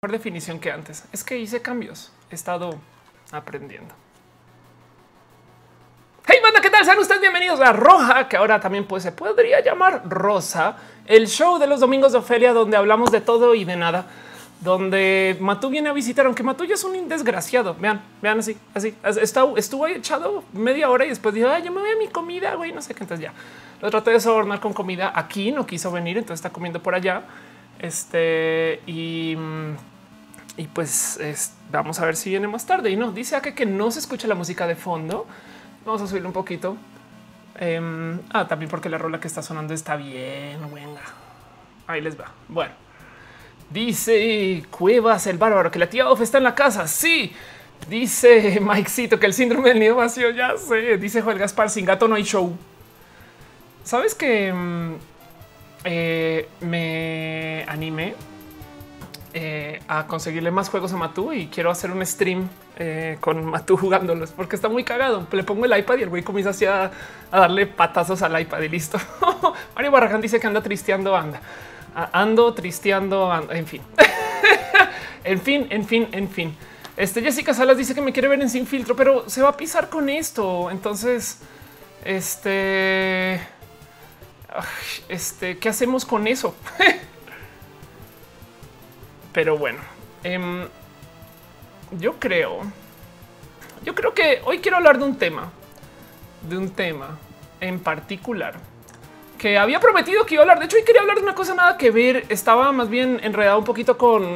mejor definición que antes. Es que hice cambios. He estado aprendiendo. Hey, banda, ¿qué tal? Sean ustedes bienvenidos a Roja, que ahora también pues, se podría llamar Rosa, el show de los domingos de Ofelia, donde hablamos de todo y de nada, donde Matú viene a visitar, aunque Matú ya es un desgraciado. Vean, vean así, así. Estuvo, estuvo ahí echado media hora y después dijo, Ay, yo me voy a mi comida, güey, no sé qué. Entonces ya lo traté de sobornar con comida aquí, no quiso venir, entonces está comiendo por allá. Este y, y pues vamos a ver si viene más tarde. Y no dice acá que no se escucha la música de fondo. Vamos a subir un poquito. Em, ah, también porque la rola que está sonando está bien. Venga, ahí les va. Bueno, dice Cuevas el bárbaro que la tía Off está en la casa. Sí, dice Mikecito que el síndrome del nido vacío. Ya sé, dice Joel Gaspar sin gato no hay show. Sabes que em, eh, me animé eh, a conseguirle más juegos a Matú y quiero hacer un stream eh, con Matú jugándolos porque está muy cagado. Le pongo el iPad y el güey comienza así a, darle patazos al iPad y listo. Mario Barragán dice que anda tristeando, anda, ando tristeando, en fin, en fin, en fin, en fin. Este Jessica Salas dice que me quiere ver en sin filtro, pero se va a pisar con esto. Entonces, este este, ¿qué hacemos con eso? Pero bueno, em, yo creo, yo creo que hoy quiero hablar de un tema, de un tema en particular que había prometido que iba a hablar. De hecho, hoy quería hablar de una cosa nada que ver. Estaba más bien enredado un poquito con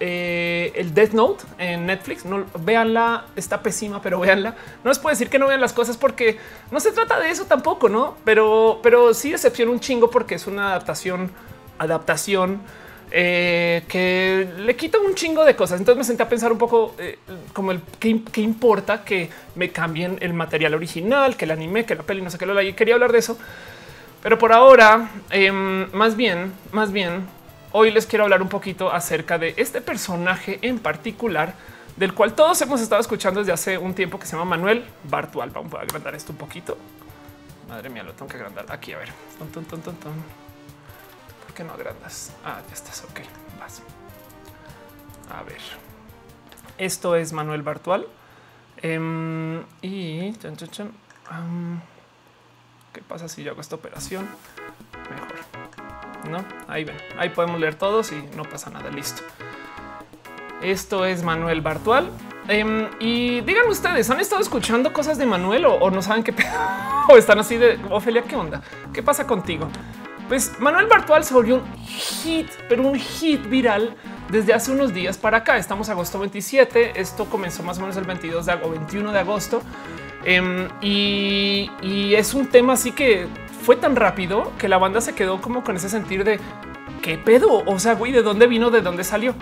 eh, el Death Note en Netflix. No véanla, está pésima, pero véanla. No les puedo decir que no vean las cosas porque no se trata de eso tampoco, no? Pero, pero sí decepciona un chingo porque es una adaptación, adaptación eh, que le quita un chingo de cosas. Entonces me senté a pensar un poco eh, como el qué, importa que me cambien el material original, que el anime, que la peli, no sé qué. Lo y quería hablar de eso. Pero por ahora, em, más bien, más bien, hoy les quiero hablar un poquito acerca de este personaje en particular, del cual todos hemos estado escuchando desde hace un tiempo, que se llama Manuel Bartual. Vamos a agrandar esto un poquito. Madre mía, lo tengo que agrandar aquí. A ver, ton, ton, ton, ¿por qué no agrandas? Ah, ya estás. Ok, vas. A ver, esto es Manuel Bartual. Em, y ¿Qué pasa si yo hago esta operación? Mejor. No, ahí ven. Ahí podemos leer todos y no pasa nada. Listo. Esto es Manuel Bartual. Em, y digan ustedes, ¿han estado escuchando cosas de Manuel o, no saben qué o están así de Ofelia? ¿Qué onda? ¿Qué pasa contigo? Pues Manuel Bartual se volvió un hit, pero un hit viral desde hace unos días para acá. Estamos agosto 27. Esto comenzó más o menos el 22 de, o 21 de agosto. Em, y, es un tema así que fue tan rápido que la banda se quedó como con ese sentir de qué pedo. O sea, güey, de dónde vino, de dónde salió.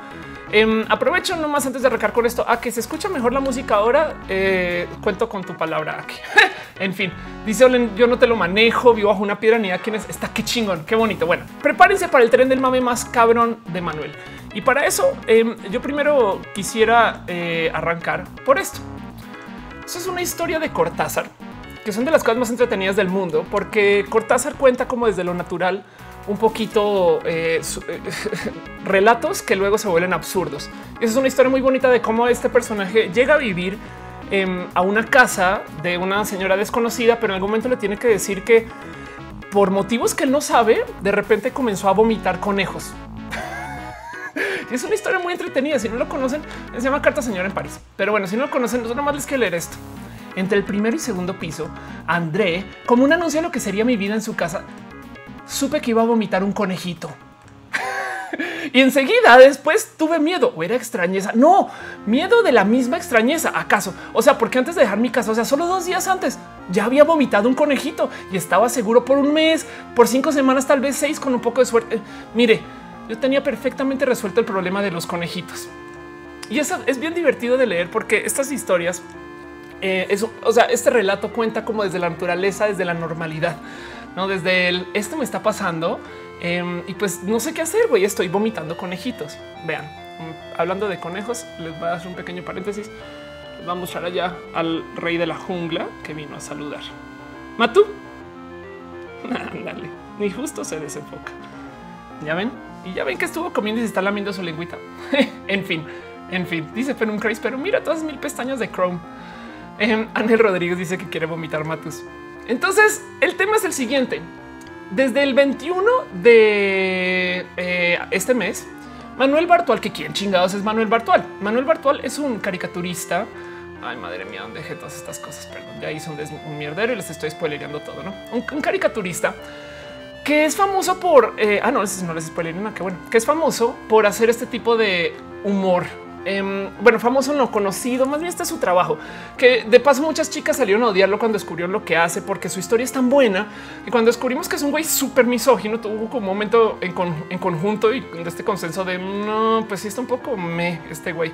Eh, aprovecho nomás antes de recar con esto a que se escucha mejor la música ahora. Eh, cuento con tu palabra aquí. en fin, dice Olen, yo no te lo manejo, vivo bajo una piedra ni a quienes está. Qué chingón, qué bonito. Bueno, prepárense para el tren del mame más cabrón de Manuel. Y para eso, em, yo primero quisiera eh, arrancar por esto. Es una historia de Cortázar, que son de las cosas más entretenidas del mundo, porque Cortázar cuenta como desde lo natural un poquito eh, eh, relatos que luego se vuelven absurdos. Esa es una historia muy bonita de cómo este personaje llega a vivir a una casa de una señora desconocida, pero en algún momento le tiene que decir que por motivos que él no sabe, de repente comenzó a vomitar conejos es una historia muy entretenida. Si no lo conocen, se llama Carta Señora en París. Pero bueno, si no lo conocen, no más les quiero leer esto. Entre el primero y segundo piso, André, como un anuncio de lo que sería mi vida en su casa, supe que iba a vomitar un conejito. y enseguida después tuve miedo o era extrañeza. No, miedo de la misma extrañeza. ¿Acaso? O sea, porque antes de dejar mi casa, o sea, solo dos días antes ya había vomitado un conejito y estaba seguro por un mes, por cinco semanas, tal vez seis, con un poco de suerte. Mire, yo tenía perfectamente resuelto el problema de los conejitos. Y eso es bien divertido de leer porque estas historias, eh, o sea, este relato cuenta como desde la naturaleza, desde la normalidad, no desde el esto me está pasando em, y pues no sé qué hacer. Güey, estoy vomitando conejitos. Vean, hablando de conejos, les voy a hacer un pequeño paréntesis. Les voy a mostrar allá al rey de la jungla que vino a saludar. Matú, ándale, ni justo se desenfoca. Ya ven, Y ya ven que estuvo comiendo y se está lamiendo su lengüita. en fin, en fin, dice Penum Craze, pero mira todas mil pestañas de Chrome. Eh, Ángel Rodríguez dice que quiere vomitar Matus. Entonces, el tema es el siguiente. Desde el 21 de eh, este mes, Manuel Bartual, que quién chingados es Manuel Bartual. Manuel Bartual es un caricaturista. Ay, madre mía, ¿dónde dejé todas estas cosas? Perdón, ya hice un, mierdero y les estoy spoilereando todo, ¿no? Un, caricaturista que es famoso por... Eh, ah, no, no les spoileré nada, que bueno. Que es famoso por hacer este tipo de humor Em, bueno, famoso no conocido, más bien este es su trabajo, que de paso muchas chicas salieron a odiarlo cuando descubrieron lo que hace, porque su historia es tan buena y cuando descubrimos que es un güey súper misógino, tuvo como un momento en, conjunto y de este consenso de no, pues sí está un poco me este güey.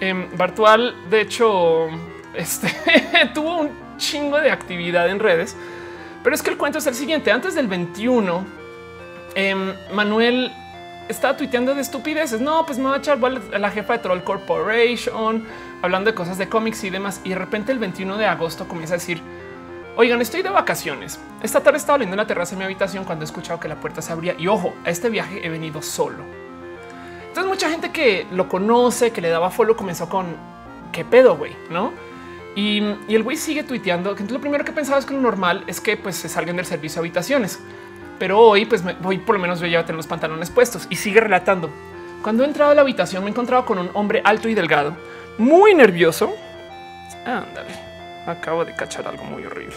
Em, Bartual, de hecho, este tuvo un chingo de actividad en redes, pero es que el cuento es el siguiente. Antes del 21, em, Manuel estaba tuiteando de estupideces. No, pues me va a echar a la jefa de Troll Corporation, hablando de cosas de cómics y demás. Y de repente el 21 de agosto comienza a decir, oigan, estoy de vacaciones. Esta tarde estaba leyendo en la terraza de mi habitación cuando he escuchado que la puerta se abría. Y ojo, a este viaje he venido solo. Entonces mucha gente que lo conoce, que le daba follow, comenzó con, ¿qué pedo, güey? ¿No? Y, el güey sigue tuiteando. Que lo primero que pensaba es que lo normal es que pues se salgan del servicio de habitaciones pero hoy pues voy por lo menos yo ya tener los pantalones puestos y sigue relatando. Cuando he entrado a la habitación me he encontrado con un hombre alto y delgado, muy nervioso. Ándale, acabo de cachar algo muy horrible.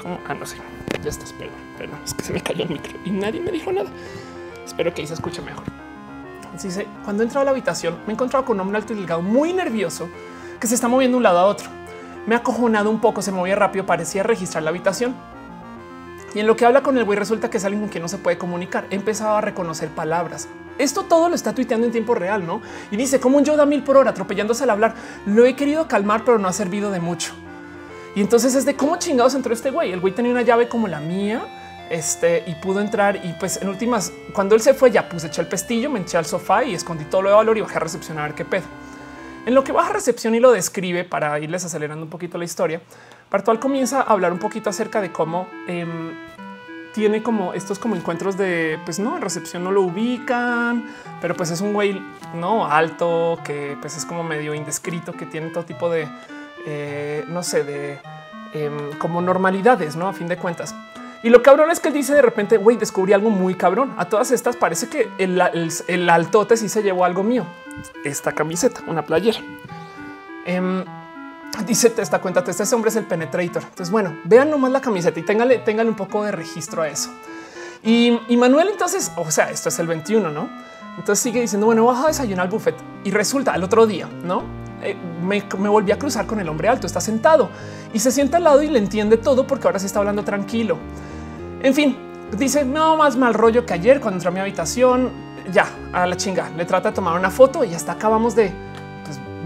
¿Cómo? Ah, no sé. Ya estás, perdón, perdón, es que se me cayó el micro y nadie me dijo nada. Espero que ahí se escuche mejor. Dice, cuando he entrado a la habitación me he encontrado con un hombre alto y delgado muy nervioso que se está moviendo un lado a otro. Me ha acojonado un poco, se movía rápido, parecía registrar la habitación. Y en lo que habla con el güey resulta que es alguien con quien no se puede comunicar. He empezado a reconocer palabras. Esto todo lo está tuiteando en tiempo real, ¿no? Y dice, como un Yoda mil por hora, atropellándose al hablar. Lo he querido calmar, pero no ha servido de mucho. Y entonces es de cómo chingados entró este güey. El güey tenía una llave como la mía este y pudo entrar. Y pues en últimas, cuando él se fue, ya puse eché el pestillo, me eché al sofá y escondí todo lo de valor y bajé a recepción a ver qué pedo. En lo que baja recepción y lo describe para irles acelerando un poquito la historia, Bartual comienza a hablar un poquito acerca de cómo em, tiene como estos como encuentros de pues no, en recepción no lo ubican, pero pues es un güey no alto que pues es como medio indescrito, que tiene todo tipo de eh, no sé, de em, como normalidades, no a fin de cuentas. Y lo cabrón es que él dice de repente, güey, descubrí algo muy cabrón. A todas estas parece que el, el, altote sí se llevó algo mío. Esta camiseta, una playera. Em, Dice esta cuenta, este hombre es el penetrator. Entonces, bueno, vean nomás la camiseta y téngale, un poco de registro a eso. Y, Manuel, entonces, o sea, esto es el 21, no? Entonces sigue diciendo, bueno, baja a desayunar al buffet y resulta el otro día, no? Eh, me, volví a cruzar con el hombre alto, está sentado y se sienta al lado y le entiende todo porque ahora se está hablando tranquilo. En fin, dice no más mal rollo que ayer cuando entró a mi habitación. Ya a la chinga le trata de tomar una foto y hasta acabamos de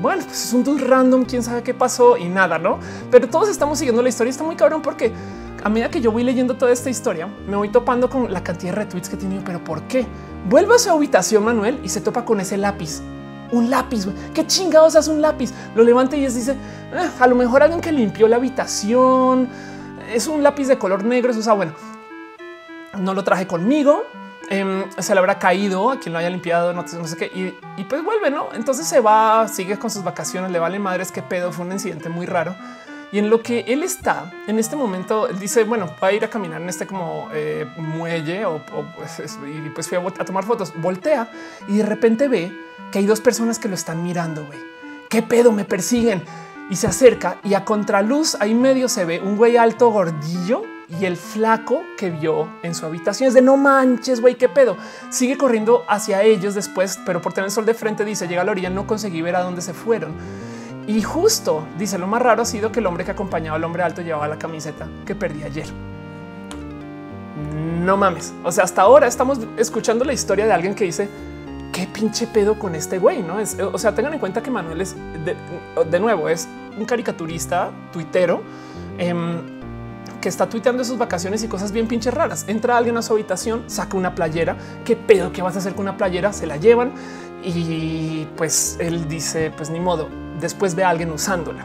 bueno, pues es un dude random, quién sabe qué pasó y nada, no? Pero todos estamos siguiendo la historia. Está muy cabrón porque a medida que yo voy leyendo toda esta historia, me voy topando con la cantidad de retweets que tiene. Pero por qué vuelve a su habitación, Manuel, y se topa con ese lápiz. Un lápiz, qué chingados hace un lápiz. Lo levanta y es dice ah, a lo mejor alguien que limpió la habitación. Es un lápiz de color negro. Eso, o sea, bueno, no lo traje conmigo, Em, se le habrá caído a quien lo haya limpiado, no, sé qué, y, pues vuelve, ¿no? Entonces se va, sigue con sus vacaciones, le vale madres qué pedo, fue un incidente muy raro. Y en lo que él está en este momento, él dice, bueno, va a ir a caminar en este como eh, muelle o, pues, y pues fui a, tomar fotos, voltea y de repente ve que hay dos personas que lo están mirando, güey. ¿Qué pedo? Me persiguen. Y se acerca y a contraluz ahí medio se ve un güey alto gordillo y el flaco que vio en su habitación es de no manches, güey, qué pedo. Sigue corriendo hacia ellos después, pero por tener el sol de frente dice llega a la orilla, no conseguí ver a dónde se fueron. Y justo dice lo más raro ha sido que el hombre que acompañaba al hombre alto llevaba la camiseta que perdí ayer. No mames. O sea, hasta ahora estamos escuchando la historia de alguien que dice qué pinche pedo con este güey, no es. O sea, tengan en cuenta que Manuel es de, nuevo, es un caricaturista tuitero. Em, que está tuiteando sus vacaciones y cosas bien pinches raras. Entra alguien a su habitación, saca una playera. ¿Qué pedo? ¿Qué vas a hacer con una playera? Se la llevan y pues él dice, pues ni modo. Después ve a alguien usándola.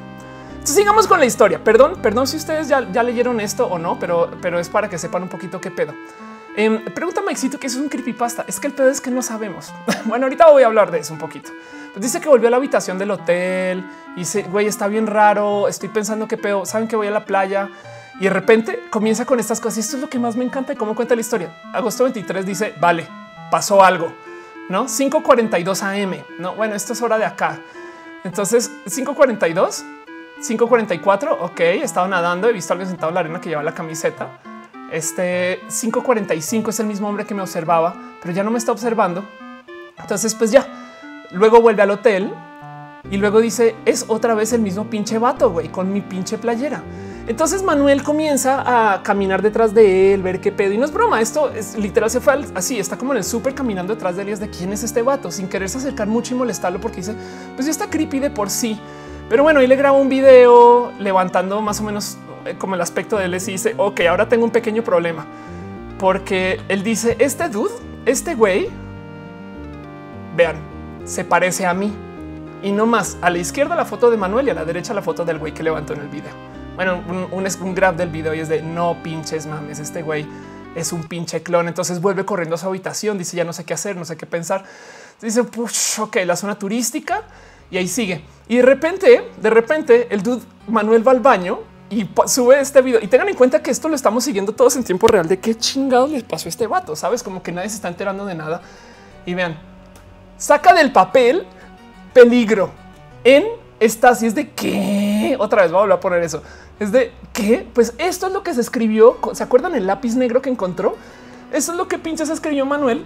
Entonces sigamos con la historia. Perdón, perdón si ustedes ya, ya leyeron esto o no, pero, pero es para que sepan un poquito qué pedo. Eh, pregunta Maxito que es un creepypasta. Es que el pedo es que no sabemos. bueno, ahorita voy a hablar de eso un poquito. Pues dice que volvió a la habitación del hotel y dice, güey, está bien raro. Estoy pensando que pedo. Saben que voy a la playa y de repente comienza con estas cosas. Y esto es lo que más me encanta de cómo cuenta la historia. Agosto 23 dice, vale, pasó algo, no 5:42 am. No, bueno, esto es hora de acá. Entonces 5:42, 5:44. Ok, he estado nadando, he visto a alguien sentado en la arena que lleva la camiseta. Este 5:45 es el mismo hombre que me observaba, pero ya no me está observando. Entonces, pues ya luego vuelve al hotel y luego dice es otra vez el mismo pinche vato, güey, con mi pinche playera. Entonces Manuel comienza a caminar detrás de él, ver qué pedo. Y no es broma, esto es literal, se fue así, está como en el súper caminando detrás de él y es de quién es este vato, sin quererse acercar mucho y molestarlo porque dice, pues ya está creepy de por sí. Pero bueno, ahí le graba un video levantando más o menos eh, como el aspecto de él y dice, ok, ahora tengo un pequeño problema. Porque él dice, este dude, este güey, vean, se parece a mí. Y no más, a la izquierda la foto de Manuel y a la derecha la foto del güey que levantó en el video. Bueno, un, un, grab del video y es de no pinches mames, este güey es un pinche clon. Entonces vuelve corriendo a su habitación, dice ya no sé qué hacer, no sé qué pensar. Dice, ok, la zona turística y ahí sigue. Y de repente, de repente, el dude Manuel va al baño y sube este video. Y tengan en cuenta que esto lo estamos siguiendo todos en tiempo real de qué chingados les pasó a este vato. Sabes, como que nadie se está enterando de nada. Y vean, saca del papel peligro en estas y es de qué otra vez voy a volver a poner eso. Es de qué? Pues esto es lo que se escribió. ¿Se acuerdan el lápiz negro que encontró? Eso es lo que pinches escribió Manuel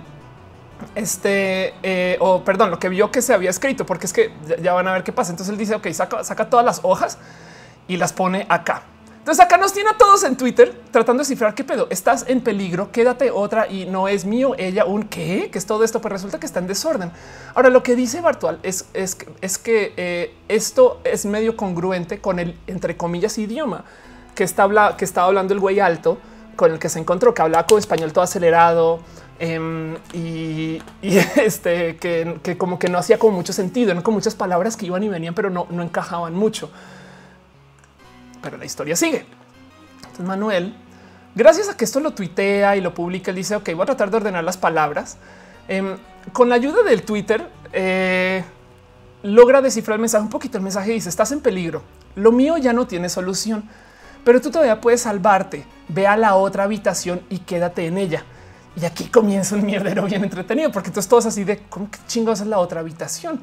este eh, o perdón, lo que vio que se había escrito, porque es que ya van a ver qué pasa. Entonces él dice: Ok, saca todas las hojas y las pone acá. Entonces acá nos tiene a todos en Twitter tratando de cifrar qué pedo. Estás en peligro, quédate otra y no es mío, ella un qué, que es todo esto, pues resulta que está en desorden. Ahora lo que dice Bartual es, es, es que eh, esto es medio congruente con el entre comillas idioma que está que estaba hablando el güey alto con el que se encontró, que hablaba con español todo acelerado, y, y, este que, que, como que no hacía como mucho sentido, no con muchas palabras que iban y venían, pero no, no encajaban mucho. Pero la historia sigue. Entonces Manuel, gracias a que esto lo tuitea y lo publica, dice, ok, voy a tratar de ordenar las palabras. Um, con la ayuda del Twitter, eh, logra descifrar el mensaje un poquito. El mensaje dice, estás en peligro. Lo mío ya no tiene solución, pero tú todavía puedes salvarte. Ve a la otra habitación y quédate en ella. Y aquí comienza un mierdero bien entretenido, porque entonces todos así de cómo que chingados es la otra habitación.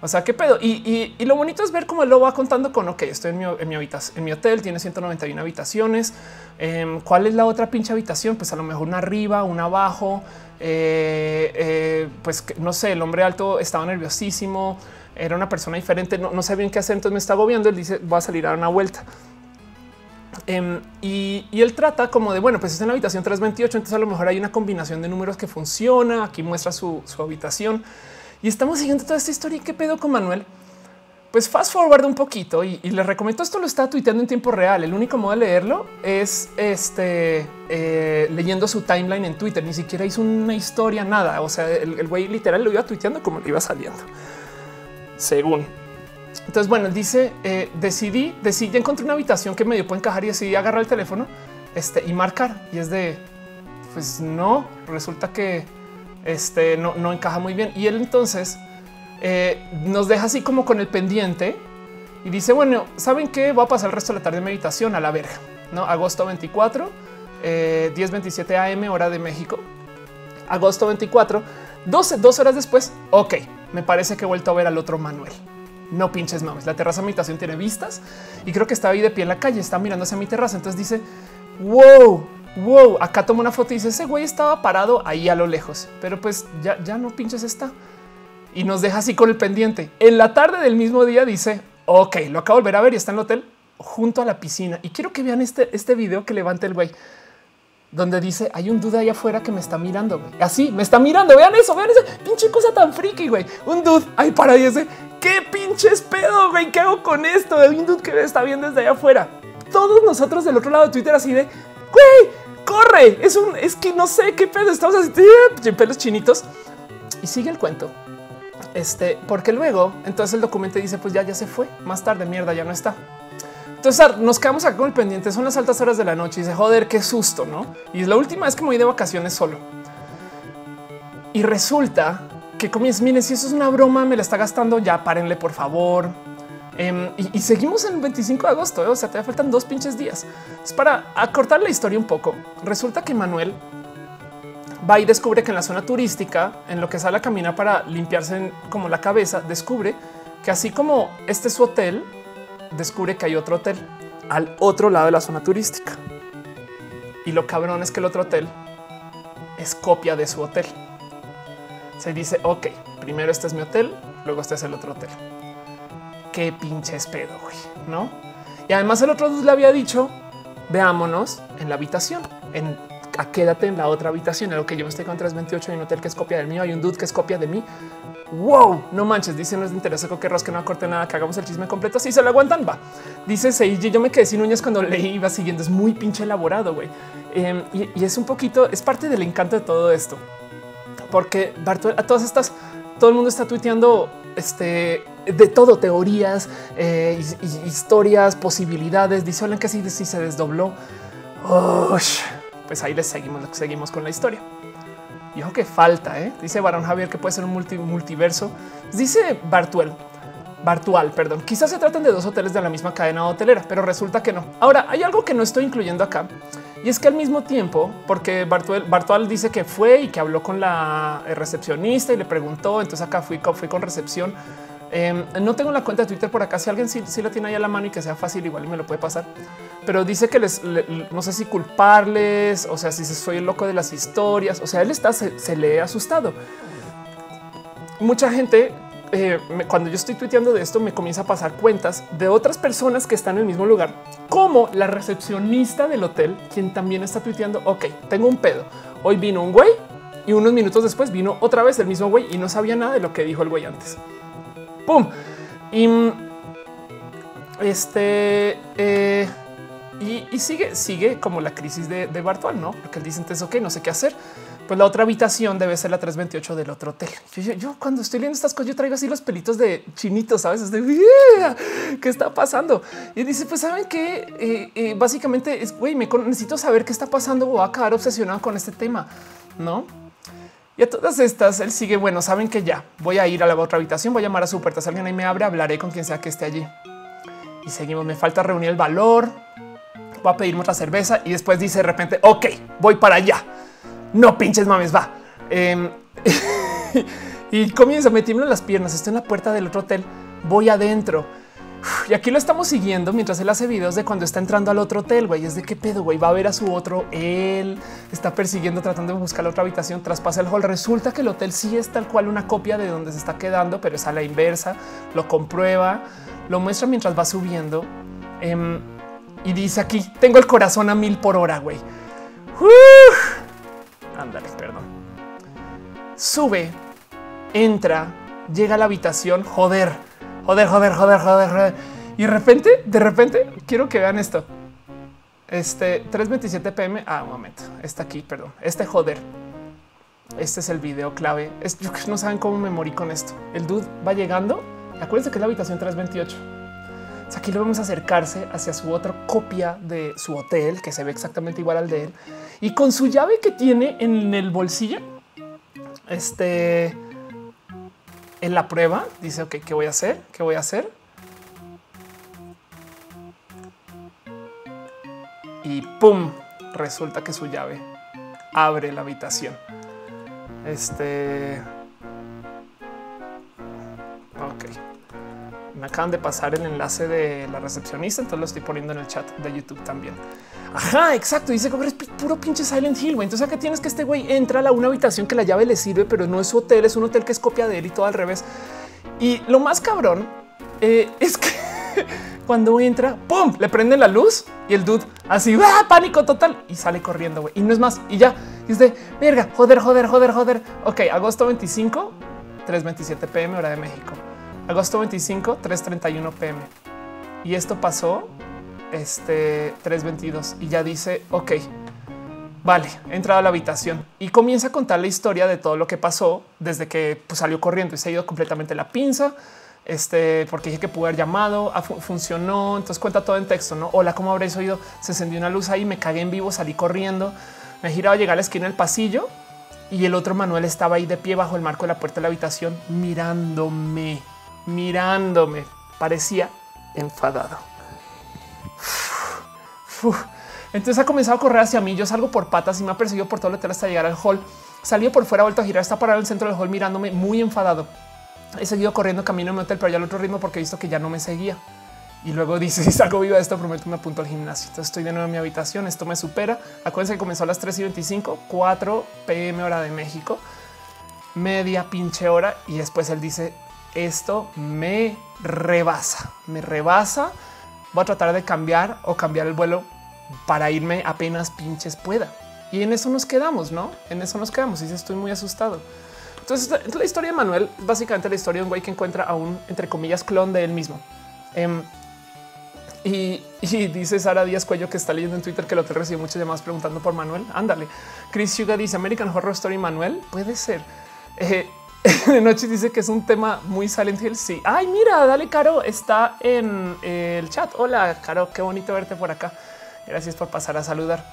O sea, qué pedo. Y, lo bonito es ver cómo él lo va contando con ok, estoy en mi, en mi habitación, en mi hotel, tiene 191 habitaciones. Eh, ¿Cuál es la otra pinche habitación? Pues a lo mejor una arriba, una abajo. Eh, eh, pues no sé, el hombre alto estaba nerviosísimo, era una persona diferente, no, no sé bien qué hacer, entonces me está agobiando. Él dice, va a salir a una vuelta. Um, y, y, él trata como de bueno, pues está en la habitación 328. Entonces a lo mejor hay una combinación de números que funciona. Aquí muestra su, su habitación y estamos siguiendo toda esta historia. ¿Qué pedo con Manuel? Pues fast forward un poquito y, y les recomiendo esto. Lo está tuiteando en tiempo real. El único modo de leerlo es este eh, leyendo su timeline en Twitter. Ni siquiera hizo una historia, nada. O sea, el güey literal lo iba tuiteando como le iba saliendo, según. Entonces, bueno, dice, eh, decidí, decidí, encontré una habitación que medio puede encajar y decidí agarrar el teléfono este, y marcar. Y es de, pues no, resulta que este no, no encaja muy bien. Y él entonces eh, nos deja así como con el pendiente y dice, bueno, ¿saben qué? Va a pasar el resto de la tarde de meditación a la verga, ¿no? Agosto 24, eh, 10, 27 AM, hora de México. Agosto 24, 12, dos horas después, ok, me parece que he vuelto a ver al otro Manuel no pinches mames. La terraza de mi habitación tiene vistas y creo que estaba ahí de pie en la calle, está mirando hacia mi terraza. Entonces dice, wow, wow, acá toma una foto y dice, ese güey estaba parado ahí a lo lejos, pero pues ya, ya no pinches está. Y nos deja así con el pendiente. En la tarde del mismo día dice, ok, lo acabo de volver a ver y está en el hotel junto a la piscina. Y quiero que vean este, este video que levanta el güey donde dice hay un dude ahí afuera que me está mirando. Así me está mirando. Vean eso, vean esa pinche cosa tan friki, güey. Un dude ahí para y ese qué pinches pedo, güey. ¿Qué hago con esto? Hay un dude que me está viendo desde allá afuera. Todos nosotros del otro lado de Twitter, así de güey, corre. Es un, es que no sé qué pedo. Estamos así, pelos chinitos y sigue el cuento. Este, porque luego entonces el documento dice: Pues ya, ya se fue más tarde. Mierda, ya no está. Entonces nos quedamos acá con el pendiente. Son las altas horas de la noche y dice joder, qué susto, no? Y es la última vez que me voy de vacaciones solo. Y resulta que comienza. Miren, si eso es una broma, me la está gastando. Ya párenle, por favor. Em, y, seguimos en el 25 de agosto. ¿eh? O sea, te faltan dos pinches días. Es para acortar la historia un poco. Resulta que Manuel va y descubre que en la zona turística, en lo que sale a caminar para limpiarse como la cabeza, descubre que así como este es su hotel, descubre que hay otro hotel al otro lado de la zona turística. Y lo cabrón es que el otro hotel es copia de su hotel. Se dice, ok, primero este es mi hotel, luego este es el otro hotel. Qué pinches pedo, güey, ¿no? Y además el otro le había dicho, veámonos en la habitación, en quédate en la otra habitación. En lo que yo me estoy con 328 hay un hotel que es copia del mío. Hay un dude que es copia de mí. Wow, no manches. Dice no es de interés que Ross que no acorte nada, que hagamos el chisme completo. Si se lo aguantan, va. Dice Seiji. Yo me quedé sin uñas cuando leí iba siguiendo. Es muy pinche elaborado, güey. Em, y, es un poquito, es parte del encanto de todo esto, porque a todas estas, todo el mundo está tuiteando este de todo, teorías, eh, historias, posibilidades. Dice que sí se desdobló pues ahí les seguimos, seguimos con la historia. Y ojo que falta, ¿eh? dice Barón Javier que puede ser un multiverso. Dice Bartuel, Bartual, perdón. Quizás se traten de dos hoteles de la misma cadena hotelera, pero resulta que no. Ahora hay algo que no estoy incluyendo acá y es que al mismo tiempo, porque Bartuel, Bartual dice que fue y que habló con la recepcionista y le preguntó. Entonces acá fui, fui con recepción Em, no tengo la cuenta de Twitter por acá. Si alguien sí, la tiene ahí a la mano y que sea fácil, igual me lo puede pasar. Pero dice que les no sé si culparles, o sea, si soy el loco de las historias. O sea, él está, se, se le ha asustado. Mucha gente, eh, cuando yo estoy tuiteando de esto, me comienza a pasar cuentas de otras personas que están en el mismo lugar, como la recepcionista del hotel, quien también está tuiteando. Ok, tengo un pedo. Hoy vino un güey y unos minutos después vino otra vez el mismo güey y no sabía nada de lo que dijo el güey antes. ¡Pum! Y este eh, y, sigue, sigue como la crisis de, de Bartual, no? Porque él dice entonces, ok, no sé qué hacer. Pues la otra habitación debe ser la 328 del otro hotel. Yo, cuando estoy leyendo estas cosas, yo traigo así los pelitos de chinitos, sabes? De qué está pasando. Y dice, pues saben que eh, eh, básicamente es güey, necesito saber qué está pasando o a acabar obsesionado con este tema, no? Y a todas estas, él sigue, bueno, saben que ya voy a ir a la otra habitación, voy a llamar a su puerta. Si alguien ahí me abre, hablaré con quien sea que esté allí. Y seguimos, me falta reunir el valor, voy a pedirme otra cerveza y después dice de repente, ok, voy para allá. No pinches mames, va. Em, y comienza a meterme en las piernas, estoy en la puerta del otro hotel, voy adentro y aquí lo estamos siguiendo mientras él hace videos de cuando está entrando al otro hotel, güey. Es de qué pedo, güey. Va a ver a su otro. Él está persiguiendo, tratando de buscar la otra habitación. Traspasa el hall. Resulta que el hotel sí es tal cual una copia de donde se está quedando, pero es a la inversa. Lo comprueba, lo muestra mientras va subiendo. Em, y dice aquí tengo el corazón a mil por hora, güey. Ándale, perdón. Sube, entra, llega a la habitación. Joder joder, joder, joder, joder, joder. Y de repente, de repente, quiero que vean esto. Este 327 pm. Ah, un momento. Está aquí, perdón. Este joder. Este es el video clave. Es, no saben cómo me morí con esto. El dude va llegando. Acuérdense que es la habitación 328. aquí lo vamos a acercarse hacia su otra copia de su hotel, que se ve exactamente igual al de él. Y con su llave que tiene en el bolsillo, este en la prueba dice, ok, ¿qué voy a hacer? ¿Qué voy a hacer? Y pum, resulta que su llave abre la habitación. Este. Acaban de pasar el enlace de la recepcionista, entonces lo estoy poniendo en el chat de YouTube también. Ajá, exacto. Dice que es puro pinche Silent Hill. Entonces, acá tienes que este güey entra a una habitación que la llave le sirve, pero no es su hotel, es un hotel que es copia de él y todo al revés. Y lo más cabrón eh, es que cuando entra, pum, le prende la luz y el dude así, ¡ah, pánico total y sale corriendo. güey. Y no es más. Y ya es de verga, joder, joder, joder, joder. Ok, agosto 25, 3:27 pm, hora de México. Agosto 25, 3:31 pm. Y esto pasó este 322 y ya dice, ok, vale, he entrado a la habitación y comienza a contar la historia de todo lo que pasó desde que pues, salió corriendo y se ha ido completamente la pinza. Este, porque dije que pude haber llamado, ah, funcionó. Entonces cuenta todo en texto. No, hola, cómo habréis oído? Se encendió una luz ahí, me cagué en vivo, salí corriendo, me giraba a llegar a la esquina del pasillo y el otro Manuel estaba ahí de pie bajo el marco de la puerta de la habitación mirándome, mirándome. Parecía enfadado. Entonces ha comenzado a correr hacia mí. Yo salgo por patas y me ha perseguido por todo el hotel hasta llegar al hall. Salió por fuera, vuelto a girar, está parado en el centro del hall mirándome muy enfadado. He seguido corriendo camino a mi hotel, pero ya al otro ritmo porque he visto que ya no me seguía. Y luego dice, si salgo viva de esto, prometo me apunto al gimnasio. Entonces estoy de nuevo en mi habitación, esto me supera. Acuérdense que comenzó a las 3 y 25, 4 pm hora de México, media pinche hora. Y después él dice, esto me rebasa, me rebasa. Voy a tratar de cambiar o cambiar el vuelo para irme apenas pinches pueda. Y en eso nos quedamos, ¿no? En eso nos quedamos. Y estoy muy asustado. Entonces, la historia de Manuel es básicamente la historia de un güey que encuentra a un, entre comillas, clon de él mismo. Em, y, dice Sara Díaz Cuello que está leyendo en Twitter que lo te recibe muchas llamadas preguntando por Manuel. Ándale. Chris Yuga dice American Horror Story Manuel. Puede ser. Eh, de noche dice que es un tema muy Silent Hill. Sí. Ay, mira, dale, Caro. Está en el chat. Hola, Caro. Qué bonito verte por acá. Gracias por pasar a saludar.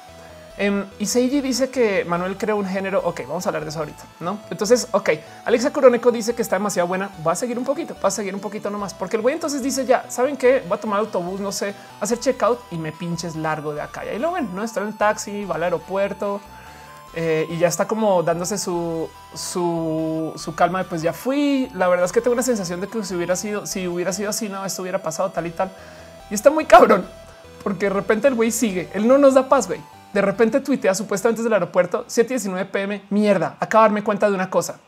Em, y Seiji dice que Manuel creó un género. Ok, vamos a hablar de eso ahorita, no? Entonces, ok, Alexa Coroneco dice que está demasiado buena. Va a seguir un poquito, va a seguir un poquito nomás, porque el güey entonces dice ya saben que va a tomar autobús, no sé, hacer checkout y me pinches largo de acá. Y ahí lo ven, no está en el taxi, va al aeropuerto eh, y ya está como dándose su, su, su calma de pues ya fui. La verdad es que tengo una sensación de que si hubiera sido, si hubiera sido así, no, esto hubiera pasado tal y tal. Y está muy cabrón porque de repente el güey sigue. Él no nos da paz, güey. De repente tuitea supuestamente desde el aeropuerto 7:19 pm. Mierda, darme cuenta de una cosa.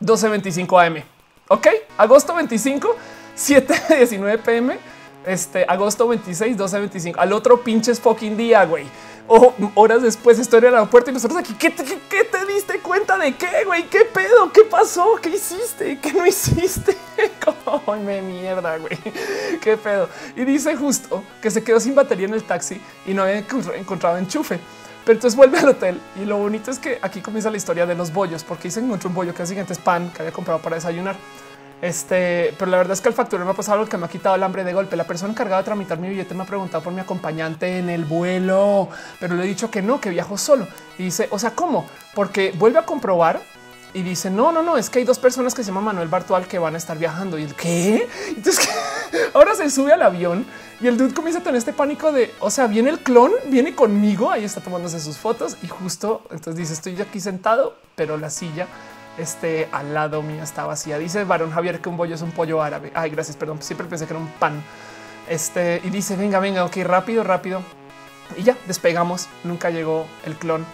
12:25 am. Ok, agosto 25, 7:19 pm. Este agosto 26, 12:25 al otro pinches fucking día, güey o horas después estoy en el aeropuerto y nosotros aquí, ¿qué te, diste cuenta de qué, güey? ¿Qué pedo? ¿Qué pasó? ¿Qué hiciste? ¿Qué no hiciste? ¿Cómo me mierda, güey? ¿Qué pedo? Y dice justo que se quedó sin batería en el taxi y no había encontrado enchufe. Pero entonces vuelve al hotel y lo bonito es que aquí comienza la historia de los bollos, porque se encontró un bollo que siguiente es pan que había comprado para desayunar. Este, pero la verdad es que el facturero me ha pasado algo que me ha quitado el hambre de golpe. La persona encargada de tramitar mi billete me ha preguntado por mi acompañante en el vuelo, pero le he dicho que no, que viajo solo. Y dice, o sea, ¿cómo? Porque vuelve a comprobar y dice, no, no, no, es que hay dos personas que se llaman Manuel Bartual que van a estar viajando. Y el qué? Entonces ahora se sube al avión y el dude comienza a tener este pánico de, o sea, viene el clon, viene conmigo, ahí está tomándose sus fotos y justo entonces dice, estoy aquí sentado, pero la silla este al lado mío está vacía. Dice Varón Javier que un bollo es un pollo árabe. Ay, gracias, perdón. Siempre pensé que era un pan. Este y dice venga, venga, ok, rápido, rápido. Y ya despegamos. Nunca llegó el clon.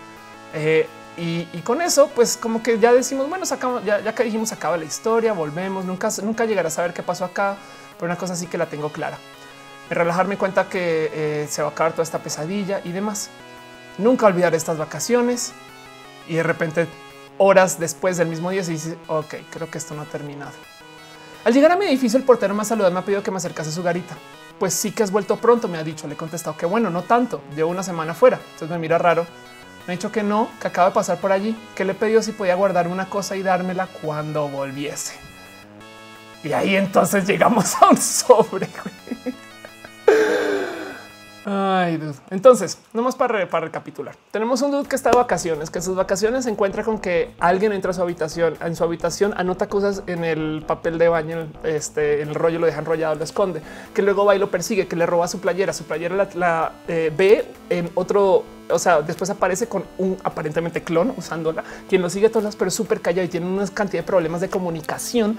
Eh, y, con eso, pues como que ya decimos, bueno, sacamos, ya, ya que dijimos, acaba la historia, volvemos. Nunca, nunca llegará a saber qué pasó acá, pero una cosa sí que la tengo clara. Me relajarme cuenta que eh, se va a acabar toda esta pesadilla y demás. Nunca olvidar estas vacaciones y de repente horas después del mismo día se dice, ok, creo que esto no ha terminado. Al llegar a mi edificio, el portero más saludable me ha pedido que me acercase a su garita. Pues sí que has vuelto pronto, me ha dicho. Le he contestado que bueno, no tanto. Llevo una semana fuera. Entonces me mira raro. Me ha dicho que no, que acaba de pasar por allí, que le he pedido si podía guardar una cosa y dármela cuando volviese. Y ahí entonces llegamos a un sobre. Ay, dude. Entonces, nomás para, para recapitular. Tenemos un dude que está de vacaciones, que en sus vacaciones se encuentra con que alguien entra a su habitación, en su habitación anota cosas en el papel de baño, este, el rollo lo deja enrollado, lo esconde, que luego va y lo persigue, que le roba su playera, su playera la, eh, ve en otro o sea, después aparece con un aparentemente clon usándola, quien lo sigue todas, pero súper callado y tiene una cantidad de problemas de comunicación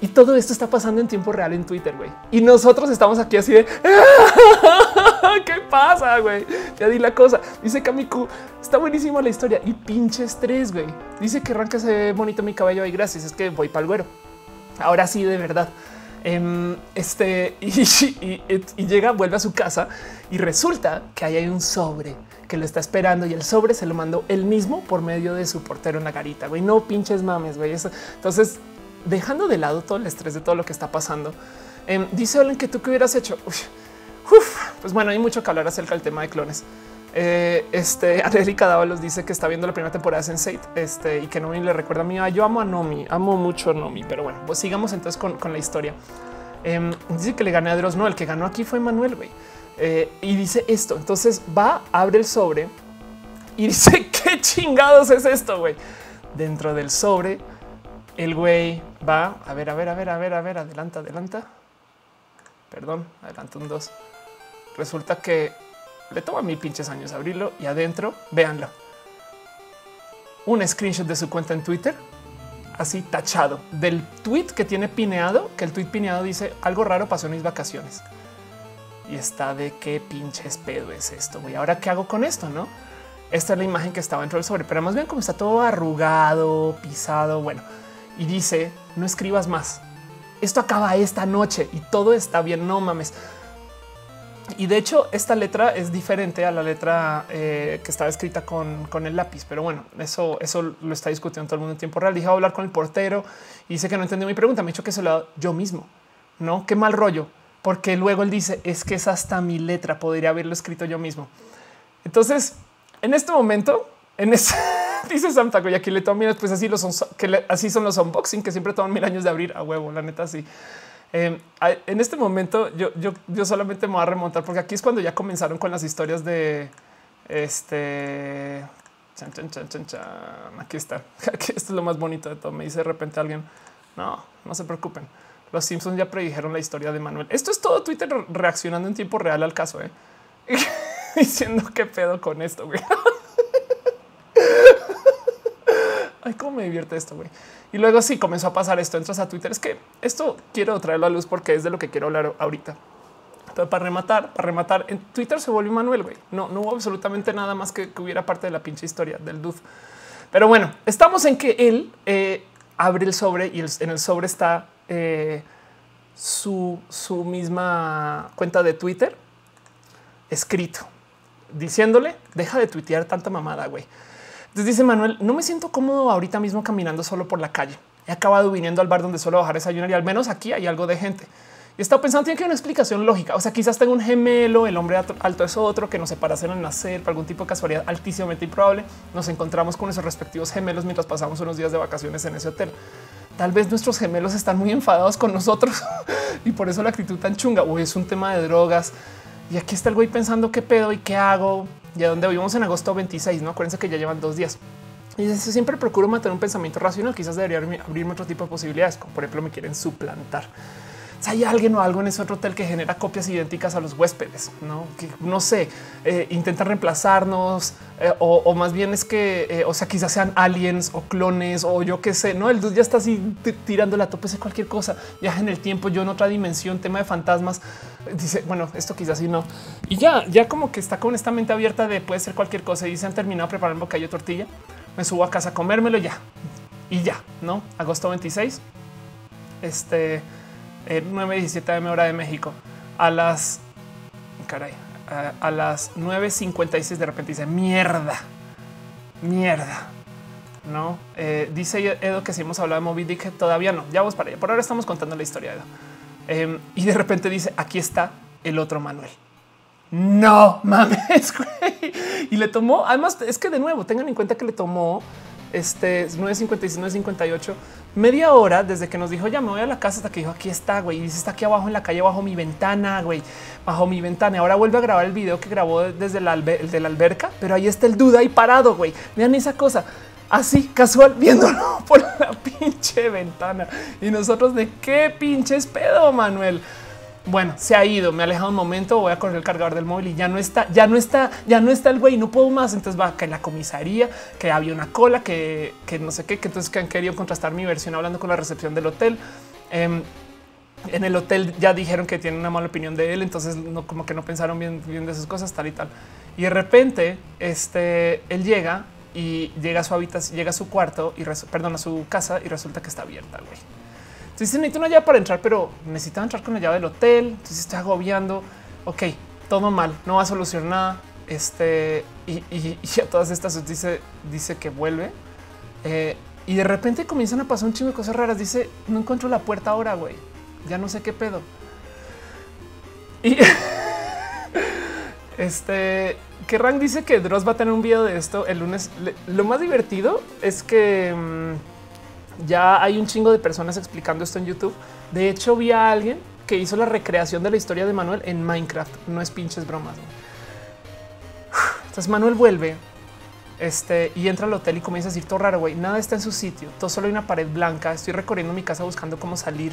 y todo esto está pasando en tiempo real en Twitter, güey. Y nosotros estamos aquí así de qué pasa, güey. Ya di la cosa. Dice Kamiku, está buenísima la historia y pinche estrés, güey. Dice que arranca ese bonito mi cabello y gracias. Es que voy para el güero. Ahora sí, de verdad. Em, este y, llega, vuelve a su casa y resulta que ahí hay un sobre que lo está esperando y el sobre se lo mandó él mismo por medio de su portero en la garita. Güey, no pinches mames, güey. Entonces dejando de lado todo el estrés de todo lo que está pasando, em, dice Olen que tú que hubieras hecho. Pues bueno, hay mucho que hablar acerca del tema de clones. Eh, este Dávalos dice que está viendo la primera temporada de Sense8 este, y que Nomi le recuerda a mí. yo amo a Nomi, amo mucho a Nomi, pero bueno, pues sigamos entonces con, la historia. Em, dice que le gané a Dross. No, el que ganó aquí fue Manuel. güey. Eh, y dice esto. Entonces va, abre el sobre y dice qué chingados es esto, güey. Dentro del sobre, el güey va a ver, a ver, a ver, a ver, a ver, adelanta, adelanta. Perdón, adelanta un dos. Resulta que le toma mil pinches años abrirlo y adentro, véanlo. Un screenshot de su cuenta en Twitter, así tachado del tweet que tiene pineado, que el tweet pineado dice algo raro pasó en mis vacaciones. Y está de qué pinches pedo es esto, güey. Ahora qué hago con esto, no? Esta es la imagen que estaba dentro del sobre, pero más bien como está todo arrugado, pisado. Bueno, y dice no escribas más. Esto acaba esta noche y todo está bien. No mames. Y de hecho, esta letra es diferente a la letra eh, que estaba escrita con, el lápiz. Pero bueno, eso, eso lo está discutiendo todo el mundo en tiempo real. Dije a hablar con el portero y dice que no entendió mi pregunta. Me ha dicho que se lo dado yo mismo. No, qué mal rollo, porque luego él dice es que es hasta mi letra. Podría haberlo escrito yo mismo. Entonces, en este momento, en ese dice Santa y aquí le toman pues así los que así son los unboxing que siempre toman mil años de abrir a huevo. La neta, sí. Em, en este momento yo, yo, yo solamente me voy a remontar porque aquí es cuando ya comenzaron con las historias de este. Aquí está. Aquí esto es lo más bonito de todo. Me dice de repente alguien. No, no se preocupen. Los Simpsons ya predijeron la historia de Manuel. Esto es todo Twitter reaccionando en tiempo real al caso, ¿eh? diciendo qué pedo con esto. Güey. Ay, cómo me divierte esto, güey. Y luego sí comenzó a pasar esto. Entras a Twitter. Es que esto quiero traerlo a luz porque es de lo que quiero hablar ahorita. Entonces, para rematar, para rematar, en Twitter se volvió Manuel, güey. No, no hubo absolutamente nada más que, que hubiera parte de la pinche historia del dude. Pero bueno, estamos en que él eh, abre el sobre y en el sobre está eh, su, su misma cuenta de Twitter escrito diciéndole deja de tuitear tanta mamada, güey. Entonces dice Manuel, no me siento cómodo ahorita mismo caminando solo por la calle. He acabado viniendo al bar donde suelo bajar a desayunar y al menos aquí hay algo de gente. Y estaba pensando, tiene que haber una explicación lógica. O sea, quizás tengo un gemelo, el hombre alto es otro, que nos separaron al nacer por algún tipo de casualidad altísimamente improbable. Nos encontramos con esos respectivos gemelos mientras pasamos unos días de vacaciones en ese hotel. Tal vez nuestros gemelos están muy enfadados con nosotros y por eso la actitud tan chunga. O es un tema de drogas. Y aquí está el güey pensando qué pedo y qué hago y a dónde vivimos en agosto 26. No acuérdense que ya llevan dos días. Y siempre procuro mantener un pensamiento racional. Quizás debería abrirme otro tipo de posibilidades, como por ejemplo me quieren suplantar. Hay alguien o algo en ese hotel que genera copias idénticas a los huéspedes, no que no sé, eh, intentan reemplazarnos eh, o, más bien es que, eh, o sea, quizás sean aliens o clones o yo qué sé, no el dude ya está así tirando la tope cualquier cosa, viaja en el tiempo, yo en otra dimensión, tema de fantasmas. Dice, bueno, esto quizás sí no. Y ya, ya como que está con esta mente abierta de puede ser cualquier cosa y se han terminado preparando bocadillo tortilla. Me subo a casa a comérmelo ya y ya, no agosto 26. Este 9:17 am hora de México a las caray, a, las 9:56 de repente dice mierda, mierda. No eh, dice Edo que si hemos hablado de Moby Dick, todavía no. Ya vamos para allá. Por ahora estamos contando la historia de Edo. Em, y de repente dice aquí está el otro Manuel. No mames. Y le tomó. Además, es que de nuevo tengan en cuenta que le tomó este 956, 958, media hora desde que nos dijo ya me voy a la casa hasta que dijo aquí está, güey. Y dice está aquí abajo en la calle, bajo mi ventana, güey, bajo mi ventana. Y ahora vuelve a grabar el video que grabó desde la, de la alberca, pero ahí está el duda ahí parado, güey. Vean esa cosa así casual viéndolo por la pinche ventana. Y nosotros de qué pinches pedo, Manuel bueno, se ha ido, me ha alejado un momento, voy a correr el cargador del móvil y ya no está, ya no está, ya no está el güey, no puedo más. Entonces va a en la comisaría, que había una cola, que, no sé qué, que entonces que han querido contrastar mi versión hablando con la recepción del hotel. Em, en el hotel ya dijeron que tienen una mala opinión de él, entonces no como que no pensaron bien, bien de sus cosas, tal y tal. Y de repente, este, él llega y llega a su habitación, llega a su cuarto y perdón, a su casa y resulta que está abierta, güey. Entonces necesito una llave para entrar, pero necesitaba entrar con la llave del hotel. Entonces estoy agobiando. Ok, todo mal, no va a solucionar nada. Este y, a todas estas dice, dice que vuelve eh, y de repente comienzan a pasar un chingo de cosas raras. Dice no encuentro la puerta ahora, güey. Ya no sé qué pedo. Y Este que Rank dice que Dross va a tener un video de esto el lunes. Lo más divertido es que mm, ya hay un chingo de personas explicando esto en YouTube. De hecho, vi a alguien que hizo la recreación de la historia de Manuel en Minecraft. No es pinches bromas. Entonces Manuel vuelve este, y entra al hotel y comienza a decir todo raro, güey, nada está en su sitio, todo solo hay una pared blanca, estoy recorriendo mi casa buscando cómo salir.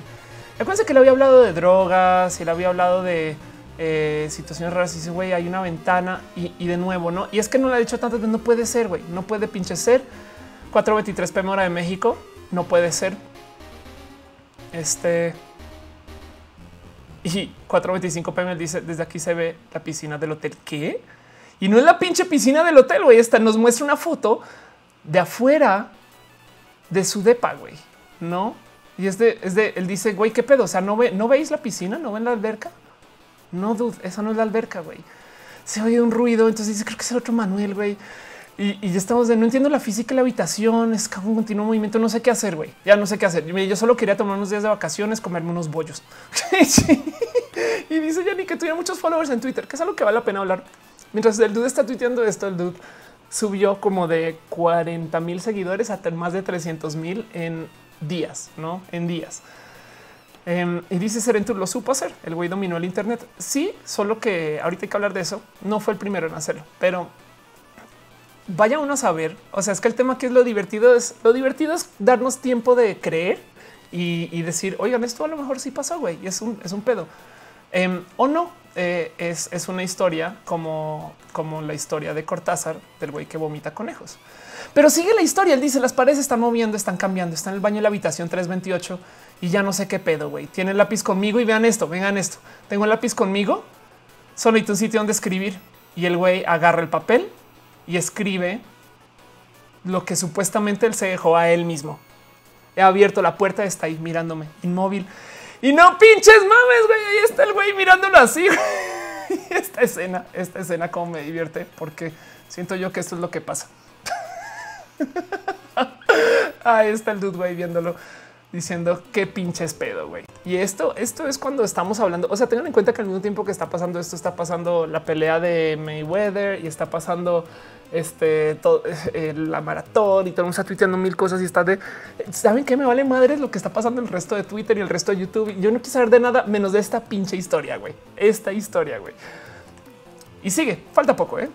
Acuérdense que le había hablado de drogas y le había hablado de eh, situaciones raras y dice, güey, hay una ventana y, de nuevo, ¿no? Y es que no le ha dicho tanto, no puede ser, güey, no puede pinche ser. 4.23 pm hora de México, no puede ser. Este... Y 4.25 pm dice, desde aquí se ve la piscina del hotel. ¿Qué? Y no es la pinche piscina del hotel, güey. Esta nos muestra una foto de afuera de su depa, güey. No? Y es de, es de, él dice, güey, ¿qué pedo? O sea, ¿no, ve, ¿no veis la piscina? ¿No ven la alberca? No, dude, esa no es la alberca, güey. Se oye un ruido, entonces dice, creo que es el otro Manuel, güey. Y, ya estamos de no entiendo la física de la habitación, es un continuo movimiento, no sé qué hacer, güey. Ya no sé qué hacer. Yo solo quería tomar unos días de vacaciones, comerme unos bollos. y dice Yanni que tuviera muchos followers en Twitter, que es algo que vale la pena hablar. Mientras el dude está tuiteando esto, el dude subió como de 40 mil seguidores hasta más de 300 mil en días, no en días. Em, y dice Serentur lo supo hacer. El güey dominó el Internet. Sí, solo que ahorita hay que hablar de eso. No fue el primero en hacerlo, pero vaya uno a saber. O sea, es que el tema que es lo divertido es lo divertido es darnos tiempo de creer y, decir, oigan, esto a lo mejor sí pasó, güey. Y es un, es un pedo em, o no. Eh, es, es, una historia como, como la historia de Cortázar del güey que vomita conejos. Pero sigue la historia. Él dice las paredes están moviendo, están cambiando, está en el baño de la habitación 328 y ya no sé qué pedo, güey. Tiene el lápiz conmigo y vean esto, vengan esto. Tengo el lápiz conmigo, solo necesito un sitio donde escribir y el güey agarra el papel y escribe lo que supuestamente él se dejó a él mismo. He abierto la puerta, está ahí mirándome, inmóvil. Y no pinches mames, güey. Ahí está el güey mirándolo así. esta escena, esta escena como me divierte porque siento yo que esto es lo que pasa. ahí está el dude, güey, viéndolo diciendo qué pinches pedo, güey. Y esto, esto es cuando estamos hablando. O sea, tengan en cuenta que al mismo tiempo que está pasando esto, está pasando la pelea de Mayweather y está pasando este todo, eh, la maratón y todo está tuiteando mil cosas y está de saben qué me vale madre lo que está pasando el resto de Twitter y el resto de YouTube. Yo no quiero saber de nada menos de esta pinche historia, güey. Esta historia, güey. Y sigue, falta poco, eh.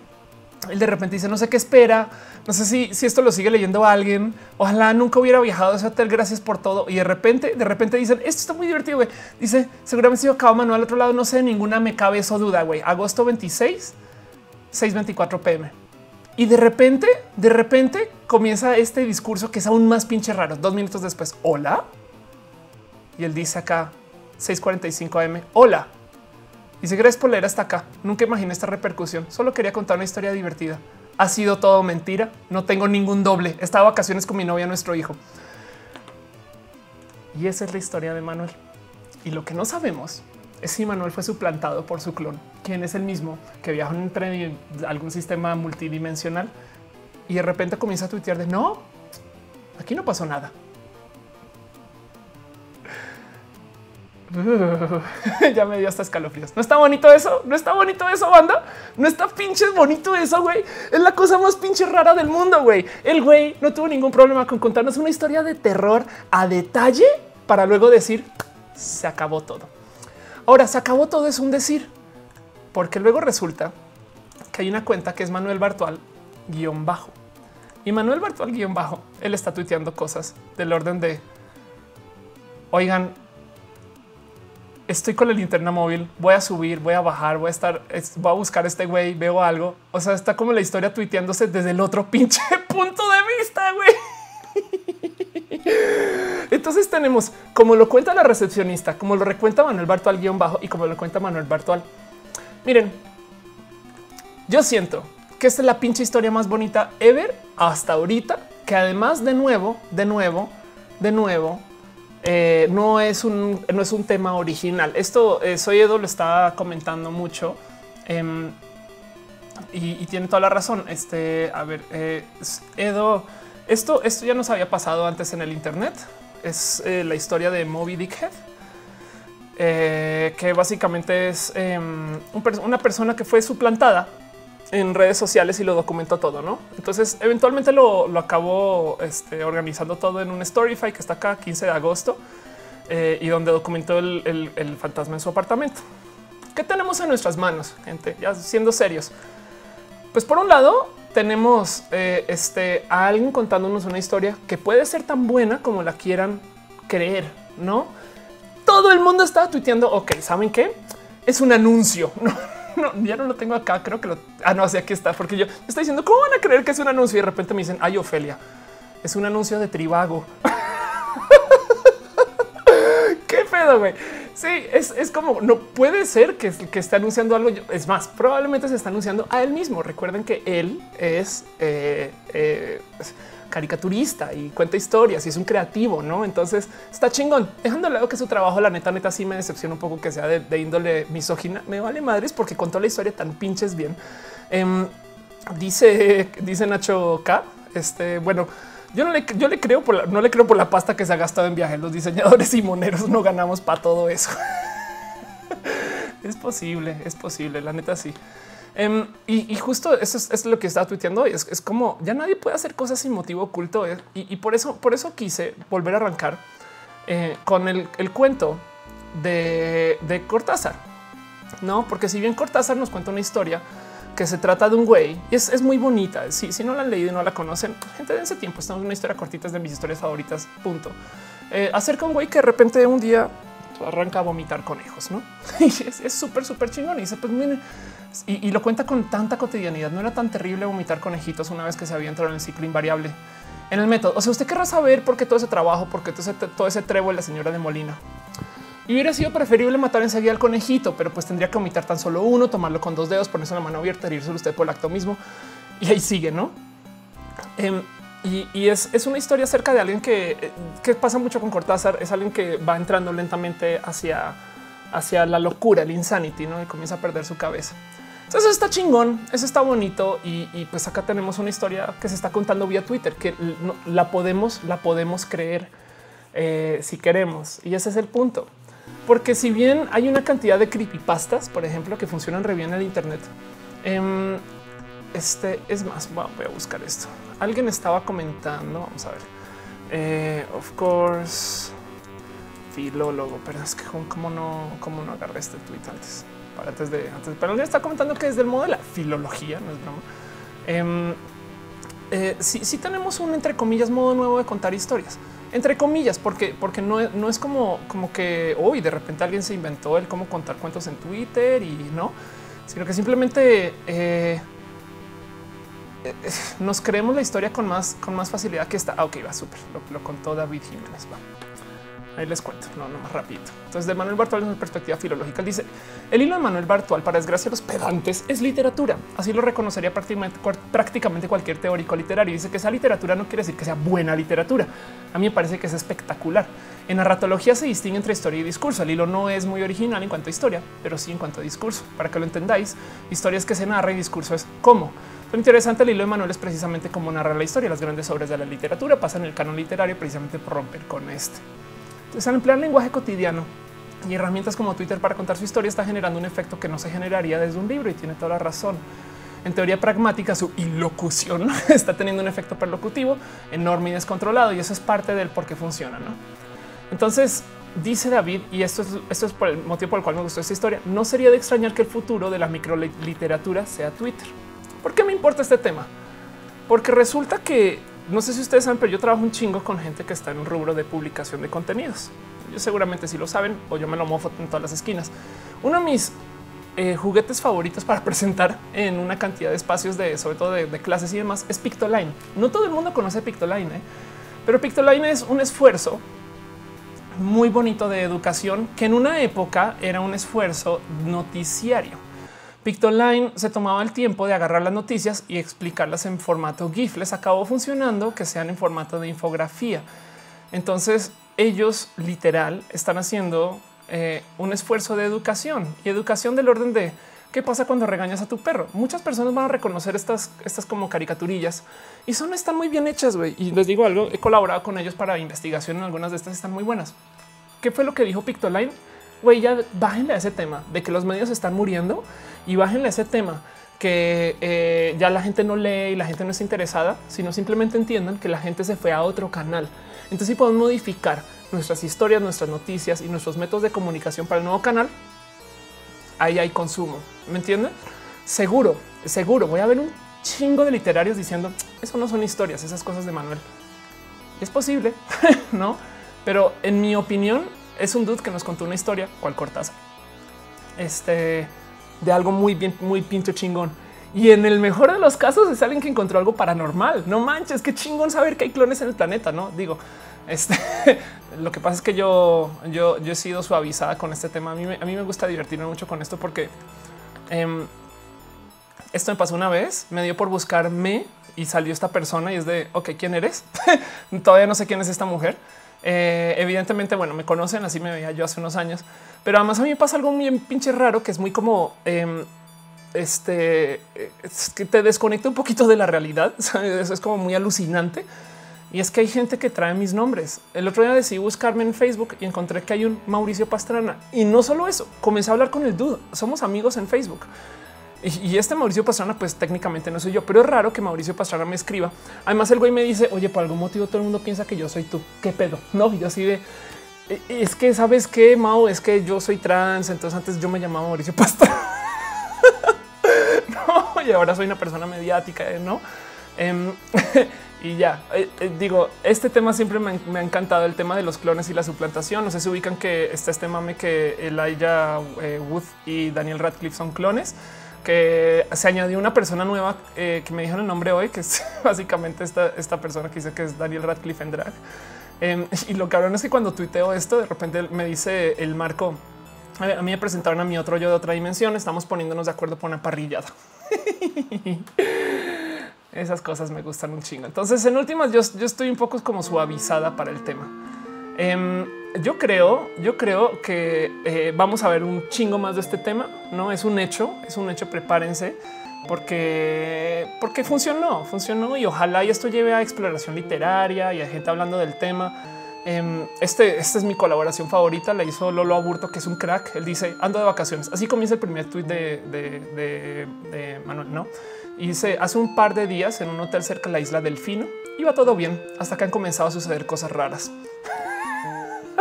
Él de repente dice, no sé qué espera, no sé si, si esto lo sigue leyendo alguien. Ojalá nunca hubiera viajado a ese hotel. Gracias por todo. Y de repente, de repente dicen esto está muy divertido. Dice seguramente si yo acabo Manuel al otro lado. No sé, ninguna me cabe eso duda. Güey, agosto 26, 6:24 pm. Y de repente, de repente comienza este discurso que es aún más pinche raro. Dos minutos después, hola. Y él dice acá 6:45 am. Hola. Dice gracias por leer hasta acá. Nunca imaginé esta repercusión. Solo quería contar una historia divertida ha sido todo mentira. No tengo ningún doble. Estaba vacaciones con mi novia, nuestro hijo. Y esa es la historia de Manuel. Y lo que no sabemos es si Manuel fue suplantado por su clon, quien es el mismo que viaja en algún sistema multidimensional y de repente comienza a tuitear de no, aquí no pasó nada. ya me dio hasta escalofríos. No está bonito eso. No está bonito eso, banda. No está pinche bonito eso, güey. Es la cosa más pinche rara del mundo, güey. El güey no tuvo ningún problema con contarnos una historia de terror a detalle para luego decir se acabó todo. Ahora se acabó todo es un decir, porque luego resulta que hay una cuenta que es Manuel Bartual guion bajo y Manuel Bartual guion bajo. Él está tuiteando cosas del orden de oigan, estoy con la linterna móvil, voy a subir, voy a bajar, voy a estar, voy a buscar a este güey, veo algo. O sea, está como la historia tuiteándose desde el otro pinche punto de vista, güey. Entonces tenemos, como lo cuenta la recepcionista, como lo recuenta Manuel Bartual guion bajo y como lo cuenta Manuel Bartual. Miren, yo siento que esta es la pinche historia más bonita ever hasta ahorita, que además de nuevo, de nuevo, de nuevo, eh, no es un no es un tema original. Esto eh, soy Edo lo está comentando mucho em, y, tiene toda la razón. Este, a ver, eh, Edo, esto, esto ya nos había pasado antes en el Internet. Es la historia de Moby Dick Head. eh, que básicamente es em, una persona que fue suplantada en redes sociales y lo documentó todo, ¿no? Entonces, eventualmente lo, lo acabó este, organizando todo en un Storyfy que está acá 15 de agosto eh, y donde documentó el, el fantasma en su apartamento. ¿Qué tenemos en nuestras manos, gente? Ya siendo serios. Pues por un lado, tenemos eh, este, a alguien contándonos una historia que puede ser tan buena como la quieran creer, ¿no? Todo el mundo está tuiteando, ok, ¿saben qué? Es un anuncio. ya no lo tengo acá, creo que lo... Ah, no, así aquí está, porque yo estoy diciendo, ¿cómo van a creer que es un anuncio? Y de repente me dicen, ay, Ofelia, es un anuncio de Tribago. ¿Qué pedo, güey? Sí, es, como no puede ser que, que esté anunciando algo. Es más, probablemente se está anunciando a él mismo. Recuerden que él es eh, eh, caricaturista y cuenta historias y es un creativo, no? Entonces está chingón. Dejando de lado que su trabajo, la neta, neta, sí me decepciona un poco que sea de, índole misógina. Me vale madres porque contó la historia tan pinches bien. Em, dice, dice Nacho K. Este bueno, yo no le, yo le creo por la, no le creo por la pasta que se ha gastado en viajes. Los diseñadores y moneros no ganamos para todo eso. es posible, es posible. La neta sí. Em, y, justo eso es, lo que estaba tuiteando hoy. Es, como ya nadie puede hacer cosas sin motivo oculto. Eh, y, por eso, por eso quise volver a arrancar eh, con el, cuento de, de Cortázar. No, porque si bien Cortázar nos cuenta una historia que se trata de un güey y es, muy bonita. Si, si no la han leído y no la conocen, gente de ese tiempo, estamos en una historia cortita, es de mis historias favoritas. Punto. Eh, acerca un güey que de repente un día arranca a vomitar conejos, no? Y es súper, súper chingón. Y dice, pues mire, y, lo cuenta con tanta cotidianidad. No era tan terrible vomitar conejitos una vez que se había entrado en el ciclo invariable en el método. O sea, usted querrá saber por qué todo ese trabajo, porque todo ese, todo ese trevo de la señora de Molina. Y hubiera sido preferible matar enseguida al conejito, pero pues tendría que omitar tan solo uno, tomarlo con dos dedos, ponerse la mano abierta, herirse usted por el acto mismo. Y ahí sigue, ¿no? Em, y, es, una historia acerca de alguien que, que, pasa mucho con Cortázar. Es alguien que va entrando lentamente hacia, hacia la locura, el insanity, ¿no? Y comienza a perder su cabeza. Entonces está chingón, eso está bonito y, pues acá tenemos una historia que se está contando vía Twitter que la podemos, la podemos creer eh, si queremos y ese es el punto. Porque si bien hay una cantidad de creepypastas, por ejemplo, que funcionan re bien en el Internet, em, este es más. voy a buscar esto. Alguien estaba comentando. Vamos a ver. Eh, of course, filólogo, pero es que cómo no, cómo no agarré este tweet antes, antes de antes. Pero alguien está comentando que es del modo de la filología, no es broma. Em, eh, sí tenemos un entre comillas modo nuevo de contar historias entre comillas, porque, porque no, no es como, como que hoy de repente alguien se inventó el cómo contar cuentos en Twitter y no, sino que simplemente eh, eh, nos creemos la historia con más, con más facilidad que está. Ah, ok, va súper. Lo, lo, contó David Jiménez. Va. Ahí les cuento, no, no más rápido. Entonces, de Manuel Bartual en perspectiva filológica, dice el hilo de Manuel Bartual, para desgracia de los pedantes, es literatura. Así lo reconocería prácticamente, cualquier teórico literario. Dice que esa literatura no quiere decir que sea buena literatura. A mí me parece que es espectacular. En narratología se distingue entre historia y discurso. El hilo no es muy original en cuanto a historia, pero sí en cuanto a discurso. Para que lo entendáis, historias que se narra y discurso es cómo. Lo interesante del hilo de Manuel es precisamente cómo narrar la historia. Las grandes obras de la literatura pasan el canon literario precisamente por romper con este. Entonces, al emplear lenguaje cotidiano y herramientas como Twitter para contar su historia, está generando un efecto que no se generaría desde un libro y tiene toda la razón. En teoría pragmática, su ilocución está teniendo un efecto perlocutivo enorme y descontrolado, y eso es parte del por qué funciona. ¿no? Entonces, dice David, y esto es, esto es por el motivo por el cual me gustó esta historia, no sería de extrañar que el futuro de la microliteratura sea Twitter. ¿Por qué me importa este tema? Porque resulta que no sé si ustedes saben, pero yo trabajo un chingo con gente que está en un rubro de publicación de contenidos. Yo seguramente si lo saben o yo me lo mofo en todas las esquinas. Uno de mis eh, juguetes favoritos para presentar en una cantidad de espacios de sobre todo de, clases y demás es Pictoline. No todo el mundo conoce Pictoline, ¿eh? pero Pictoline es un esfuerzo muy bonito de educación que en una época era un esfuerzo noticiario. Pictoline se tomaba el tiempo de agarrar las noticias y explicarlas en formato GIF. Les acabó funcionando que sean en formato de infografía. Entonces ellos literal están haciendo eh, un esfuerzo de educación y educación del orden de qué pasa cuando regañas a tu perro. Muchas personas van a reconocer estas, estas como caricaturillas y son están muy bien hechas. Y les digo algo, he colaborado con ellos para investigación en algunas de estas están muy buenas. ¿Qué fue lo que dijo Pictoline? Güey, ya bájenle a ese tema de que los medios están muriendo y bájenle a ese tema que eh, ya la gente no lee y la gente no es interesada, sino simplemente entiendan que la gente se fue a otro canal. Entonces, si podemos modificar nuestras historias, nuestras noticias y nuestros métodos de comunicación para el nuevo canal, ahí hay consumo. ¿Me entienden? Seguro, seguro. Voy a ver un chingo de literarios diciendo eso no son historias, esas cosas de Manuel. Es posible, no? Pero en mi opinión, es un dude que nos contó una historia, cual Cortázar. Este de algo muy bien, muy pinto chingón. Y en el mejor de los casos es alguien que encontró algo paranormal. No manches, qué chingón saber que hay clones en el planeta, no digo. Este, lo que pasa es que yo, yo, yo he sido suavizada con este tema. A mí, a mí me gusta divertirme mucho con esto porque em, esto me pasó una vez, me dio por buscarme y salió esta persona y es de, ok, ¿quién eres? Todavía no sé quién es esta mujer. Eh, evidentemente, bueno, me conocen, así me veía yo hace unos años, pero además a mí me pasa algo muy pinche raro que es muy como em, este es que te desconecta un poquito de la realidad. Eso es como muy alucinante. Y es que hay gente que trae mis nombres. El otro día decidí buscarme en Facebook y encontré que hay un Mauricio Pastrana. Y no solo eso, comencé a hablar con el dude. Somos amigos en Facebook. Y, este Mauricio Pastrana, pues técnicamente no soy yo, pero es raro que Mauricio Pastrana me escriba. Además, el güey me dice, oye, por algún motivo todo el mundo piensa que yo soy tú. ¿Qué pedo? No, yo así de... E, es que, ¿sabes qué, Mau? Es que yo soy trans, entonces antes yo me llamaba Mauricio Pastrana. y ahora soy una persona mediática, ¿no? Em, y ya eh, eh, digo, este tema siempre me, ha encantado el tema de los clones y la suplantación. No sé si ubican que está este mame que Elijah eh, Wood y Daniel Radcliffe son clones que se añadió una persona nueva eh, que me dijo el nombre hoy, que es básicamente esta, esta persona que dice que es Daniel Radcliffe en drag. Em, y lo cabrón es que cuando tuiteo esto, de repente me dice el marco. A mí me presentaron a mi otro yo de otra dimensión. Estamos poniéndonos de acuerdo por una parrillada. Esas cosas me gustan un chingo. Entonces, en últimas, yo, yo estoy un poco como suavizada para el tema. Em, yo creo, yo creo que eh, vamos a ver un chingo más de este tema. No es un hecho, es un hecho. Prepárense porque, porque funcionó, funcionó y ojalá y esto lleve a exploración literaria y a gente hablando del tema. Em, este, esta es mi colaboración favorita. La hizo Lolo Aburto, que es un crack. Él dice ando de vacaciones. Así comienza el primer tweet de, de Manuel. No, y dice hace un par de días en un hotel cerca de la isla Delfino iba todo bien hasta que han comenzado a suceder cosas raras.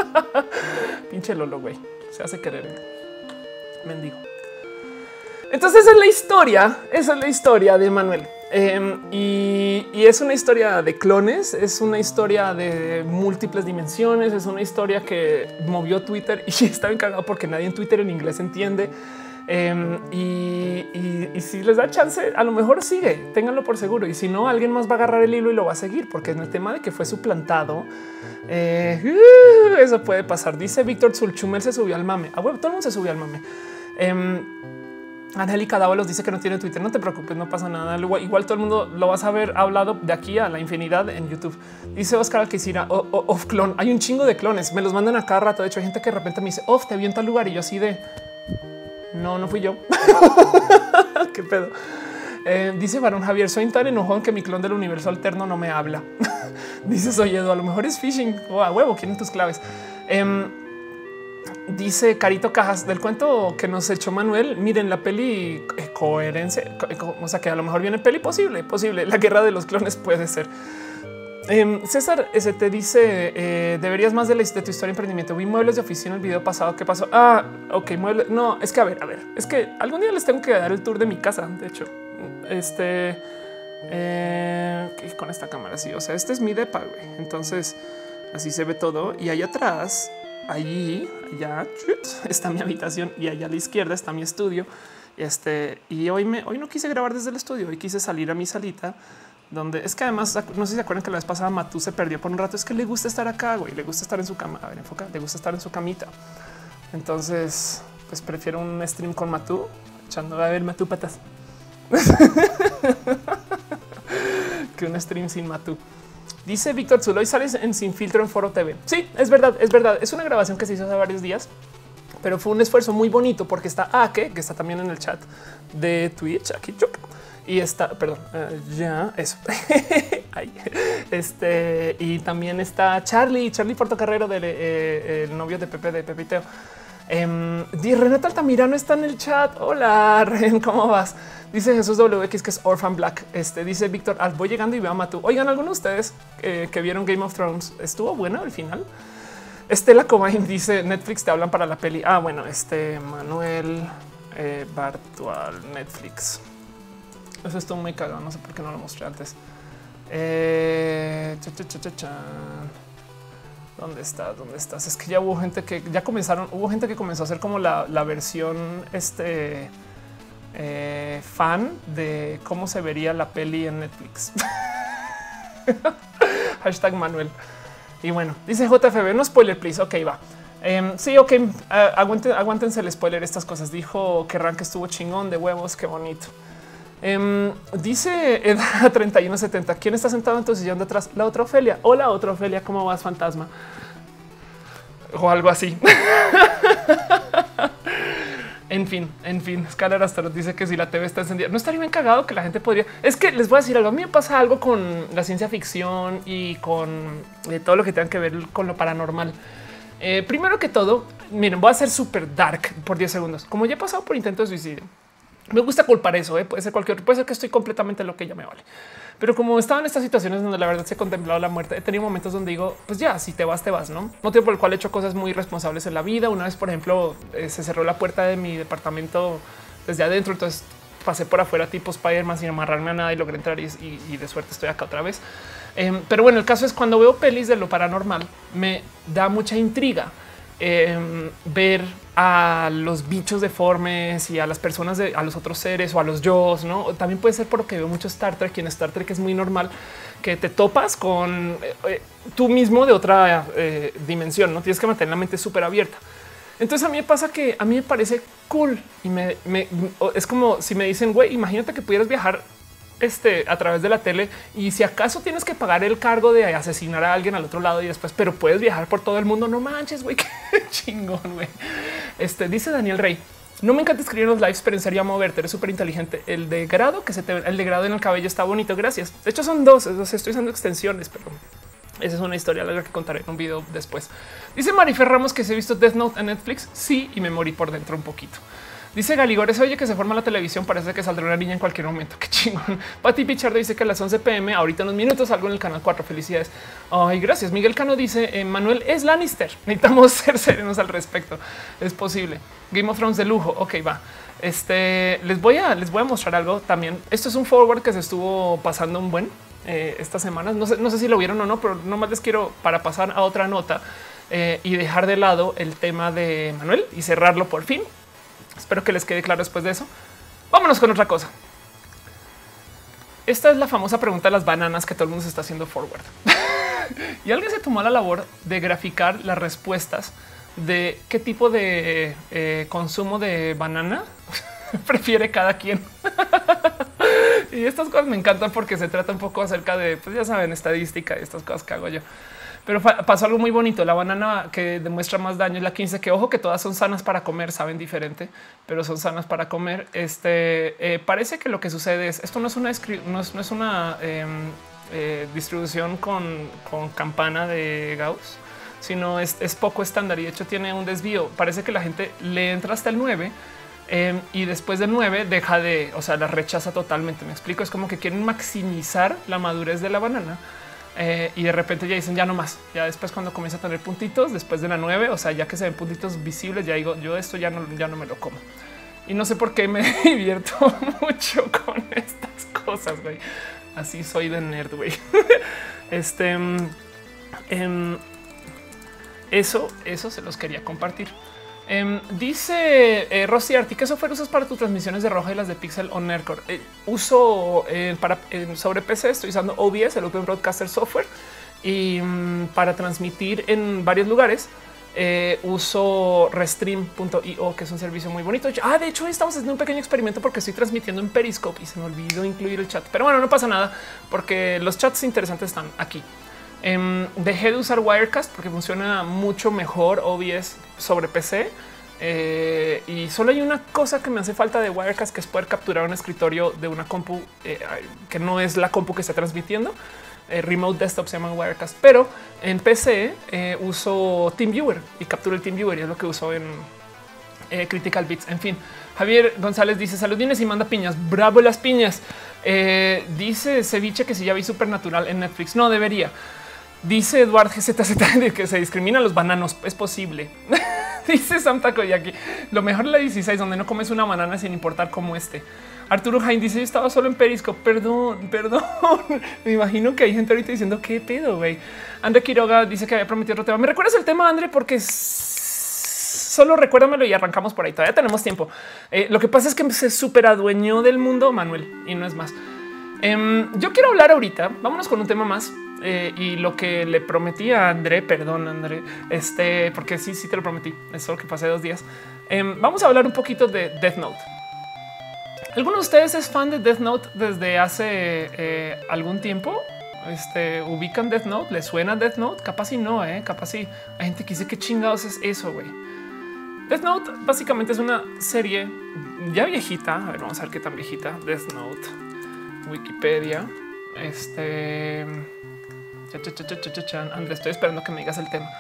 Pinche Lolo, güey. Se hace querer. Mendigo. Entonces esa es la historia. Esa es la historia de Manuel. Em, y, es una historia de clones, es una historia de múltiples dimensiones, es una historia que movió Twitter y está encargado porque nadie en Twitter en inglés entiende. Em, y, si les da chance, a lo mejor sigue, ténganlo por seguro. Y si no, alguien más va a agarrar el hilo y lo va a seguir, porque en el tema de que fue suplantado, eh, uh, eso puede pasar. Dice Víctor Zulchumel se subió al mame. Ah, todo el mundo se subió al mame. Eh, Angélica Dávalos dice que no tiene Twitter. No te preocupes, no pasa nada. Igual, todo el mundo lo vas a ver hablado de aquí a la infinidad en YouTube. Dice Oscar Alquicira off clon. Hay un chingo de clones. Me los mandan a cada rato. De hecho, hay gente que de repente me dice off, te vi en tal lugar y yo así de no, no fui yo. Qué pedo. Eh, dice Varón Javier, soy tan enojón que mi clon del universo alterno no me habla. dice soy Edu, a lo mejor es phishing o a huevo, quieren tus claves. Em, dice Carito Cajas del cuento que nos echó Manuel. Miren la peli eh, coherencia, o sea que a lo mejor viene peli posible, posible. La guerra de los clones puede ser. Em, César ese te dice eh, deberías más de, la, de tu historia de emprendimiento. Vi muebles de oficina el video pasado. ¿Qué pasó? Ah, ok, muebles. No, es que a ver, a ver, es que algún día les tengo que dar el tour de mi casa. De hecho, este eh, con esta cámara. Sí, o sea, este es mi depa. Entonces, así se ve todo. Y ahí atrás, allí, allá está mi habitación y allá a la izquierda está mi estudio. Este y hoy me hoy no quise grabar desde el estudio. Hoy quise salir a mi salita donde es que además no sé si se acuerdan que la vez pasada Matú se perdió por un rato. Es que le gusta estar acá, güey, le gusta estar en su cama. A ver, enfoca, le gusta estar en su camita. Entonces, pues prefiero un stream con Matú echando a ver Matú patas que un stream sin Matú. Dice Víctor Zulo y sales en sin filtro en Foro TV. Sí, es verdad, es verdad. Es una grabación que se hizo hace varios días, pero fue un esfuerzo muy bonito porque está Ake, que está también en el chat de Twitch. Aquí yo y está, perdón, eh, ya eso. este y también está Charlie, Charlie Portocarrero del eh, el novio de Pepe de Pepiteo. Eh, Renata Altamirano está en el chat. Hola, Ren, ¿cómo vas? Dice Jesús WX que es Orphan Black. Este dice Víctor, ah, voy llegando y veo a Matu. Oigan, algunos de ustedes eh, que vieron Game of Thrones, ¿estuvo bueno al final? Estela Cobain dice Netflix te hablan para la peli. Ah, bueno, este Manuel eh, Bartual Netflix. Eso estuvo muy cagado. No sé por qué no lo mostré antes. Eh, ¿Dónde estás? ¿Dónde estás? Es que ya hubo gente que ya comenzaron, hubo gente que comenzó a hacer como la, versión este eh, fan de cómo se vería la peli en Netflix. Hashtag Manuel. Y bueno, dice JFB, no spoiler, please. Ok, va. Em, sí, ok, uh, aguántense el spoiler. Estas cosas dijo que Rank estuvo chingón de huevos. Qué bonito. Um, dice Edad 3170. ¿Quién está sentado en tu sillón de atrás? La otra Ofelia. Hola, otra Ofelia. ¿Cómo vas, fantasma? O algo así. en fin, en fin. Scalar hasta nos dice que si la TV está encendida, no estaría bien cagado que la gente podría. Es que les voy a decir algo. A mí me pasa algo con la ciencia ficción y con eh, todo lo que tenga que ver con lo paranormal. Eh, primero que todo, miren, voy a ser súper dark por 10 segundos. Como ya he pasado por intentos de suicidio, me gusta culpar eso. ¿eh? Puede ser cualquier, puede ser que estoy completamente lo que ya me vale. Pero como estaba en estas situaciones donde la verdad se ha contemplado la muerte, he tenido momentos donde digo, pues ya, si te vas, te vas, no? Motivo por el cual he hecho cosas muy responsables en la vida. Una vez, por ejemplo, eh, se cerró la puerta de mi departamento desde adentro. Entonces pasé por afuera tipo Spider-Man sin amarrarme a nada y logré entrar y, de suerte estoy acá otra vez. Em, pero bueno, el caso es cuando veo pelis de lo paranormal, me da mucha intriga Em, ver a los bichos deformes y a las personas, de, a los otros seres o a los yo, no? También puede ser porque veo mucho Star Trek y en Star Trek es muy normal que te topas con eh, eh, tú mismo de otra eh, dimensión, no tienes que mantener la mente súper abierta. Entonces a mí me pasa que a mí me parece cool y me es como si me dicen, güey, imagínate que pudieras viajar este, a través de la tele y si acaso tienes que pagar el cargo de asesinar a alguien al otro lado y después, pero puedes viajar por todo el mundo. No manches, güey, qué chingón, güey. Este dice Daniel Rey. No me encanta escribir los lives, pero en serio moverte. Eres súper inteligente. El de grado que se te el de grado en el cabello está bonito. Gracias. De hecho, son dos. estoy usando extensiones, pero esa es una historia larga que contaré en un video después. Dice Marifer Ramos que se ha visto Death Note en Netflix. Sí, y me morí por dentro un poquito. Dice Galigores, oye, que se forma la televisión, parece que saldrá una niña en cualquier momento. Qué chingón. Pati Pichardo dice que a las 11 pm, ahorita en unos minutos, salgo en el canal 4. Felicidades. Ay, gracias. Miguel Cano dice, eh, Manuel es Lannister. Necesitamos ser serenos al respecto. Es posible. Game of Thrones de lujo. Ok, va. Este les voy a les voy a mostrar algo también. Esto es un forward que se estuvo pasando un buen eh, estas semanas. No sé, no sé si lo vieron o no, pero nomás les quiero para pasar a otra nota eh, y dejar de lado el tema de Manuel y cerrarlo por fin Espero que les quede claro después de eso. Vámonos con otra cosa. Esta es la famosa pregunta de las bananas que todo el mundo se está haciendo forward. y alguien se tomó la labor de graficar las respuestas de qué tipo de eh, consumo de banana prefiere cada quien. y estas cosas me encantan porque se trata un poco acerca de, pues ya saben, estadística y estas cosas que hago yo. Pero pasó algo muy bonito. La banana que demuestra más daño es la 15, que ojo que todas son sanas para comer, saben diferente, pero son sanas para comer. Este eh, parece que lo que sucede es esto no es una, es, em, eh, distribución con, campana de Gauss, sino es, poco estándar y de hecho tiene un desvío. Parece que la gente le entra hasta el 9 em, y después del 9 deja de, o sea, la rechaza totalmente. Me explico. Es como que quieren maximizar la madurez de la banana eh, y de repente ya dicen ya no más. Ya después cuando comienza a tener puntitos después de la 9, o sea, ya que se ven puntitos visibles, ya digo yo esto ya no, ya no me lo como. Y no sé por qué me divierto mucho con estas cosas, güey. Así soy de nerd, güey. este eh, eso, eso se los quería compartir. Em, dice eh, Rosy Arti, ¿qué software usas para tus transmisiones de roja y las de Pixel o Nerdcore? Eh, uso eh, para sobre PC, estoy usando OBS, el Open Broadcaster Software, y mm, para transmitir en varios lugares. uso restream.io, que es un servicio muy bonito. Ah, de hecho, estamos haciendo un pequeño experimento porque estoy transmitiendo en Periscope y se me olvidó incluir el chat. Pero bueno, no pasa nada porque los chats interesantes están aquí. Em, dejé de usar Wirecast porque funciona mucho mejor OBS sobre PC. Eh, y solo hay una cosa que me hace falta de Wirecast que es poder capturar un escritorio de una compu eh, que no es la compu que está transmitiendo. Eh, remote desktop se llama Wirecast, pero en PC uso TeamViewer y capturo el TeamViewer y es lo que uso en, Critical Beats. En fin, Javier González dice saludines y manda piñas. Bravo las piñas. Dice Ceviche que si ya vi Supernatural en Netflix. No debería. Dice Eduard GZZ que se discrimina a los bananos. Es posible. dice Santa Koyaki. Lo mejor es la 16, donde no comes una banana sin importar cómo esté. Arturo Jain dice: Yo estaba solo en Perisco. Perdón, perdón. Me imagino que hay gente ahorita diciendo qué pedo, güey. André Quiroga dice que había prometido otro tema. ¿Me recuerdas el tema, André? Porque solo recuérdamelo y arrancamos por ahí. Todavía tenemos tiempo. Eh, lo que pasa es que se super adueñó del mundo, Manuel, y no es más. Em, yo quiero hablar ahorita. Vámonos con un tema más. Eh, y lo que le prometí a André, perdón, André, este, porque sí, sí te lo prometí. Es solo que pasé dos días. Em, vamos a hablar un poquito de Death Note. ¿Alguno de ustedes es fan de Death Note desde hace eh, algún tiempo? Este ubican Death Note, le suena Death Note, capaz y no, eh? capaz sí. Hay gente que dice que chingados es eso, güey. Death Note básicamente es una serie ya viejita. A ver, vamos a ver qué tan viejita. Death Note, Wikipedia. Este André, estoy esperando que me digas el tema.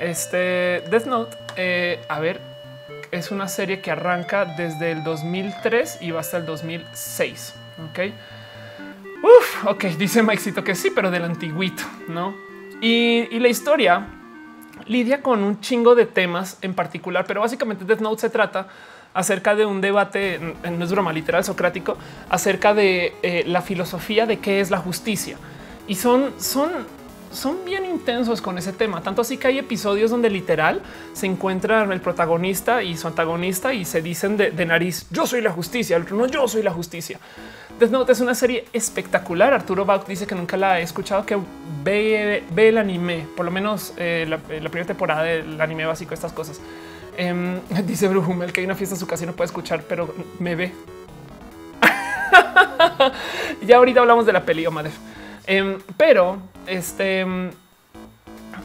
Este Death Note, eh, a ver, es una serie que arranca desde el 2003 y va hasta el 2006. Ok. Uf, ok, dice Maxito que sí, pero del antiguito, no? Y, la historia lidia con un chingo de temas en particular, pero básicamente Death Note se trata acerca de un debate, no es broma literal socrático, acerca de eh, la filosofía de qué es la justicia. Y son, son son bien intensos con ese tema. Tanto así que hay episodios donde literal se encuentran el protagonista y su antagonista y se dicen de, nariz: Yo soy la justicia, el otro no, yo soy la justicia. Death Note es una serie espectacular. Arturo Bauk dice que nunca la he escuchado, que ve, el anime, por lo menos eh, la, primera temporada del anime básico, estas cosas. Em, dice Brujumel que hay una fiesta en su casa y no puede escuchar, pero me ve. ya ahorita hablamos de la peli, Omadef. Em, pero este em,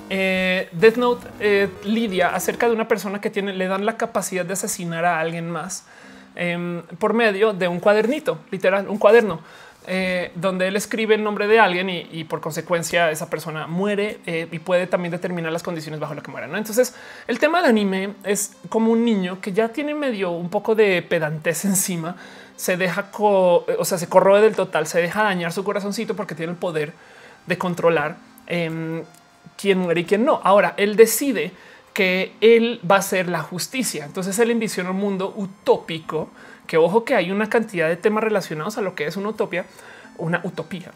eh, Death Note eh, lidia acerca de una persona que tiene, le dan la capacidad de asesinar a alguien más em, por medio de un cuadernito, literal, un cuaderno. Eh, donde él escribe el nombre de alguien y, por consecuencia esa persona muere y puede también determinar las condiciones bajo las que muera. Entonces, el tema del anime es como un niño que ya tiene medio un poco de pedantez encima, se deja, o sea, se corroe del total, se deja dañar su corazoncito porque tiene el poder de controlar eh, quién muere y quién no. Ahora, él decide que él va a ser la justicia. Entonces él envisiona un mundo utópico, que ojo que hay una cantidad de temas relacionados a lo que es una utopía, una utopía.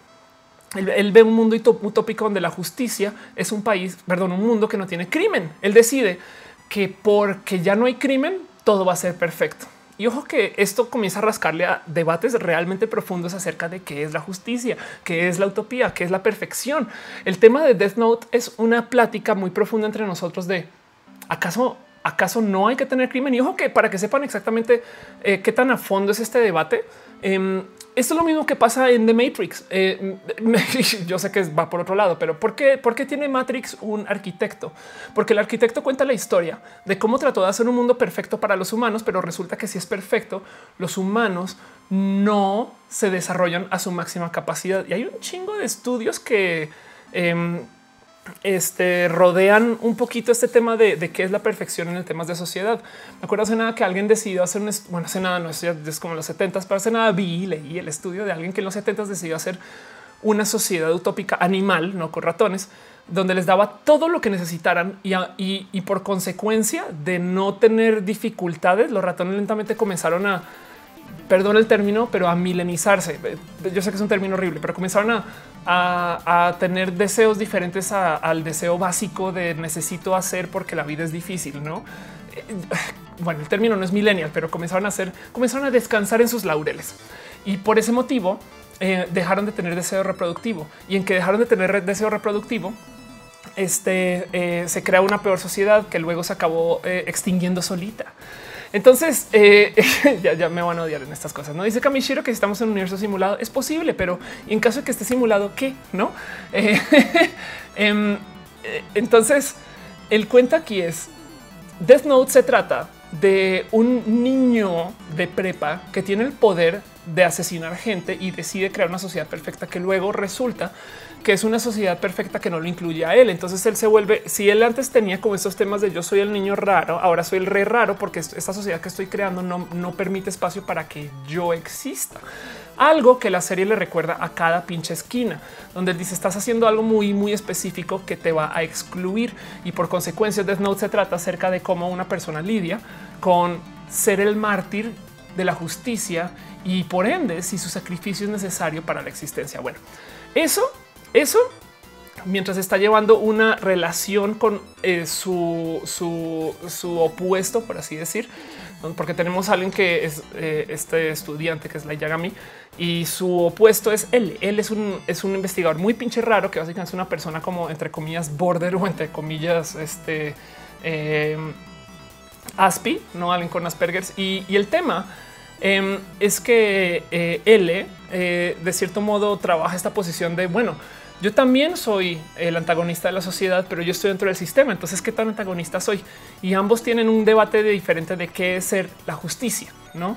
Él, ve un mundo utópico donde la justicia es un país, perdón, un mundo que no tiene crimen. Él decide que porque ya no hay crimen, todo va a ser perfecto. Y ojo que esto comienza a rascarle a debates realmente profundos acerca de qué es la justicia, qué es la utopía, qué es la perfección. El tema de Death Note es una plática muy profunda entre nosotros de acaso, acaso no hay que tener crimen. Y ojo que para que sepan exactamente eh, qué tan a fondo es este debate, em, esto es lo mismo que pasa en The Matrix. Eh, yo sé que va por otro lado, pero ¿por qué, ¿por qué tiene Matrix un arquitecto? Porque el arquitecto cuenta la historia de cómo trató de hacer un mundo perfecto para los humanos, pero resulta que si es perfecto, los humanos no se desarrollan a su máxima capacidad. Y hay un chingo de estudios que em, este, rodean un poquito este tema de, qué es la perfección en el temas de sociedad. Me acuerdo hace nada que alguien decidió hacer un, bueno, hace nada, no es, es como los 70 pero hace nada vi leí el estudio de alguien que en los 70 decidió hacer una sociedad utópica animal, no con ratones, donde les daba todo lo que necesitaran y, y por consecuencia de no tener dificultades, los ratones lentamente comenzaron a perdón el término, pero a milenizarse. Yo sé que es un término horrible, pero comenzaron a, tener deseos diferentes al deseo básico de necesito hacer porque la vida es difícil, ¿no? Eh, bueno, el término no es millennial, pero comenzaron a hacer, comenzaron a descansar en sus laureles. Y por ese motivo eh, dejaron de tener deseo reproductivo. Y en que dejaron de tener deseo reproductivo, este, eh, se crea una peor sociedad que luego se acabó extinguiendo solita. Entonces eh, ya, me van a odiar en estas cosas. No dice Kamishiro que estamos en un universo simulado es posible, pero en caso de que esté simulado, ¿qué? No? Eh, em, eh, entonces el cuento aquí es Death Note se trata de un niño de prepa que tiene el poder de asesinar gente y decide crear una sociedad perfecta que luego resulta que es una sociedad perfecta que no lo incluye a él. Entonces él se vuelve, si él antes tenía como estos temas de yo soy el niño raro, ahora soy el rey raro porque esta sociedad que estoy creando no, no permite espacio para que yo exista. Algo que la serie le recuerda a cada pinche esquina, donde él dice estás haciendo algo muy, muy específico que te va a excluir y por consecuencia Death Note se trata acerca de cómo una persona lidia con ser el mártir de la justicia y por ende si su sacrificio es necesario para la existencia. Bueno, eso, eso mientras está llevando una relación con eh, su, su, opuesto, por así decir, porque tenemos a alguien que es eh, este estudiante que es la Yagami y su opuesto es él. Él es un, es un investigador muy pinche raro que básicamente es una persona como entre comillas border o entre comillas este eh, Aspi, no alguien con Asperger's. Y, el tema em, es que eh, L de cierto modo trabaja esta posición de bueno, yo también soy el antagonista de la sociedad, pero yo estoy dentro del sistema. Entonces, ¿qué tan antagonista soy? Y ambos tienen un debate de diferente de qué es ser la justicia, no?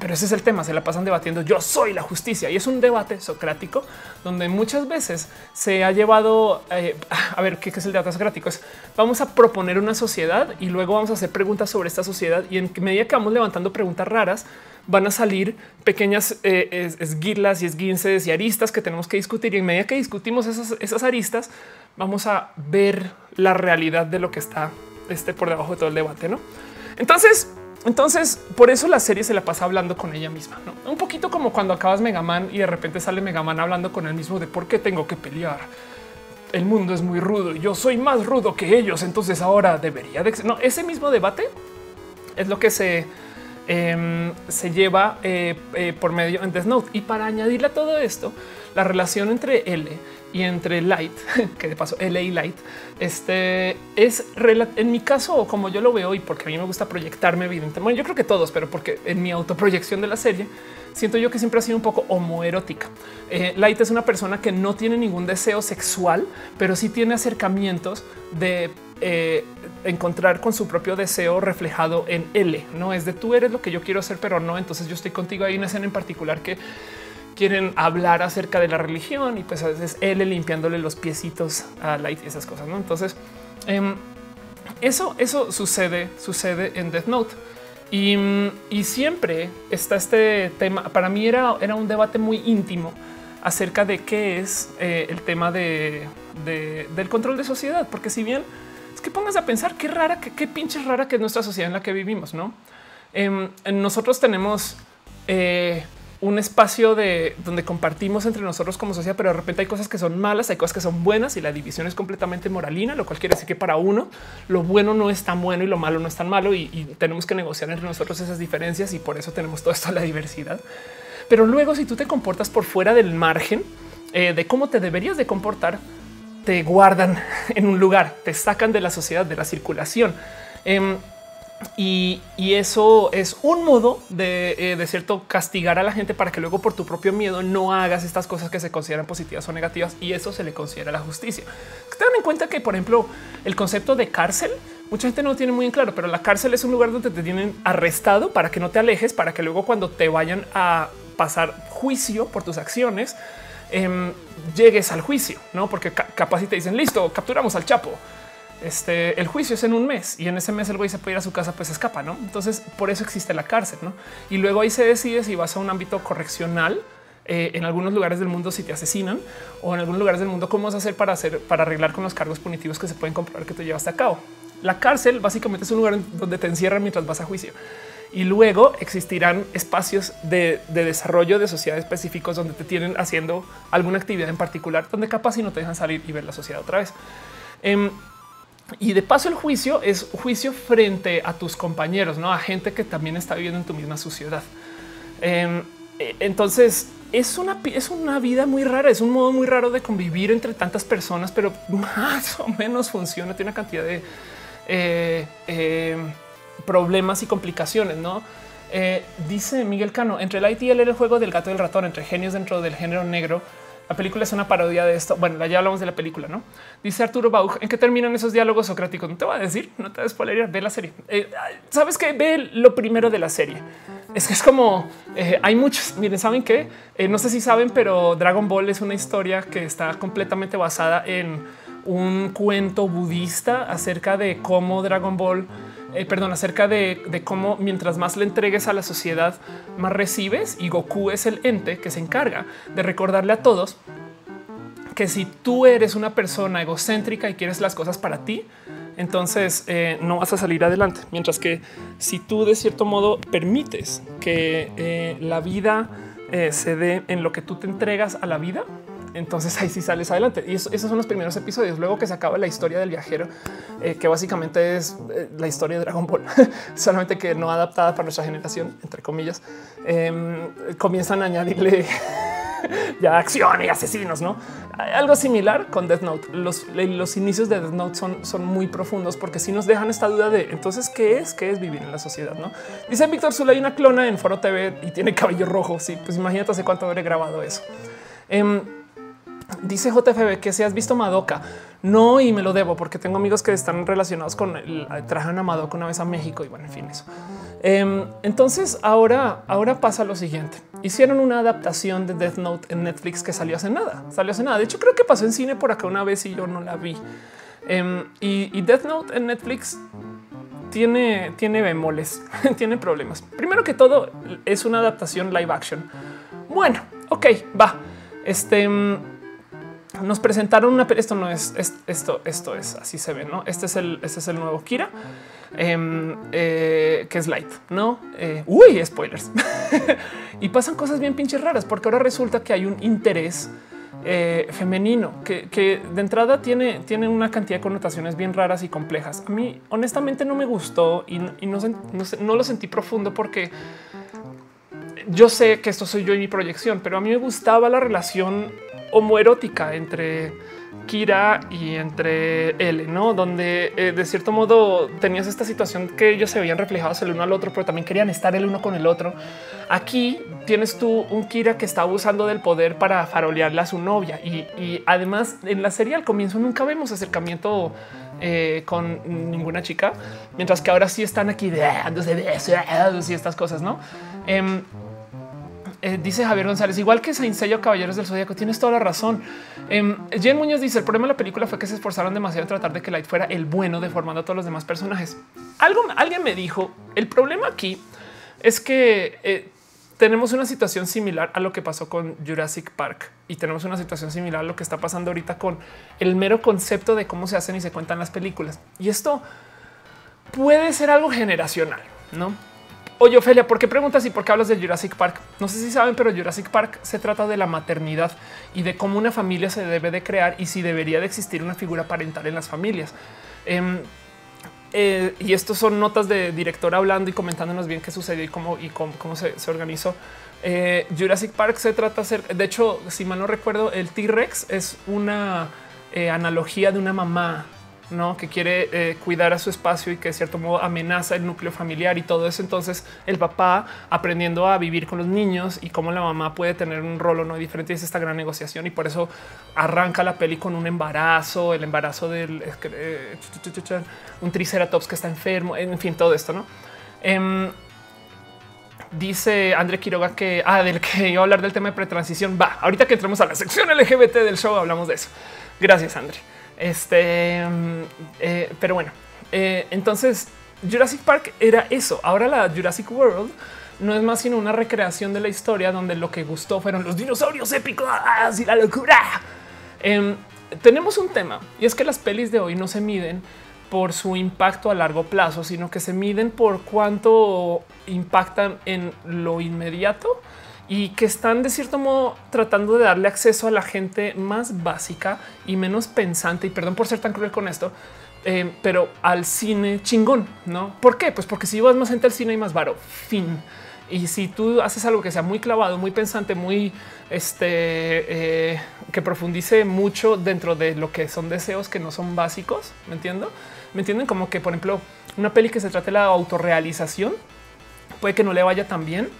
Pero ese es el tema, se la pasan debatiendo yo soy la justicia y es un debate socrático donde muchas veces se ha llevado eh, a ver qué es el debate socrático. Es vamos a proponer una sociedad y luego vamos a hacer preguntas sobre esta sociedad y en medida que vamos levantando preguntas raras van a salir pequeñas eh, esguirlas y esguinces y aristas que tenemos que discutir y en medida que discutimos esas, esas aristas vamos a ver la realidad de lo que está este, por debajo de todo el debate. ¿no? Entonces, entonces, por eso la serie se la pasa hablando con ella misma, ¿no? Un poquito como cuando acabas Megaman y de repente sale Megaman hablando con él mismo de por qué tengo que pelear. El mundo es muy rudo y yo soy más rudo que ellos, entonces ahora debería de... No, ese mismo debate es lo que se, em, se lleva eh, eh, por medio en Death. Y para añadirle a todo esto, la relación entre L y entre Light, que de paso L y Light, este es en mi caso, como yo lo veo y porque a mí me gusta proyectarme, evidentemente. Bueno, yo creo que todos, pero porque en mi autoproyección de la serie siento yo que siempre ha sido un poco homoerótica. Eh, Light es una persona que no tiene ningún deseo sexual, pero sí tiene acercamientos de eh, encontrar con su propio deseo reflejado en L. No es de tú eres lo que yo quiero hacer, pero no. Entonces yo estoy contigo. Hay una escena en particular que quieren hablar acerca de la religión y pues a veces él limpiándole los piecitos a Light y esas cosas. ¿no? Entonces em, eso, eso sucede, sucede en Death Note. Y, siempre está este tema. Para mí era, era un debate muy íntimo acerca de qué es eh, el tema de, del control de sociedad, porque si bien que pongas a pensar qué rara, qué, qué pinche rara que es nuestra sociedad en la que vivimos, no? Em, nosotros tenemos eh, un espacio de donde compartimos entre nosotros como sociedad, pero de repente hay cosas que son malas, hay cosas que son buenas y la división es completamente moralina, lo cual quiere decir que para uno lo bueno no es tan bueno y lo malo no es tan malo y, tenemos que negociar entre nosotros esas diferencias y por eso tenemos todo esto la diversidad. Pero luego si tú te comportas por fuera del margen eh, de cómo te deberías de comportar, te guardan en un lugar, te sacan de la sociedad, de la circulación. Em, y, eso es un modo eh, de, cierto castigar a la gente para que luego por tu propio miedo no hagas estas cosas que se consideran positivas o negativas y eso se le considera la justicia. Tengan en cuenta que, por ejemplo, el concepto de cárcel, mucha gente no tiene muy en claro, pero la cárcel es un lugar donde te tienen arrestado para que no te alejes, para que luego cuando te vayan a pasar juicio por tus acciones, em, llegues al juicio, no? Porque capaz si te dicen listo, capturamos al Chapo este, el juicio es en un mes y en ese mes el güey se puede ir a su casa, pues escapa, ¿no? Entonces por eso existe la cárcel, ¿no? Y luego ahí se decide si vas a un ámbito correccional eh, en algunos lugares del mundo si te asesinan o en algunos lugares del mundo cómo vas a hacer para hacer para arreglar con los cargos punitivos que se pueden comprobar que te llevaste a cabo. La cárcel básicamente es un lugar donde te encierran mientras vas a juicio y luego existirán espacios de, desarrollo de sociedades específicos donde te tienen haciendo alguna actividad en particular donde capaz y no te dejan salir y ver la sociedad otra vez. Em, y de paso el juicio es juicio frente a tus compañeros, no a gente que también está viviendo en tu misma sociedad. Em, e, entonces es una, es una vida muy rara, es un modo muy raro de convivir entre tantas personas, pero más o menos funciona. Tiene una cantidad de eh, em, problemas y complicaciones, no? Eh, dice Miguel Cano entre el IT y el juego del gato y el ratón, entre genios dentro del género negro La película es una parodia de esto. Bueno, ya hablamos de la película, ¿no? Dice Arturo Bauch, ¿en qué terminan esos diálogos socráticos? No te voy a decir, no te a ve la serie. Eh, Sabes que ve lo primero de la serie. Es que es como eh, hay muchos. Miren, saben eh, no sé si saben, pero Dragon Ball es una historia que está completamente basada en un cuento budista acerca de cómo Dragon Ball eh, perdón, acerca de, cómo mientras más le entregues a la sociedad, más recibes y Goku es el ente que se encarga de recordarle a todos que si tú eres una persona egocéntrica y quieres las cosas para ti, entonces eh, no vas a salir adelante. Mientras que si tú de cierto modo permites que eh, la vida se dé en lo que tú te entregas a la vida, entonces ahí sí sales adelante. Y esos son los primeros episodios. Luego que se acaba la historia del viajero, eh, que básicamente es eh, la historia de Dragon Ball, solamente que no adaptada para nuestra generación, entre comillas, em, comienzan a añadirle ya acción y asesinos, no algo similar con Death Note. Los, los inicios de Death Note son, son muy profundos porque si nos dejan esta duda de entonces qué es, qué es vivir en la sociedad. No dice Víctor Zula, hay una clona en Foro TV y tiene cabello rojo. Sí, pues imagínate hace cuánto habré grabado eso. Em, Dice JFB que si has visto Madoka, no, y me lo debo porque tengo amigos que están relacionados con el trajan a Madoka una vez a México y bueno, en fin, eso. Em, entonces ahora, ahora pasa lo siguiente. Hicieron una adaptación de Death Note en Netflix que salió hace nada, salió hace nada. De hecho, creo que pasó en cine por acá una vez y yo no la vi. Em, y, Death Note en Netflix tiene, tiene bemoles, tiene problemas. Primero que todo, es una adaptación live action. Bueno, ok, va. Este nos presentaron una, esto no es, esto, esto es así se ve, no? Este es el, este es el nuevo Kira, em, eh, que es light, no? Eh, uy, spoilers. y pasan cosas bien pinches raras porque ahora resulta que hay un interés eh, femenino que, de entrada tiene, tiene una cantidad de connotaciones bien raras y complejas. A mí honestamente no me gustó y, no, no lo sentí profundo porque yo sé que esto soy yo y mi proyección, pero a mí me gustaba la relación homoerótica entre Kira y entre él, no? Donde eh, de cierto modo tenías esta situación que ellos se veían reflejados el uno al otro, pero también querían estar el uno con el otro. Aquí tienes tú un Kira que está abusando del poder para farolearle a su novia y, además en la serie al comienzo nunca vemos acercamiento eh, con ninguna chica, mientras que ahora sí están aquí de y estas cosas, no? Em, eh, dice Javier González, igual que Saint Seiya Caballeros del Zodíaco, tienes toda la razón. Eh, Jen Muñoz dice: el problema de la película fue que se esforzaron demasiado en tratar de que Light fuera el bueno, deformando a todos los demás personajes. Algo, alguien me dijo: el problema aquí es que eh, tenemos una situación similar a lo que pasó con Jurassic Park y tenemos una situación similar a lo que está pasando ahorita con el mero concepto de cómo se hacen y se cuentan las películas. Y esto puede ser algo generacional, no? Oye, Ofelia, ¿por qué preguntas y por qué hablas de Jurassic Park? No sé si saben, pero Jurassic Park se trata de la maternidad y de cómo una familia se debe de crear y si debería de existir una figura parental en las familias. Em, eh, y estos son notas de director hablando y comentándonos bien qué sucedió y cómo, se, organizó. Eh, Jurassic Park se trata de ser, de hecho, si mal no recuerdo, el T-Rex es una eh, analogía de una mamá no que quiere eh, cuidar a su espacio y que de cierto modo amenaza el núcleo familiar y todo eso. Entonces el papá aprendiendo a vivir con los niños y cómo la mamá puede tener un rol o no diferente es esta gran negociación y por eso arranca la peli con un embarazo, el embarazo del eh, un triceratops que está enfermo, en fin, todo esto, no? Em, dice André Quiroga que ah, del que iba a hablar del tema de pretransición. Va, ahorita que entremos a la sección LGBT del show, hablamos de eso. Gracias, André. Este, mm, eh, pero bueno, eh, entonces Jurassic Park era eso. Ahora la Jurassic World no es más sino una recreación de la historia donde lo que gustó fueron los dinosaurios épicos y la locura. Em, tenemos un tema y es que las pelis de hoy no se miden por su impacto a largo plazo, sino que se miden por cuánto impactan en lo inmediato y que están de cierto modo tratando de darle acceso a la gente más básica y menos pensante. Y perdón por ser tan cruel con esto, eh, pero al cine chingón, no? ¿Por qué? Pues porque si vas más gente al cine y más varo, fin. Y si tú haces algo que sea muy clavado, muy pensante, muy este eh, que profundice mucho dentro de lo que son deseos que no son básicos, me entiendo, me entienden como que, por ejemplo, una peli que se trate de la autorrealización puede que no le vaya tan bien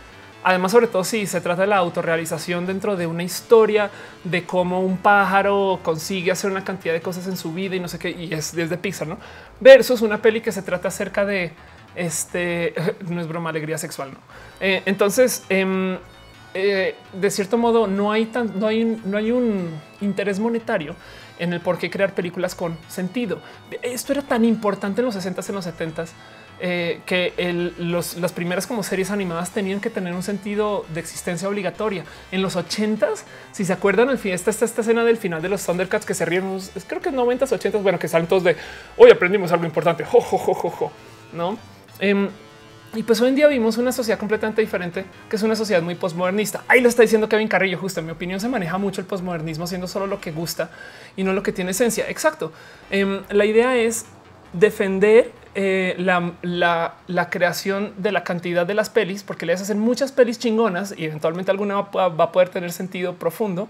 Además, sobre todo si se trata de la autorrealización dentro de una historia de cómo un pájaro consigue hacer una cantidad de cosas en su vida y no sé qué, y es desde Pixar, ¿no? Versus una peli que se trata acerca de este, no es broma, alegría sexual, ¿no? Eh, entonces, em, eh, de cierto modo, no hay, tan, no, hay, no hay un interés monetario en el por qué crear películas con sentido. Esto era tan importante en los 60s, en los 70s, eh, que las primeras como series animadas tenían que tener un sentido de existencia obligatoria. En los 80s, si se acuerdan, el esta, esta, esta escena del final de los Thundercats que se rieron, creo que 90s, 80s, bueno, que salen todos de hoy aprendimos algo importante, jo, jo, jo, jo, no? Em, y pues hoy en día vimos una sociedad completamente diferente, que es una sociedad muy postmodernista. Ahí lo está diciendo Kevin Carrillo. Justo en mi opinión, se maneja mucho el postmodernismo, siendo solo lo que gusta y no lo que tiene esencia. Exacto. Em, la idea es defender eh, la, creación de la cantidad de las pelis, porque le hacen muchas pelis chingonas y eventualmente alguna va, a poder tener sentido profundo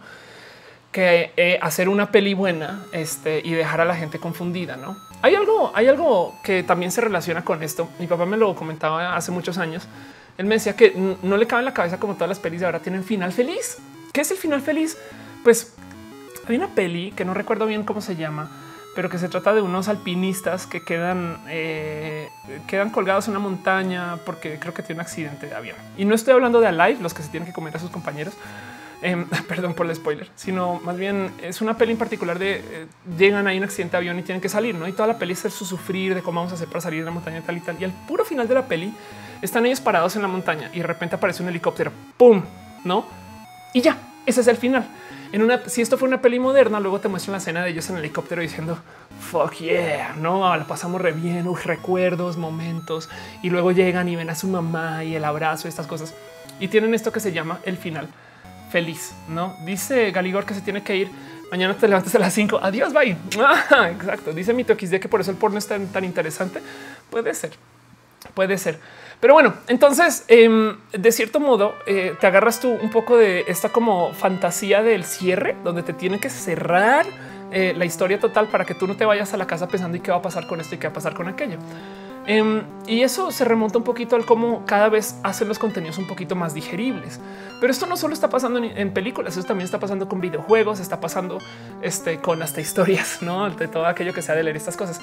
que eh, hacer una peli buena este, y dejar a la gente confundida. No hay algo, hay algo que también se relaciona con esto. Mi papá me lo comentaba hace muchos años. Él me decía que no le cabe en la cabeza como todas las pelis de ahora tienen final feliz. ¿Qué es el final feliz? Pues hay una peli que no recuerdo bien cómo se llama, pero que se trata de unos alpinistas que quedan, eh, quedan colgados en una montaña porque creo que tiene un accidente de avión. Y no estoy hablando de Alive, los que se tienen que comer a sus compañeros, Em, perdón por el spoiler, sino más bien es una peli en particular de eh, llegan ahí un accidente de avión y tienen que salir, ¿no? Y toda la peli es su sufrir de cómo vamos a hacer para salir de la montaña tal y tal. Y al puro final de la peli están ellos parados en la montaña y de repente aparece un helicóptero, ¡pum! ¿No? Y ya, ese es el final. Si esto fue una peli moderna, luego te muestran la escena de ellos en el helicóptero diciendo fuck yeah, no la pasamos re bien, recuerdos, momentos y luego llegan y ven a su mamá y el abrazo, estas cosas y tienen esto que se llama el final feliz. No dice Galigor que se tiene que ir. Mañana te levantas a las 5. Adiós, bye. exacto. Dice mi de que por eso el porno es tan, interesante. Puede ser, puede ser. Pero bueno, entonces em, de cierto modo eh, te agarras tú un poco de esta como fantasía del cierre, donde te tiene que cerrar eh, la historia total para que tú no te vayas a la casa pensando y qué va a pasar con esto y qué va a pasar con aquello. Em, y eso se remonta un poquito al cómo cada vez hacen los contenidos un poquito más digeribles. Pero esto no solo está pasando en, películas, esto también está pasando con videojuegos, está pasando este, con hasta historias, no de todo aquello que sea de leer estas cosas.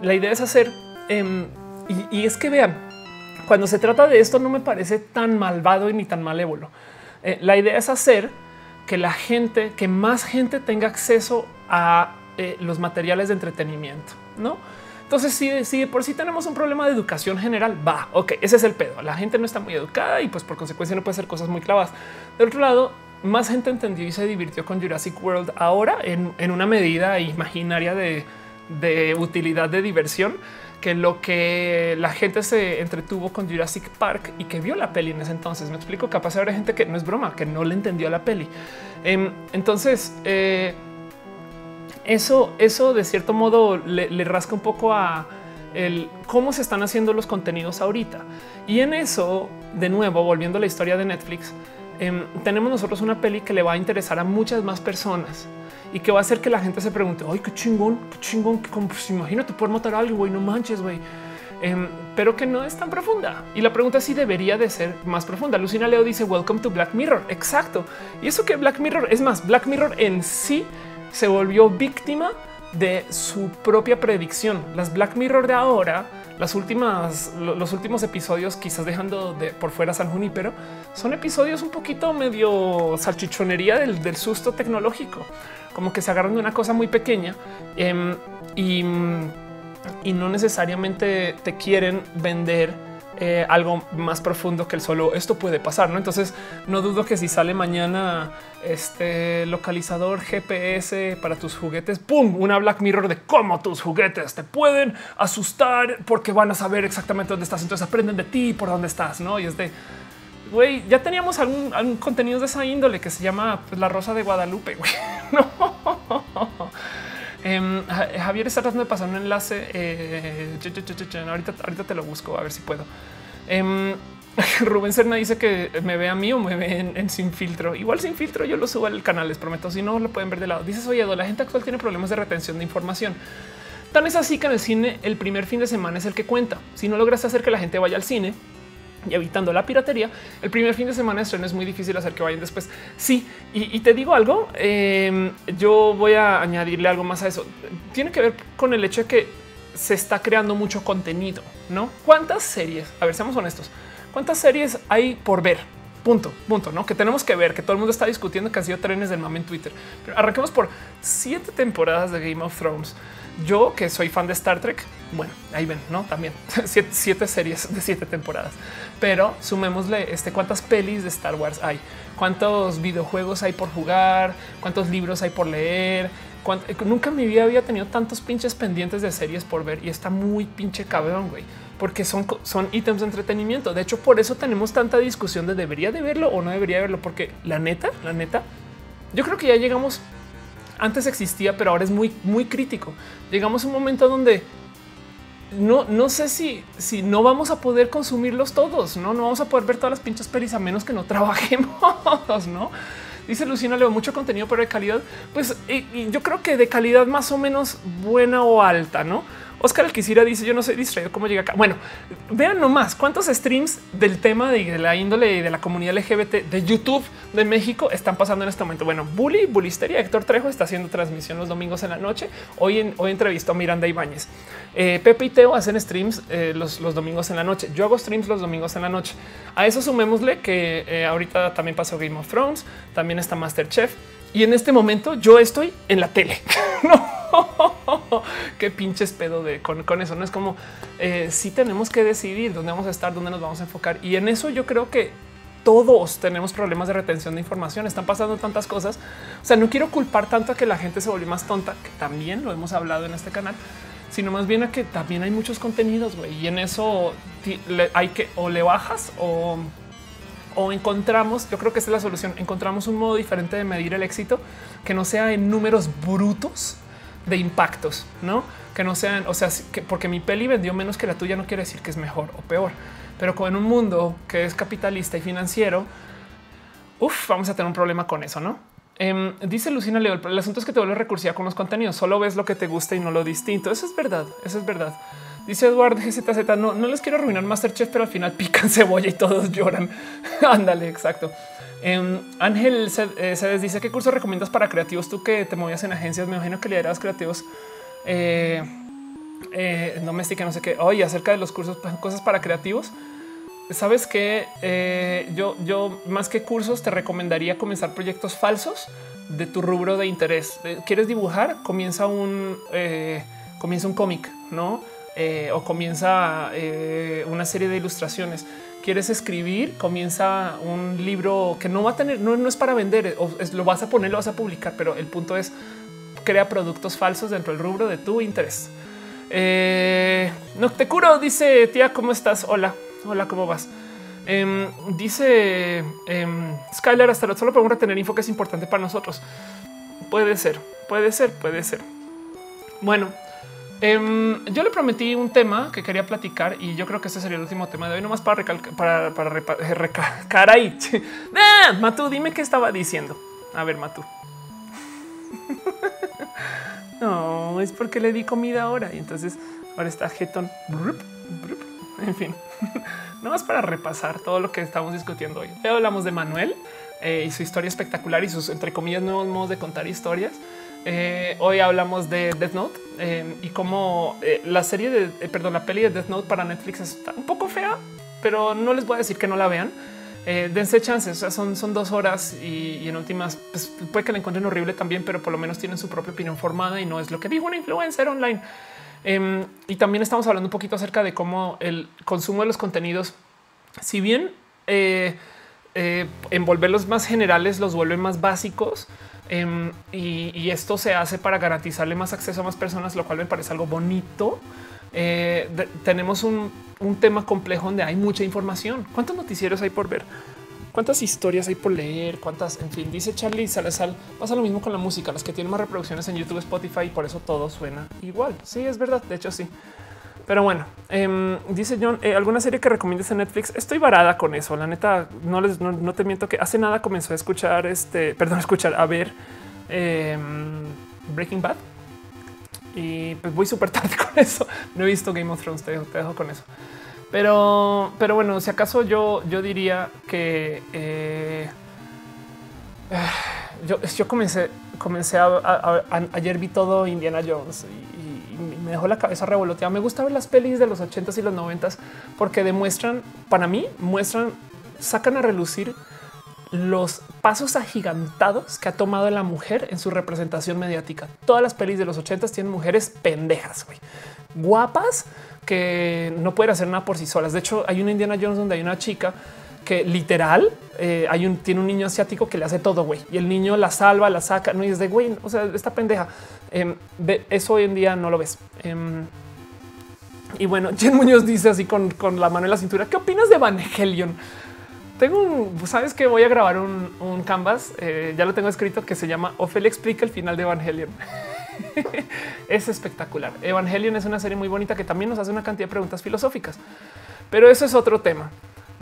La idea es hacer em, y, es que vean, cuando se trata de esto, no me parece tan malvado y ni tan malévolo. Eh, la idea es hacer que la gente, que más gente tenga acceso a eh, los materiales de entretenimiento, no? Entonces, si, si por si tenemos un problema de educación general, va, ok, ese es el pedo. La gente no está muy educada y pues por consecuencia no puede hacer cosas muy clavadas. Del otro lado, más gente entendió y se divirtió con Jurassic World ahora en, una medida imaginaria de, utilidad de diversión que lo que la gente se entretuvo con Jurassic Park y que vio la peli en ese entonces. Me explico, capaz habrá gente que no es broma, que no le entendió la peli. Em, entonces, eh, eso, eso de cierto modo le, rasca un poco a el cómo se están haciendo los contenidos ahorita. Y en eso, de nuevo, volviendo a la historia de Netflix, em, tenemos nosotros una peli que le va a interesar a muchas más personas y que va a hacer que la gente se pregunte, ay, qué chingón, qué chingón, como, pues, imagínate poder matar a alguien, güey, no manches, güey. Em, pero que no es tan profunda. Y la pregunta sí debería de ser más profunda. Lucina Leo dice, welcome to Black Mirror. Exacto. Y eso que Black Mirror es más, Black Mirror en sí se volvió víctima de su propia predicción. Las Black Mirror de ahora, las últimas, los últimos episodios, quizás dejando de por fuera San Junípero, son episodios un poquito medio salchichonería del, susto tecnológico, como que se agarran de una cosa muy pequeña em, y, y no necesariamente te quieren vender eh, algo más profundo que el solo esto puede pasar. ¿no? Entonces no dudo que si sale mañana este localizador GPS para tus juguetes, ¡pum! Una Black Mirror de cómo tus juguetes te pueden asustar porque van a saber exactamente dónde estás. Entonces aprenden de ti por dónde estás, ¿no? Y es de... Güey, ya teníamos algún, contenido de esa índole que se llama pues, La Rosa de Guadalupe. Güey. no. Em, Javier está tratando de pasar un enlace. Eh, ahorita, te lo busco a ver si puedo. Em, Rubén Serna dice que me ve a mí o me ve en, sin filtro. Igual sin filtro yo lo subo al canal, les prometo. Si no, lo pueden ver de lado. Dices, oye, la gente actual tiene problemas de retención de información. Tan es así que en el cine el primer fin de semana es el que cuenta. Si no logras hacer que la gente vaya al cine, y evitando la piratería, el primer fin de semana de estreno es muy difícil hacer que vayan después. Sí, y, te digo algo, em, yo voy a añadirle algo más a eso. Tiene que ver con el hecho de que se está creando mucho contenido, ¿no? ¿Cuántas series? A ver, seamos honestos. ¿Cuántas series hay por ver? Punto, punto, ¿no? Que tenemos que ver, que todo el mundo está discutiendo que han sido trenes del mame en Twitter. Pero arranquemos por siete temporadas de Game of Thrones. Yo, que soy fan de Star Trek, bueno, ahí ven, ¿no? También siete, series de siete temporadas. Pero sumémosle este, cuántas pelis de Star Wars hay, cuántos videojuegos hay por jugar, cuántos libros hay por leer. Nunca en mi vida había tenido tantos pinches pendientes de series por ver y está muy pinche cabrón, güey, porque son, son ítems de entretenimiento. De hecho, por eso tenemos tanta discusión de debería de verlo o no debería verlo, porque la neta, la neta, yo creo que ya llegamos antes existía, pero ahora es muy, muy crítico. Llegamos a un momento donde no, no sé si, si no vamos a poder consumirlos todos, no, no vamos a poder ver todas las pinches pelis a menos que no trabajemos, no? Dice Lucina Leo, mucho contenido, pero de calidad, pues yo creo que de calidad más o menos buena o alta, no? Oscar Alquicira dice: Yo no soy distraído. ¿Cómo llega acá? Bueno, vean nomás cuántos streams del tema de la índole y de la comunidad LGBT de YouTube de México están pasando en este momento. Bueno, Bully, Bulisteria, Héctor Trejo está haciendo transmisión los domingos en la noche. Hoy, en, hoy entrevistó a Miranda Ibáñez. Eh, Pepe y Teo hacen streams eh, los, domingos en la noche. Yo hago streams los domingos en la noche. A eso sumémosle que eh, ahorita también pasó Game of Thrones, también está Masterchef. Y en este momento yo estoy en la tele. no, qué pinches pedo de con, eso. No es como eh, si tenemos que decidir dónde vamos a estar, dónde nos vamos a enfocar. Y en eso yo creo que todos tenemos problemas de retención de información. Están pasando tantas cosas. O sea, no quiero culpar tanto a que la gente se volvió más tonta, que también lo hemos hablado en este canal, sino más bien a que también hay muchos contenidos güey, y en eso hay que o le bajas o o encontramos, yo creo que esta es la solución, encontramos un modo diferente de medir el éxito que no sea en números brutos de impactos, no que no sean, o sea, que porque mi peli vendió menos que la tuya no quiere decir que es mejor o peor, pero en un mundo que es capitalista y financiero, uf, vamos a tener un problema con eso, no? Em, dice Lucina Leo, el asunto es que te vuelves recursiva con los contenidos, solo ves lo que te gusta y no lo distinto. Eso es verdad, eso es verdad. Dice Eduardo GZZ, no, no les quiero arruinar Masterchef, pero al final pican cebolla y todos lloran. Ándale, exacto. Em, Ángel se, eh, dice qué curso recomiendas para creativos. Tú que te movías en agencias, me imagino que lideras creativos eh, eh, doméstica, no sé qué. Oye, acerca de los cursos, cosas para creativos. Sabes que eh, yo, yo más que cursos te recomendaría comenzar proyectos falsos de tu rubro de interés. ¿Quieres dibujar? Comienza un comienza un cómic, no? Eh, o comienza eh, una serie de ilustraciones. Quieres escribir, comienza un libro que no va a tener, no, es para vender, o lo vas a poner, lo vas a publicar, pero el punto es crea productos falsos dentro del rubro de tu interés. Eh, no te curo, dice tía, ¿cómo estás? Hola, hola, ¿cómo vas? Em, dice em, Skyler, hasta solo podemos retener info que es importante para nosotros. Puede ser, puede ser, puede ser. Bueno, Em, yo le prometí un tema que quería platicar y yo creo que este sería el último tema de hoy, nomás para recalcar, para, para recalcar ahí. ah, Matú, dime qué estaba diciendo. A ver, Matú. no, es porque le di comida ahora y entonces ahora está jetón. En fin, nomás para repasar todo lo que estamos discutiendo hoy. Hoy hablamos de Manuel eh, y su historia espectacular y sus, entre comillas, nuevos modos de contar historias. Eh, hoy hablamos de Death Note eh, y cómo eh, la serie de, perdón, la peli de Death Note para Netflix está un poco fea, pero no les voy a decir que no la vean. dense chances, o sea, son, son dos horas y, en últimas pues, puede que la encuentren horrible también, pero por lo menos tienen su propia opinión formada y no es lo que dijo una influencer online. Em, y también estamos hablando un poquito acerca de cómo el consumo de los contenidos, si bien envolverlos más generales los vuelven más básicos, Em, y, esto se hace para garantizarle más acceso a más personas, lo cual me parece algo bonito. Eh, tenemos un, tema complejo donde hay mucha información. ¿Cuántos noticieros hay por ver? ¿Cuántas historias hay por leer? ¿Cuántas? En fin, dice Charlie Salazar, pasa lo mismo con la música, las que tienen más reproducciones en YouTube, Spotify, y por eso todo suena igual. Sí, es verdad. De hecho, sí. Pero bueno, em, dice John, eh, ¿alguna serie que recomiendes en Netflix? Estoy varada con eso. La neta, no les no, te miento que hace nada comenzó a escuchar este, perdón, escuchar, a ver em, Breaking Bad. Y pues voy súper tarde con eso. No he visto Game of Thrones, te dejo, con eso. Pero, pero bueno, si acaso yo, yo diría que eh, yo, yo comencé, comencé a, ayer vi todo Indiana Jones y, me dejó la cabeza revoloteada. Me gusta ver las pelis de los 80s y los 90s porque demuestran, para mí, muestran, sacan a relucir los pasos agigantados que ha tomado la mujer en su representación mediática. Todas las pelis de los 80s tienen mujeres pendejas, guapas que no pueden hacer nada por sí solas. De hecho, hay una Indiana Jones donde hay una chica que literal eh, tiene un niño asiático que le hace todo, güey, y el niño la salva, la saca, no y es de güey, o sea, esta pendeja. Em, eso hoy en día no lo ves. Em, y bueno, Jen Muñoz dice así con, la mano en la cintura: ¿Qué opinas de Evangelion? Tengo un, sabes que voy a grabar un, canvas, eh, ya lo tengo escrito que se llama Ofelia explica el final de Evangelion. es espectacular. Evangelion es una serie muy bonita que también nos hace una cantidad de preguntas filosóficas, pero eso es otro tema.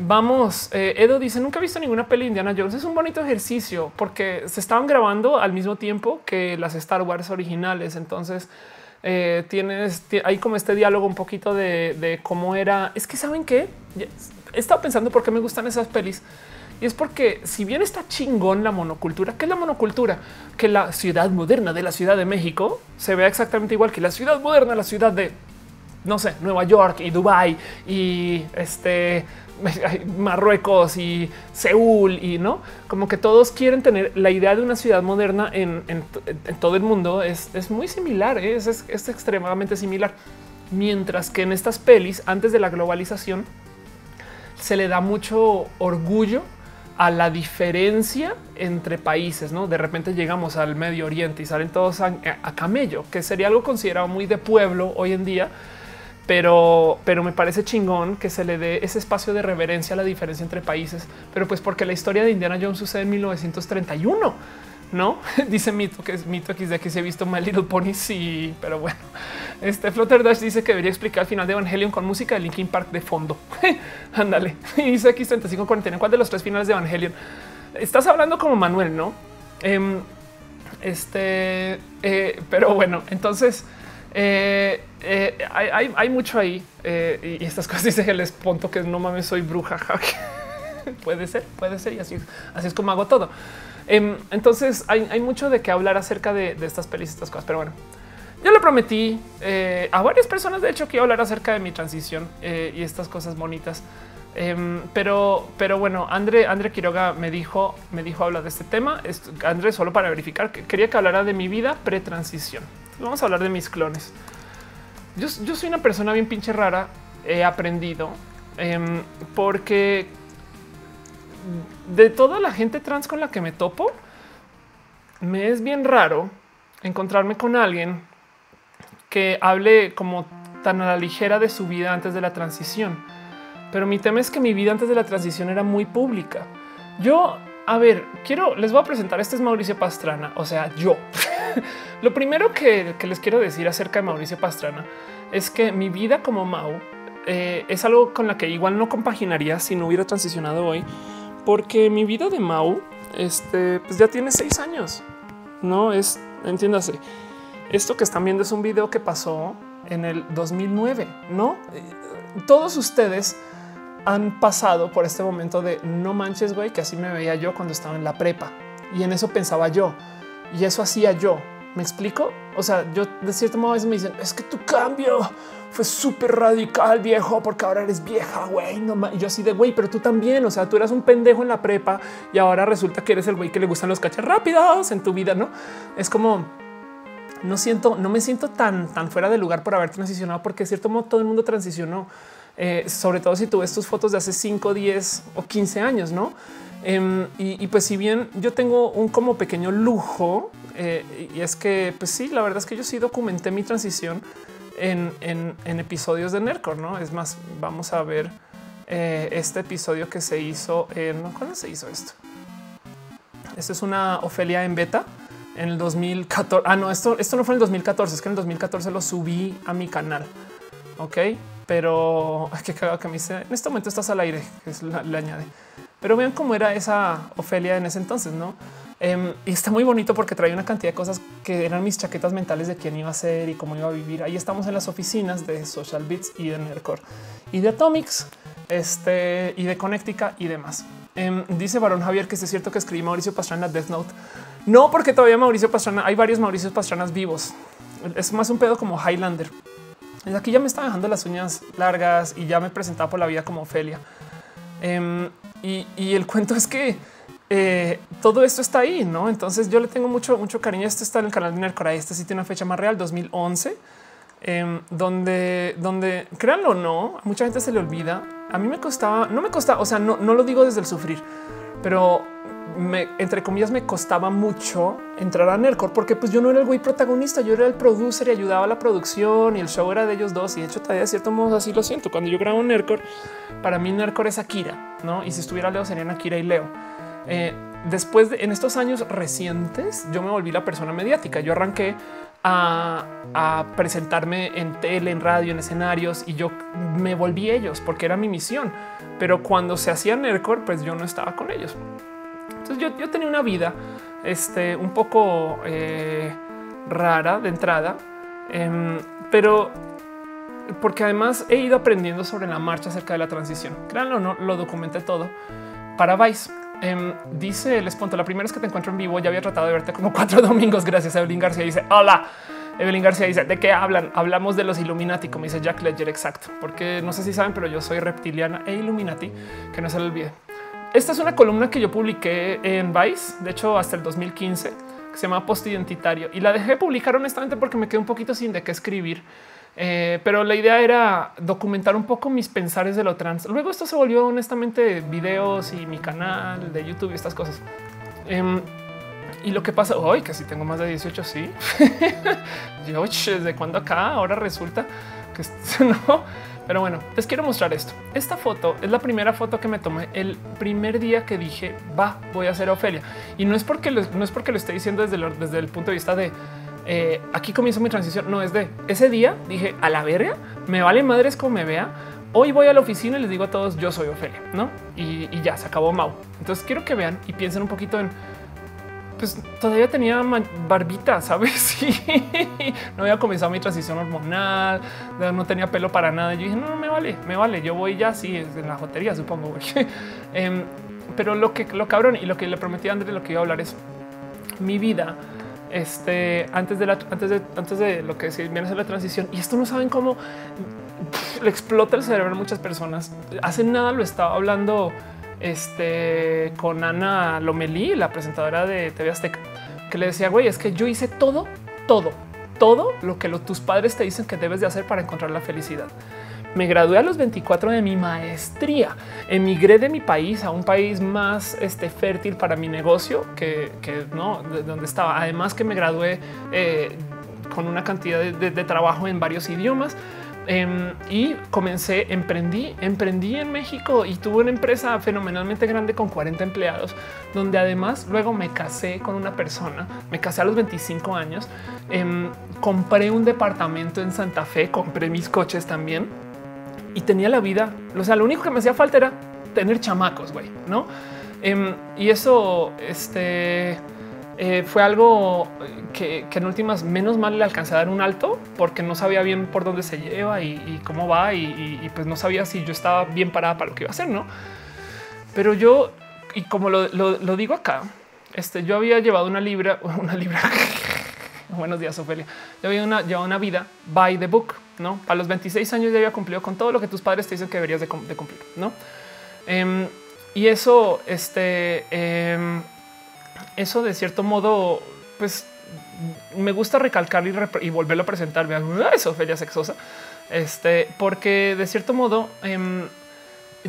Vamos, eh, Edo dice nunca he visto ninguna peli Indiana Jones. Es un bonito ejercicio porque se estaban grabando al mismo tiempo que las Star Wars originales. Entonces eh, tienes hay como este diálogo un poquito de, cómo era. Es que saben que he estado pensando por qué me gustan esas pelis. Y es porque si bien está chingón la monocultura, ¿qué es la monocultura? Que la ciudad moderna de la Ciudad de México se vea exactamente igual que la ciudad moderna de la ciudad de, no sé, Nueva York y Dubai y este Marruecos y Seúl y no como que todos quieren tener la idea de una ciudad moderna en, todo el mundo es, muy similar, ¿eh? es, es, extremadamente similar. Mientras que en estas pelis, antes de la globalización, se le da mucho orgullo a la diferencia entre países. No de repente llegamos al Medio Oriente y salen todos a camello, que sería algo considerado muy de pueblo hoy en día pero, pero me parece chingón que se le dé ese espacio de reverencia a la diferencia entre países, pero pues porque la historia de Indiana Jones sucede en 1931. No dice Mito que es Mito XD que se ha visto My Little Pony. Sí, pero bueno, este Flutter Dash dice que debería explicar el final de Evangelion con música de Linkin Park de fondo. Ándale. Dice X3549. ¿Cuál de los tres finales de Evangelion? Estás hablando como Manuel, no? Em, este, eh, pero bueno, entonces eh, eh, hay, mucho ahí eh, y estas cosas dice el esponto que no mames, soy bruja. puede ser, puede ser y así, es como hago todo. Em, entonces hay, mucho de qué hablar acerca de, estas pelis, estas cosas, pero bueno, yo le prometí a varias personas, de hecho, que iba a hablar acerca de mi transición y estas cosas bonitas. Em, pero, bueno, André, Quiroga me dijo, me dijo habla de este tema. André, solo para verificar que quería que hablara de mi vida pre-transición. Vamos a hablar de mis clones. Yo, soy una persona bien pinche rara. He aprendido em, porque de toda la gente trans con la que me topo, me es bien raro encontrarme con alguien que hable como tan a la ligera de su vida antes de la transición. Pero mi tema es que mi vida antes de la transición era muy pública. Yo, a ver, quiero, les voy a presentar, este es Mauricio Pastrana, o sea, yo. Lo primero que, les quiero decir acerca de Mauricio Pastrana es que mi vida como Mau eh, es algo con la que igual no compaginaría si no hubiera transicionado hoy, porque mi vida de Mau este, pues ya tiene seis años. No es, entiéndase, esto que están viendo es un video que pasó en el 2009, no? Eh, todos ustedes han pasado por este momento de no manches, güey, que así me veía yo cuando estaba en la prepa y en eso pensaba yo y eso hacía yo. ¿Me explico? O sea, yo de cierto modo a veces me dicen es que tu cambio fue súper radical, viejo, porque ahora eres vieja, güey. No yo así de güey, pero tú también. O sea, tú eras un pendejo en la prepa y ahora resulta que eres el güey que le gustan los cachas rápidos en tu vida. No es como no siento, no me siento tan, tan fuera de lugar por haber transicionado, porque de cierto modo todo el mundo transicionó, eh, sobre todo si tú ves tus fotos de hace 5, 10 o 15 años, no? Em, y, pues si bien yo tengo un como pequeño lujo eh, y es que pues sí, la verdad es que yo sí documenté mi transición en, episodios de Nercor, ¿no? Es más, vamos a ver eh, este episodio que se hizo en... ¿Cuándo se hizo esto? Esta es una Ofelia en beta en el 2014. Ah, no, esto, esto no fue en el 2014, es que en el 2014 lo subí a mi canal. Ok, pero que cago que me dice en este momento estás al aire, es la, le añade. Pero vean cómo era esa Ofelia en ese entonces, no? Em, y está muy bonito porque trae una cantidad de cosas que eran mis chaquetas mentales de quién iba a ser y cómo iba a vivir. Ahí estamos en las oficinas de Social Bits y de Nerdcore y de Atomics este, y de Connectica y demás. Em, dice Barón Javier que es cierto que escribí Mauricio Pastrana Death Note. No, porque todavía Mauricio Pastrana, hay varios Mauricios Pastranas vivos. Es más un pedo como Highlander. Aquí ya me estaba dejando las uñas largas y ya me presentaba por la vida como Ofelia. Em, y, y el cuento es que eh, todo esto está ahí, ¿no? Entonces yo le tengo mucho, mucho cariño. Esto está en el canal de Nercora. Este sí tiene una fecha más real, 2011, em, donde, donde, créanlo o no, a mucha gente se le olvida. A mí me costaba, no me costaba, o sea, no, no lo digo desde el sufrir, pero me, entre comillas, me costaba mucho entrar a Nercor porque pues yo no era el güey protagonista, yo era el producer y ayudaba a la producción y el show era de ellos dos. Y de hecho, todavía de cierto modo así lo siento. Cuando yo grabo Nercor, para mí Nercor es Akira, no? Y si estuviera Leo serían Akira y Leo. Eh, después de en estos años recientes, yo me volví la persona mediática. Yo arranqué a, presentarme en tele, en radio, en escenarios y yo me volví ellos porque era mi misión. Pero cuando se hacía Nerdcore, pues yo no estaba con ellos. Entonces yo, tenía una vida este, un poco eh, rara de entrada, em, pero porque además he ido aprendiendo sobre la marcha acerca de la transición. Créanlo o no, lo documenté todo para Vice. Em, dice el esponto, la primera vez que te encuentro en vivo ya había tratado de verte como cuatro domingos. Gracias. Evelyn García dice hola. Evelyn García dice de qué hablan. Hablamos de los Illuminati, como dice Jack Ledger. Exacto, porque no sé si saben, pero yo soy reptiliana e Illuminati, que no se le olvide. Esta es una columna que yo publiqué en Vice, de hecho hasta el 2015, que se llama Post Identitario y la dejé publicar honestamente porque me quedé un poquito sin de qué escribir. Eh, pero la idea era documentar un poco mis pensares de lo trans. Luego esto se volvió honestamente videos y mi canal de YouTube y estas cosas. Em, y lo que pasa hoy, que si tengo más de 18, sí. Yo, ¿desde cuando acá? Ahora resulta que no. Pero bueno, les quiero mostrar esto. Esta foto es la primera foto que me tomé el primer día que dije, va, voy a hacer Ofelia. Y no es porque no es porque lo esté diciendo desde, desde el punto de vista de eh, aquí comienza mi transición. No es de ese día dije a la verga, me vale madres como me vea. Hoy voy a la oficina y les digo a todos yo soy Ofelia, no? Y, ya se acabó Mau. Entonces quiero que vean y piensen un poquito en pues todavía tenía barbita, sabes? no había comenzado mi transición hormonal, no tenía pelo para nada. Yo dije, no, me vale, me vale. Yo voy ya así en la jotería, supongo. Em, pero lo que lo cabrón y lo que le prometí a Andrés, lo que iba a hablar es mi vida este, antes de la, antes de, antes de lo que viene a ser la transición. Y esto no saben cómo le explota el cerebro a muchas personas. Hace nada lo estaba hablando este, con Ana Lomelí, la presentadora de TV Azteca, que le decía, güey, es que yo hice todo, todo, todo lo que tus padres te dicen que debes de hacer para encontrar la felicidad. Me gradué a los 24 de mi maestría. Emigré de mi país a un país más este, fértil para mi negocio que, no de donde estaba. Además que me gradué eh, con una cantidad de, trabajo en varios idiomas. Em, y comencé, emprendí, emprendí en México y tuve una empresa fenomenalmente grande con 40 empleados, donde además luego me casé con una persona, me casé a los 25 años, em, compré un departamento en Santa Fe, compré mis coches también y tenía la vida. O sea, lo único que me hacía falta era tener chamacos, güey, no? Em, y eso este, eh, fue algo que, en últimas menos mal le alcancé a dar un alto porque no sabía bien por dónde se lleva y, cómo va y, pues no sabía si yo estaba bien parada para lo que iba a hacer, no? Pero yo, y como lo, lo digo acá, este, yo había llevado una libra, una libra. Buenos días, Ofelia. Yo había una, llevado una vida by the book no a los 26 años ya había cumplido con todo lo que tus padres te dicen que deberías de, cumplir, no? Em, y eso, este, em, eso de cierto modo, pues me gusta recalcar y, volverlo a presentar. Vean, eso, Feria Sexosa, este, porque de cierto modo em,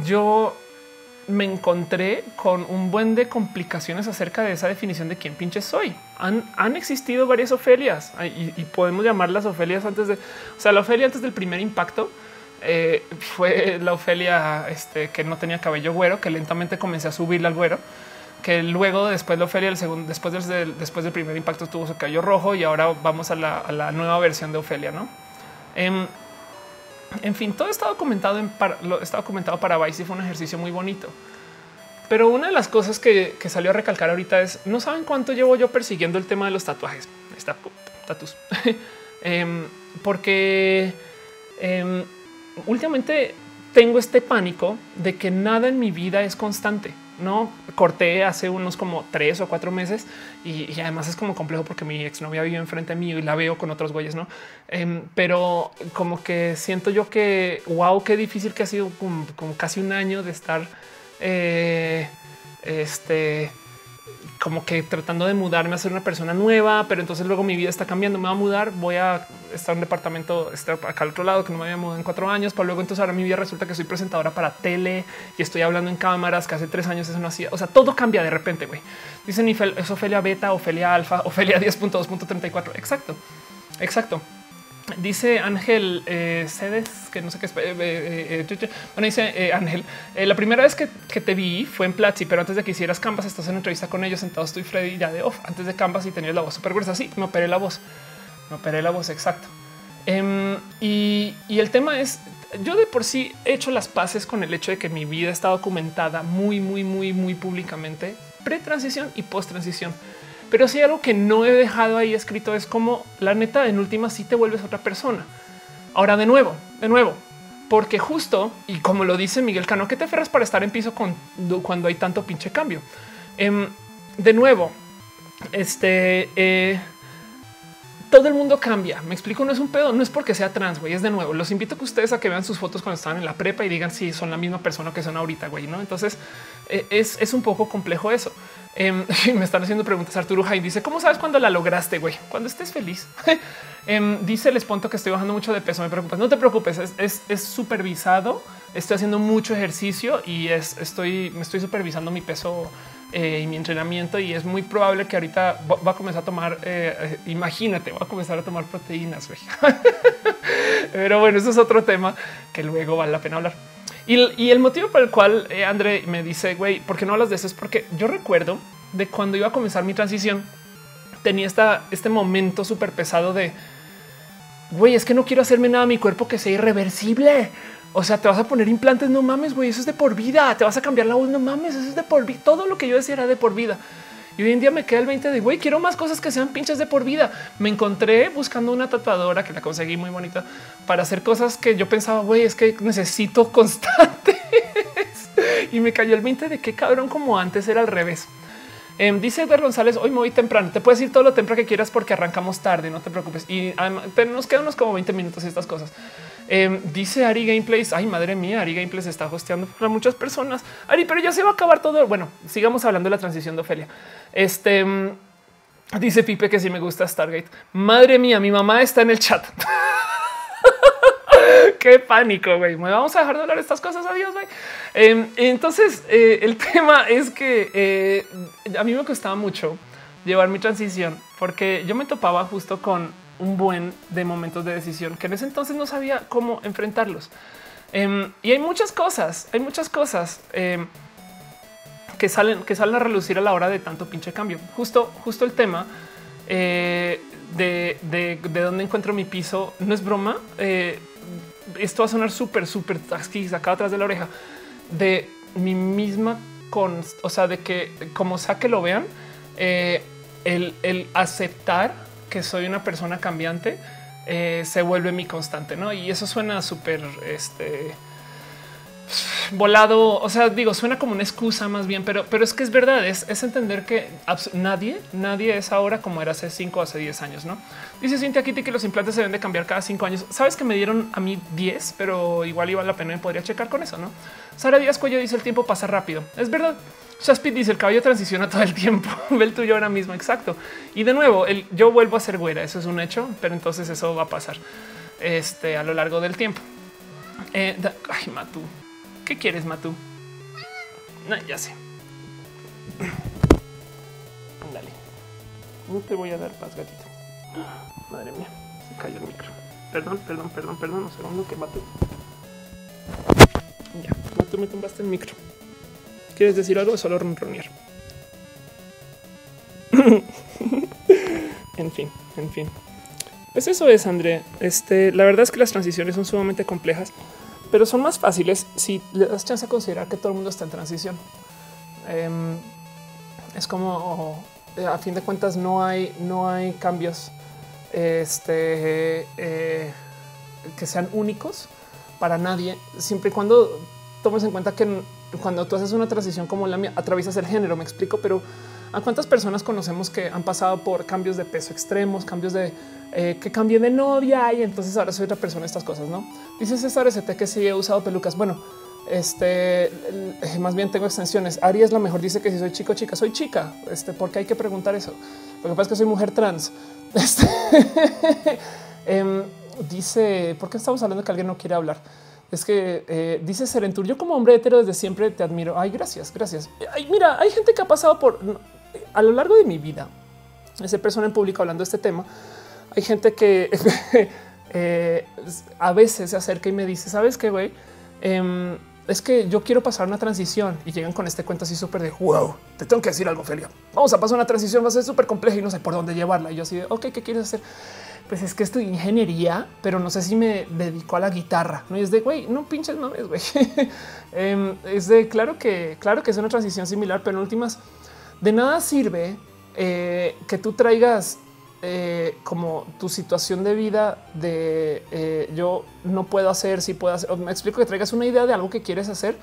yo me encontré con un buen de complicaciones acerca de esa definición de quién pinche soy. Han, existido varias Ofelias y, podemos llamarlas Ofelias antes de, o sea, la Ofelia antes del primer impacto eh, fue la Ofelia este, que no tenía cabello güero, que lentamente comencé a subirle al güero, que luego después la Ofelia, el segundo, después del, después del primer impacto tuvo su cabello rojo y ahora vamos a la, nueva versión de Ofelia, ¿no? Em, en fin, todo está documentado en para, lo está documentado para Vice y fue un ejercicio muy bonito. pero una de las cosas que, salió a recalcar ahorita es no saben cuánto llevo yo persiguiendo el tema de los tatuajes. Está tatus, em, porque em, últimamente tengo este pánico de que nada en mi vida es constante. No corté hace unos como tres o cuatro meses y, además es como complejo porque mi exnovia vive enfrente de mí y la veo con otros güeyes, no? Em, pero como que siento yo que wow, qué difícil que ha sido como, casi un año de estar eh, este como que tratando de mudarme a ser una persona nueva, pero entonces luego mi vida está cambiando, me va a mudar, voy a estar en un departamento, estar acá al otro lado que no me había mudado en cuatro años, pero luego entonces ahora mi vida resulta que soy presentadora para tele y estoy hablando en cámaras que hace tres años eso no hacía, o sea, todo cambia de repente, güey. Dicen es Ofelia Beta, Ofelia Alfa, Ofelia 10.2.34, exacto, exacto. Dice Ángel eh, Cedes, que no sé qué es. Eh, eh, bueno, dice Ángel, la primera vez que, te vi fue en Platzi, pero antes de que hicieras Canvas, estás en entrevista con ellos, sentado estoy Freddy ya de off, antes de Canvas y tenías la voz súper gruesa. Sí, me operé la voz, me operé la voz, exacto. Em, y, y el tema es, yo de por sí he hecho las paces con el hecho de que mi vida está documentada muy, muy, muy, muy públicamente, pre-transición y post-transición. Pero si algo que no he dejado ahí escrito es como la neta en última si te vuelves otra persona. Ahora de nuevo, de nuevo, porque justo y como lo dice Miguel Cano, que te aferras para estar en piso con, cuando hay tanto pinche cambio. Em, de nuevo, este eh, todo el mundo cambia. Me explico, no es un pedo, no es porque sea trans, güey. Es de nuevo. Los invito a que ustedes a que vean sus fotos cuando estaban en la prepa y digan si son la misma persona que son ahorita, güey. No, entonces eh, es, es un poco complejo eso. Em, me están haciendo preguntas. Arturo Jaime dice: ¿Cómo sabes cuándo la lograste? Güey, cuando estés feliz. Em, dice el esponto que estoy bajando mucho de peso. Me preocupas. No te preocupes, es, supervisado. Estoy haciendo mucho ejercicio y es, estoy, me estoy supervisando mi peso eh, y mi entrenamiento. Y es muy probable que ahorita va a comenzar a tomar, eh, eh, imagínate, va a comenzar a tomar proteínas. Güey. Pero bueno, eso es otro tema que luego vale la pena hablar. Y, el motivo por el cual eh, André me dice, güey, ¿por qué no hablas de eso? Es porque yo recuerdo de cuando iba a comenzar mi transición, tenía esta, este momento súper pesado de, güey, es que no quiero hacerme nada a mi cuerpo que sea irreversible. O sea, te vas a poner implantes, no mames, güey, eso es de por vida. Te vas a cambiar la voz, no mames, eso es de por vida. Todo lo que yo decía era de por vida. Y hoy en día me queda el 20 de güey, quiero más cosas que sean pinches de por vida. Me encontré buscando una tatuadora que la conseguí muy bonita para hacer cosas que yo pensaba, güey, es que necesito constantes. y me cayó el 20 de qué cabrón, como antes era al revés. Em, dice Edgar González, hoy me voy temprano. Te puedes ir todo lo temprano que quieras porque arrancamos tarde, no te preocupes. Y además, nos quedan unos como 20 minutos y estas cosas. Em, dice Ari Gameplays. Ay, madre mía, Ari Gameplays está hosteando para muchas personas. Ari, pero ya se va a acabar todo. Bueno, sigamos hablando de la transición de Ofelia. Este mm, dice Pipe que si me gusta Stargate. Madre mía, mi mamá está en el chat. Qué pánico, güey. Vamos a dejar de hablar estas cosas. Adiós, güey. Em, entonces, eh, el tema es que eh, a mí me costaba mucho llevar mi transición porque yo me topaba justo con un buen de momentos de decisión que en ese entonces no sabía cómo enfrentarlos. Em, y hay muchas cosas, hay muchas cosas em, que salen, que salen a relucir a la hora de tanto pinche cambio. Justo, justo el tema eh, de, de, dónde encuentro mi piso no es broma. Eh, esto va a sonar súper, súper aquí sacado atrás de la oreja de mi misma con, o sea, de que como sea que lo vean, eh, el, el aceptar que soy una persona cambiante se vuelve mi constante, ¿no? Y eso suena súper este volado, o sea, digo, suena como una excusa más bien, pero, pero es que es verdad, es, entender que nadie, nadie es ahora como era hace cinco o hace 10 años, ¿no? Dice Cintia Kitty que los implantes se deben de cambiar cada cinco años. Sabes que me dieron a mí 10, pero igual iba la pena y podría checar con eso, ¿no? Sara Díaz Cuello dice el tiempo pasa rápido. Es verdad. Shaspit dice el cabello transiciona todo el tiempo. Ve el tuyo ahora mismo. Exacto. Y de nuevo, el, yo vuelvo a ser güera. Eso es un hecho, pero entonces eso va a pasar este, a lo largo del tiempo. Eh, ay, Matú. ¿Qué quieres, Matú? No, ya sé. Dale. No te voy a dar paz, gatito. Madre mía, se cayó el micro. Perdón, perdón, perdón, perdón. Un segundo que Matú. Ya, Matú, me tumbaste el micro. ¿Quieres decir algo? Solo ronronear. en fin, en fin. Pues eso es, André. Este, la verdad es que las transiciones son sumamente complejas, pero son más fáciles si le das chance a considerar que todo el mundo está en transición. em, es como eh, a fin de cuentas no hay, no hay cambios este, eh, que sean únicos para nadie, siempre y cuando tomes en cuenta que cuando tú haces una transición como la mía, atraviesas el género, me explico, pero a cuántas personas conocemos que han pasado por cambios de peso extremos, cambios de eh, que cambié de novia y entonces ahora soy otra persona, estas cosas, ¿no? Dice César ST que sí he usado pelucas. Bueno, este más bien tengo extensiones. Ari es la mejor. Dice que si soy chico, chica, soy chica. Este, porque hay que preguntar eso. Lo que pasa es que soy mujer trans. Este, em, dice, ¿por qué estamos hablando que alguien no quiere hablar? Es que eh, dice Serentur, yo como hombre hetero desde siempre te admiro. Ay, gracias, gracias. Ay, mira, hay gente que ha pasado por a lo largo de mi vida. Ese persona en público hablando de este tema. Hay gente que eh, a veces se acerca y me dice, ¿sabes qué, güey? Em, es que yo quiero pasar una transición y llegan con este cuento así súper de wow, te tengo que decir algo, Felia. Vamos a pasar una transición, va a ser súper compleja y no sé por dónde llevarla. Y yo así de ok, ¿qué quieres hacer? Pues es que estoy ingeniería, pero no sé si me dedico a la guitarra. No y es de güey, no pinches mames, güey. Em, es de claro que, claro que es una transición similar, pero en últimas de nada sirve eh, que tú traigas eh, como tu situación de vida de eh, yo no puedo hacer, si puedo hacer. Me explico que traigas una idea de algo que quieres hacer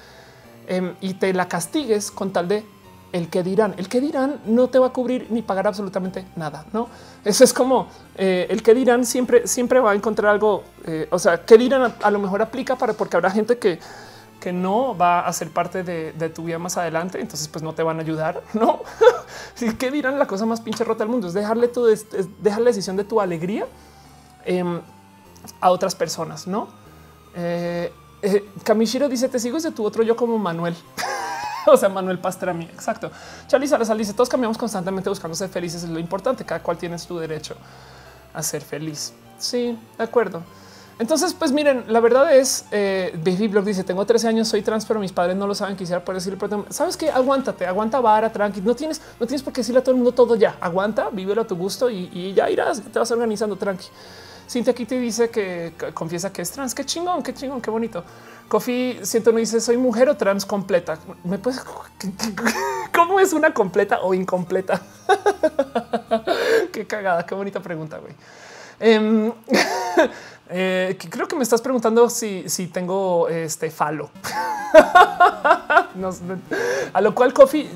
em, y te la castigues con tal de el que dirán. El que dirán no te va a cubrir ni pagar absolutamente nada. No, eso es como el que dirán siempre, siempre va a encontrar algo. o sea, que dirán a, a, lo mejor aplica para porque habrá gente que que no va a ser parte de, tu vida más adelante, entonces pues no te van a ayudar, ¿no? ¿Qué dirán la cosa más pinche rota del mundo? Es dejarle dejar la decisión de tu alegría em, a otras personas, ¿no? Eh, eh, Kamishiro dice, te sigo desde tu otro yo como Manuel. o sea, Manuel Pastrami. Exacto. Charlie Salazar dice, todos cambiamos constantemente buscando ser felices. Es lo importante. Cada cual tiene su derecho a ser feliz. Sí, de acuerdo. Entonces, pues miren, la verdad es, eh, Baby Blog dice, tengo 13 años, soy trans, pero mis padres no lo saben, quisiera poder decirle, pero sabes que aguántate, aguanta vara, tranqui, no tienes, no tienes por qué decirle a todo el mundo todo ya, aguanta, vívelo a tu gusto y, ya irás, te vas organizando tranqui. Cintia Kitty dice que, confiesa que es trans, qué chingón, qué chingón, qué bonito. Coffee siento no dice soy mujer o trans completa. ¿Me puedes? ¿Cómo es una completa o incompleta? qué cagada, qué bonita pregunta, güey. Em, eh, creo que me estás preguntando si, tengo este falo. a lo cual, Coffee,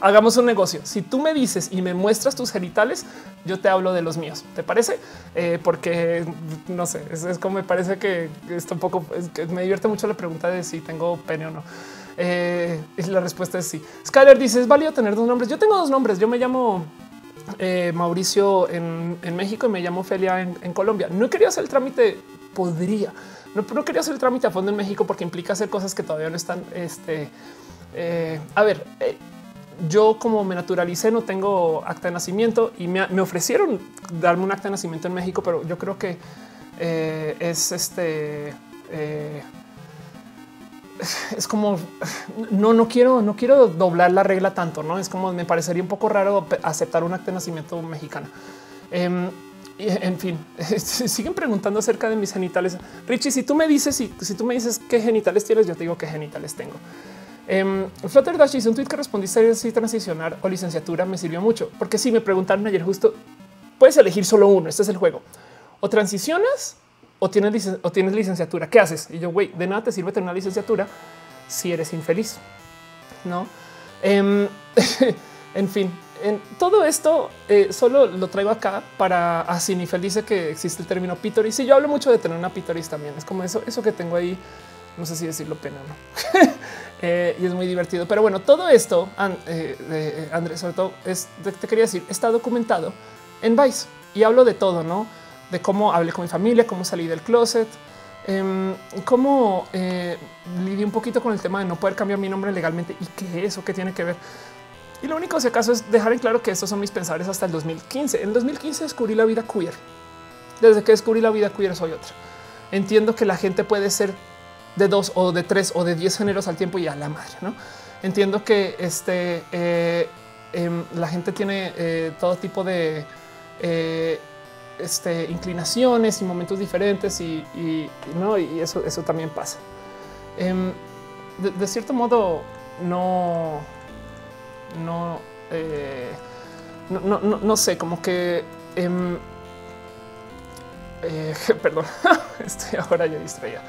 hagamos un negocio. Si tú me dices y me muestras tus genitales, yo te hablo de los míos. ¿Te parece? Eh, porque no sé, es, como me parece que está un poco, me divierte mucho la pregunta de si tengo pene o no. Eh, la respuesta es sí. Skyler dice es válido tener dos nombres. Yo tengo dos nombres. Yo me llamo eh, Mauricio en, México y me llamo Felia en, Colombia. No quería hacer el trámite, podría. No, no, quería hacer el trámite a fondo en México porque implica hacer cosas que todavía no están. Este, eh, a ver, eh, yo como me naturalicé no tengo acta de nacimiento y me, me, ofrecieron darme un acta de nacimiento en México, pero yo creo que es este es como no, no quiero, no quiero doblar la regla tanto. No es como me parecería un poco raro aceptar un acta de nacimiento mexicano. Em, en fin, siguen preguntando acerca de mis genitales. Richie, si tú me dices, si, si tú me dices qué genitales tienes, yo te digo qué genitales tengo. Eh, Flutter Dash hizo un tweet que respondiste si transicionar o licenciatura me sirvió mucho, porque si me preguntaron ayer justo, puedes elegir solo uno. Este es el juego. O transicionas o tienes, o tienes licenciatura. ¿Qué haces? Y yo, güey, de nada te sirve tener una licenciatura si eres infeliz. No. Em, en fin, en todo esto eh, solo lo traigo acá para así ni dice que existe el término pitoris. Sí, yo hablo mucho de tener una pitoris también. Es como eso, eso que tengo ahí. No sé si decirlo pena o no. Eh, y es muy divertido. Pero bueno, todo esto, eh, Andrés, sobre todo, es, te quería decir, está documentado en Vice y hablo de todo, no? De cómo hablé con mi familia, cómo salí del closet, eh, cómo eh, lidié un poquito con el tema de no poder cambiar mi nombre legalmente y qué es eso que tiene que ver. Y lo único, si acaso, es dejar en claro que estos son mis pensares hasta el 2015. En el 2015 descubrí la vida queer. Desde que descubrí la vida queer soy otra. Entiendo que la gente puede ser de dos o de tres o de diez géneros al tiempo y a la madre. No entiendo que este eh, em, la gente tiene eh, todo tipo de este, inclinaciones y momentos diferentes y, no, y eso, eso también pasa. Em, de, cierto modo, no, no, eh, no, no, no, sé, como que em, eh, perdón, estoy ahora ya distraída.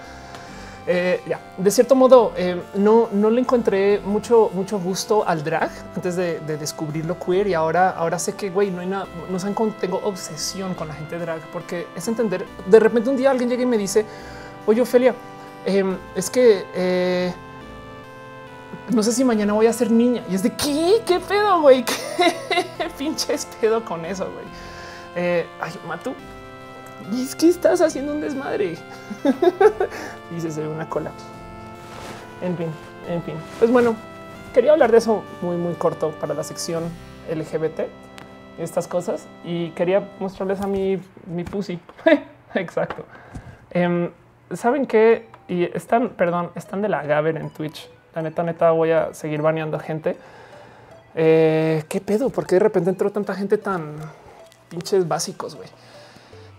Eh, de cierto modo, eh, no, no le encontré mucho, mucho gusto al drag antes de, descubrir lo queer y ahora, ahora sé que güey, no hay nada, no saben tengo obsesión con la gente drag porque es entender. De repente un día alguien llega y me dice, oye, Ofelia, em, es que no sé si mañana voy a ser niña y es de qué, qué pedo, güey, qué pinches pedo con eso, güey. ay, Matu, es que estás haciendo un desmadre. Dice, se ve una cola. En fin, en fin. Pues bueno, quería hablar de eso muy, muy corto para la sección LGBT, estas cosas. Y quería mostrarles a mi, mi pussy. Exacto. Em, Saben que y están, perdón, están de la Gaber en Twitch. La neta, neta, voy a seguir baneando gente. Eh, ¿Qué pedo? ¿Por qué de repente entró tanta gente tan pinches básicos, güey?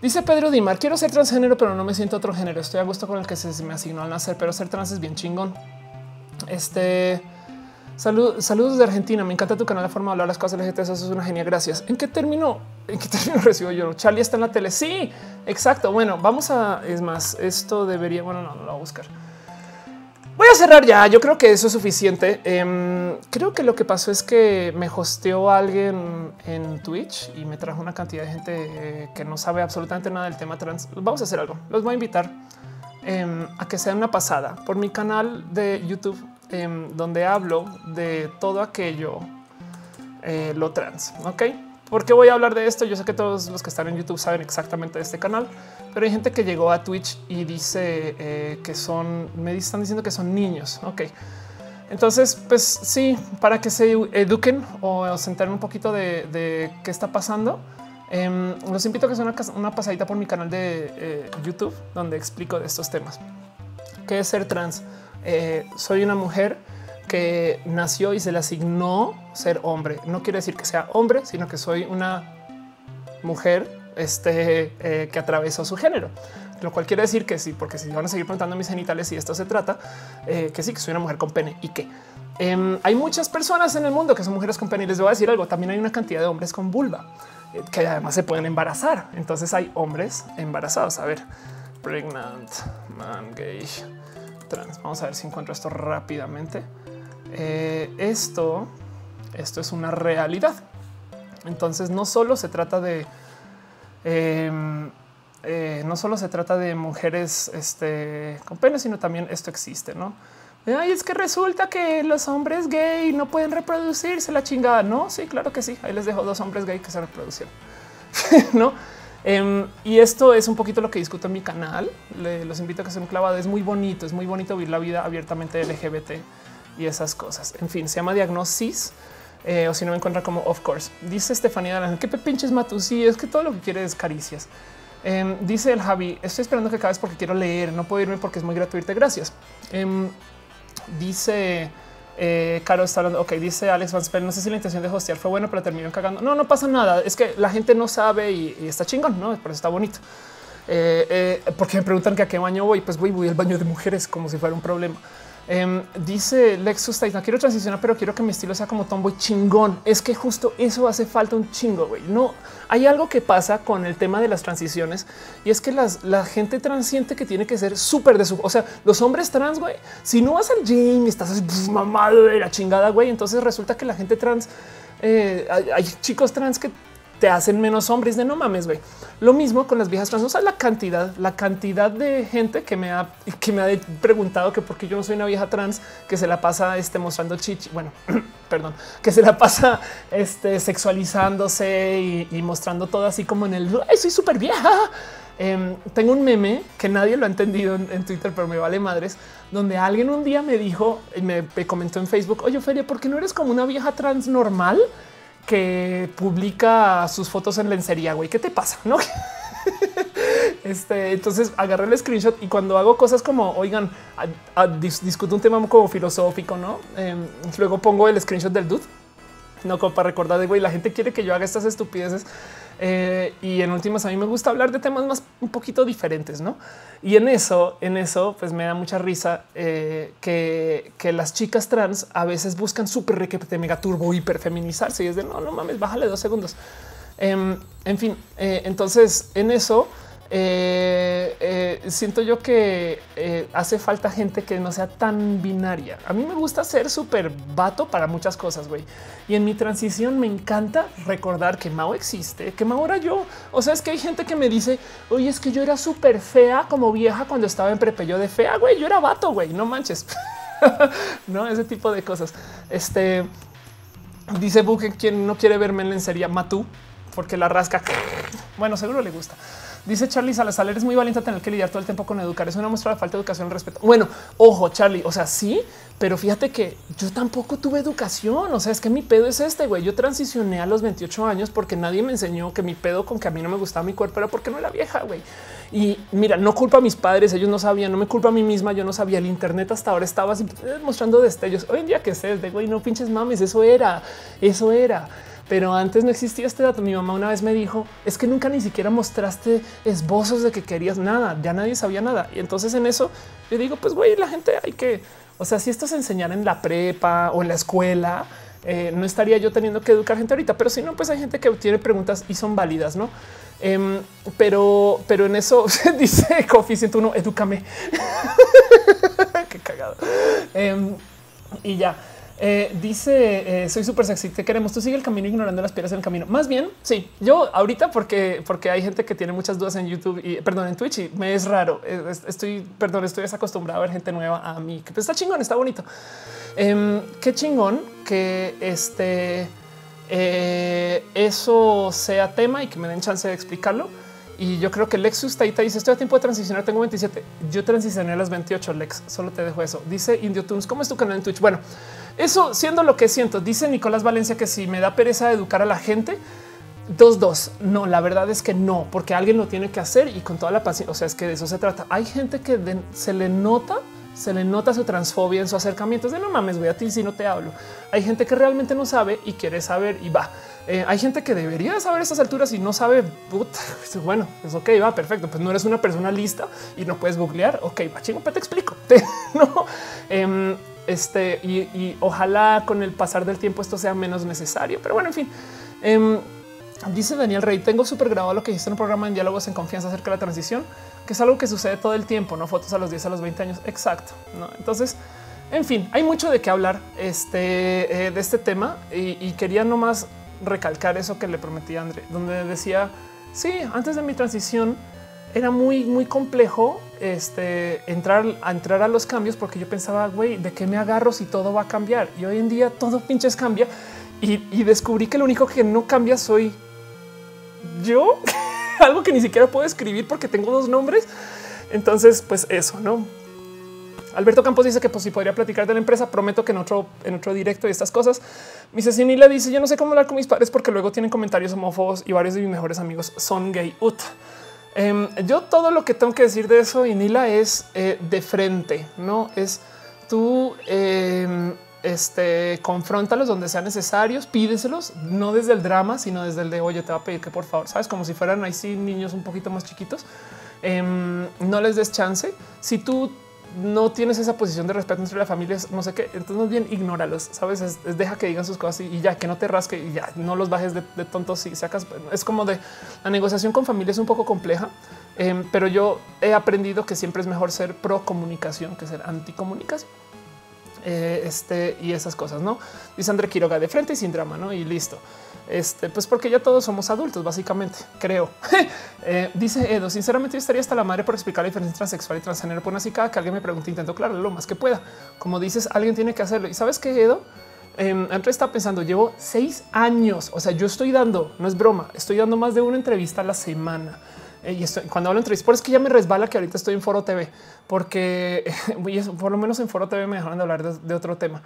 Dice Pedro Dimar, quiero ser transgénero, pero no me siento otro género. Estoy a gusto con el que se me asignó al nacer, pero ser trans es bien chingón. Este saludos de Argentina. Me encanta tu canal, la forma de hablar las cosas LGBT. Eso es una genia. Gracias. ¿En qué término? ¿En qué término recibo yo? Charlie está en la tele. Sí, exacto. Bueno, vamos a es más. Esto debería. Bueno, no, no lo voy a buscar. Voy a cerrar ya. Yo creo que eso es suficiente. Em, creo que lo que pasó es que me hosteó alguien en Twitch y me trajo una cantidad de gente eh, que no sabe absolutamente nada del tema trans. Vamos a hacer algo. Los voy a invitar em, a que sea una pasada por mi canal de YouTube, em, donde hablo de todo aquello eh, lo trans. Ok, ¿por qué voy a hablar de esto? Yo sé que todos los que están en YouTube saben exactamente de este canal pero hay gente que llegó a Twitch y dice eh, que son, me están diciendo que son niños. Ok. Entonces, pues sí, para que se eduquen o se enteren un poquito de, qué está pasando, em, los invito a que sea una, pasadita por mi canal de eh, YouTube, donde explico de estos temas. ¿Qué es ser trans? Eh, soy una mujer que nació y se le asignó ser hombre. No quiere decir que sea hombre, sino que soy una mujer este, eh, que atravesó su género. Lo cual quiere decir que sí, porque si van a seguir preguntando mis genitales y esto se trata, eh, que sí, que soy una mujer con pene y que em, hay muchas personas en el mundo que son mujeres con pene. Y les voy a decir algo, también hay una cantidad de hombres con vulva eh, que además se pueden embarazar. Entonces hay hombres embarazados. A ver, pregnant, man, gay, trans. Vamos a ver si encuentro esto rápidamente. Esto, esto es una realidad. Entonces no solo se trata de Em, eh, no solo se trata de mujeres este, con pene, sino también esto existe, ¿no? Ay, es que resulta que los hombres gay no pueden reproducirse la chingada. No, sí, claro que sí. Ahí les dejo dos hombres gay que se reproducieron, no? Em, y esto es un poquito lo que discuto en mi canal. los invito a que se un clavado. Es muy bonito, es muy bonito vivir la vida abiertamente LGBT y esas cosas. En fin, se llama diagnosis eh, o si no me encuentra como of course. Dice Estefanía de que pinches Matu. Sí, es que todo lo que quiere es caricias. Em, dice el Javi, estoy esperando que acabes porque quiero leer. No puedo irme porque es muy gratuito. Gracias. Em, dice eh, Caro está hablando. Ok, dice Alex Van No sé si la intención de hostear fue bueno, pero terminó cagando. No, no pasa nada. Es que la gente no sabe y, está chingón, no? Por eso está bonito. Eh, porque me preguntan a qué baño voy, pues voy, voy al baño de mujeres como si fuera un problema. Em, dice Lexus no quiero transicionar, pero quiero que mi estilo sea como tomboy chingón. Es que justo eso hace falta un chingo. güey. No hay algo que pasa con el tema de las transiciones y es que la gente trans siente que tiene que ser súper de su. O sea, los hombres trans, güey, si no vas al gym y estás así, mamado de la chingada, güey, entonces resulta que la gente trans, eh, hay chicos trans que te hacen menos hombres de no mames, güey. Lo mismo con las viejas trans. O sea, la cantidad, la cantidad de gente que me ha, que me ha preguntado que por qué yo no soy una vieja trans que se la pasa este, mostrando chichi. Bueno, perdón, que se la pasa este, sexualizándose y, mostrando todo así como en el Ay, soy súper vieja. Em, tengo un meme que nadie lo ha entendido en, Twitter, pero me vale madres, donde alguien un día me dijo y me, me comentó en Facebook, oye, Feria, ¿por qué no eres como una vieja trans normal? Que publica sus fotos en lencería, güey, ¿qué te pasa? No? Este, entonces agarré el screenshot y cuando hago cosas como oigan, discuto un tema como filosófico, no? Em, luego pongo el screenshot del dude, no como para recordar de güey, la gente quiere que yo haga estas estupideces. Eh, y en últimas a mí me gusta hablar de temas más un poquito diferentes, ¿no? Y en eso, en eso, pues me da mucha risa eh, que, que, las chicas trans a veces buscan súper requete mega turbo hiper feminizarse y es de no, no mames, bájale dos segundos. Em, en fin, eh, entonces en eso eh, eh, siento yo que eh, hace falta gente que no sea tan binaria. A mí me gusta ser súper vato para muchas cosas, güey. Y en mi transición me encanta recordar que Mao existe, que Mao era yo. O sea, es que hay gente que me dice, oye, es que yo era súper fea como vieja cuando estaba en prepe. Yo de fea, güey, yo era vato, güey, no manches. no, ese tipo de cosas. Este dice Buque, quien no quiere verme en lencería, Matú, porque la rasca. Bueno, seguro le gusta. Dice Charlie Salazar, eres muy valiente tener que lidiar todo el tiempo con educar. Es una muestra de falta de educación y respeto. Bueno, ojo, Charlie, o sea, sí, pero fíjate que yo tampoco tuve educación. O sea, es que mi pedo es este, güey. Yo transicioné a los 28 años porque nadie me enseñó que mi pedo con que a mí no me gustaba mi cuerpo era porque no era vieja, güey. Y mira, no culpa a mis padres, ellos no sabían, no me culpa a mí misma, yo no sabía. El Internet hasta ahora estaba mostrando destellos. Hoy en día que sé, de güey, no pinches mames, eso era, eso era pero antes no existía este dato. Mi mamá una vez me dijo es que nunca ni siquiera mostraste esbozos de que querías nada, ya nadie sabía nada. Y entonces en eso yo digo, pues güey, la gente hay que, o sea, si esto se enseñara en la prepa o en la escuela, eh, no estaría yo teniendo que educar gente ahorita, pero si no, pues hay gente que tiene preguntas y son válidas, no? Em, pero, pero en eso dice Coffee 101, edúcame. Qué cagado. Em, y ya. Eh, dice eh, soy súper sexy. Te queremos. Tú sigue el camino ignorando las piedras en el camino. Más bien, sí, yo ahorita porque, porque hay gente que tiene muchas dudas en YouTube y perdón, en Twitch y me es raro. Eh, estoy, perdón, estoy desacostumbrado a ver gente nueva a mí que pues, está chingón, está bonito. Em, qué chingón que este eso sea tema y que me den chance de explicarlo. Y yo creo que Lexus Taita dice estoy a tiempo de transicionar. Tengo 27. Yo transicioné a las 28. Lex, solo te dejo eso. Dice Indio Tunes. ¿Cómo es tu canal en Twitch? Bueno, eso siendo lo que siento, dice Nicolás Valencia que si me da pereza educar a la gente, dos, dos. No, la verdad es que no, porque alguien lo tiene que hacer y con toda la paciencia. O sea, es que de eso se trata. Hay gente que se le nota, se le nota su transfobia en su acercamiento. de no mames, voy a ti si no te hablo. Hay gente que realmente no sabe y quiere saber y va. Eh, hay gente que debería saber estas alturas y no sabe. Bueno, es ok, va perfecto. Pues no eres una persona lista y no puedes googlear. Ok, va chingo, te explico. no, em, este, y, ojalá con el pasar del tiempo esto sea menos necesario. Pero bueno, en fin. Em, dice Daniel Rey, tengo súper grabado lo que hiciste en un programa en diálogos en confianza acerca de la transición, que es algo que sucede todo el tiempo, no fotos a los 10, a los 20 años. Exacto. Entonces, en fin, hay mucho de qué hablar este, eh, de este tema y, y quería nomás recalcar eso que le prometí a André, donde decía, sí, antes de mi transición, era muy, muy complejo este, entrar a entrar a los cambios porque yo pensaba, güey, ¿de qué me agarro si todo va a cambiar? Y hoy en día todo pinches cambia y, descubrí que lo único que no cambia soy yo, algo que ni siquiera puedo escribir porque tengo dos nombres. Entonces, pues eso, ¿no? Alberto Campos dice que pues si podría platicar de la empresa, prometo que en otro, en otro directo y estas cosas. Mi le dice yo no sé cómo hablar con mis padres porque luego tienen comentarios homófobos y varios de mis mejores amigos son gay. Ut. Em, yo todo lo que tengo que decir de eso, y Nila, es eh, de frente, no es tú eh, este, confróntalos donde sean necesarios, pídeselos, no desde el drama, sino desde el de oye, te va a pedir que por favor, sabes, como si fueran ahí sí niños un poquito más chiquitos. Em, no les des chance. Si tú no tienes esa posición de respeto entre las familias, no sé qué, entonces bien ignóralos, sabes, es, deja que digan sus cosas y, ya que no te rasque y ya no los bajes de, tontos si sacas. Es como de la negociación con familia es un poco compleja, em, pero yo he aprendido que siempre es mejor ser pro comunicación que ser anti comunicación. Eh, este y esas cosas, no dice André Quiroga de frente y sin drama, no? Y listo. Este, pues porque ya todos somos adultos, básicamente, creo. Eh, dice Edo, sinceramente yo estaría hasta la madre por explicar la diferencia transexual y transgénero. Pues así cada que alguien me pregunte, intento claro lo más que pueda. Como dices, alguien tiene que hacerlo. Y sabes que Edo, eh, está pensando, llevo seis años. O sea, yo estoy dando, no es broma, estoy dando más de una entrevista a la semana. Eh, y estoy, cuando hablo entrevistas, por es ya me resbala que ahorita estoy en Foro TV, porque por lo menos en Foro TV me dejaron de hablar de otro tema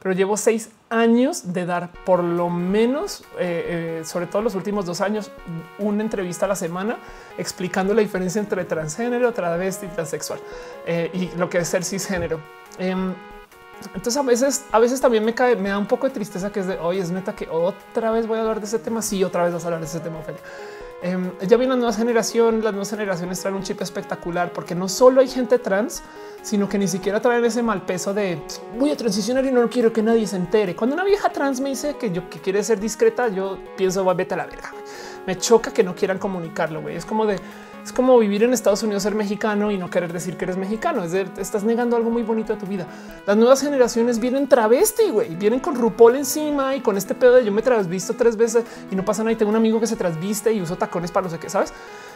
pero llevo seis años de dar por lo menos, eh, eh, sobre todo los últimos dos años, una entrevista a la semana explicando la diferencia entre transgénero, travesti transexual eh, y lo que es ser cisgénero. Em, entonces a veces, a veces también me cae, me da un poco de tristeza que es de hoy es neta que otra vez voy a hablar de ese tema. Sí, otra vez vas a hablar de ese tema. Ophelia. Em, ya viene la nueva generación, las nuevas generaciones traen un chip espectacular porque no solo hay gente trans, sino que ni siquiera traen ese mal peso de voy a transicionar y no quiero que nadie se entere. Cuando una vieja trans me dice que yo que quiere ser discreta, yo pienso va vete a la verga. Me choca que no quieran comunicarlo. güey. Es como de es como vivir en Estados Unidos, ser mexicano y no querer decir que eres mexicano. Es decir, estás negando algo muy bonito de tu vida. Las nuevas generaciones vienen travesti, güey. Vienen con RuPaul encima y con este pedo de yo me trasvisto tres veces y no pasa nada. Y tengo un amigo que se trasviste y uso tacones para no sé qué, sabes?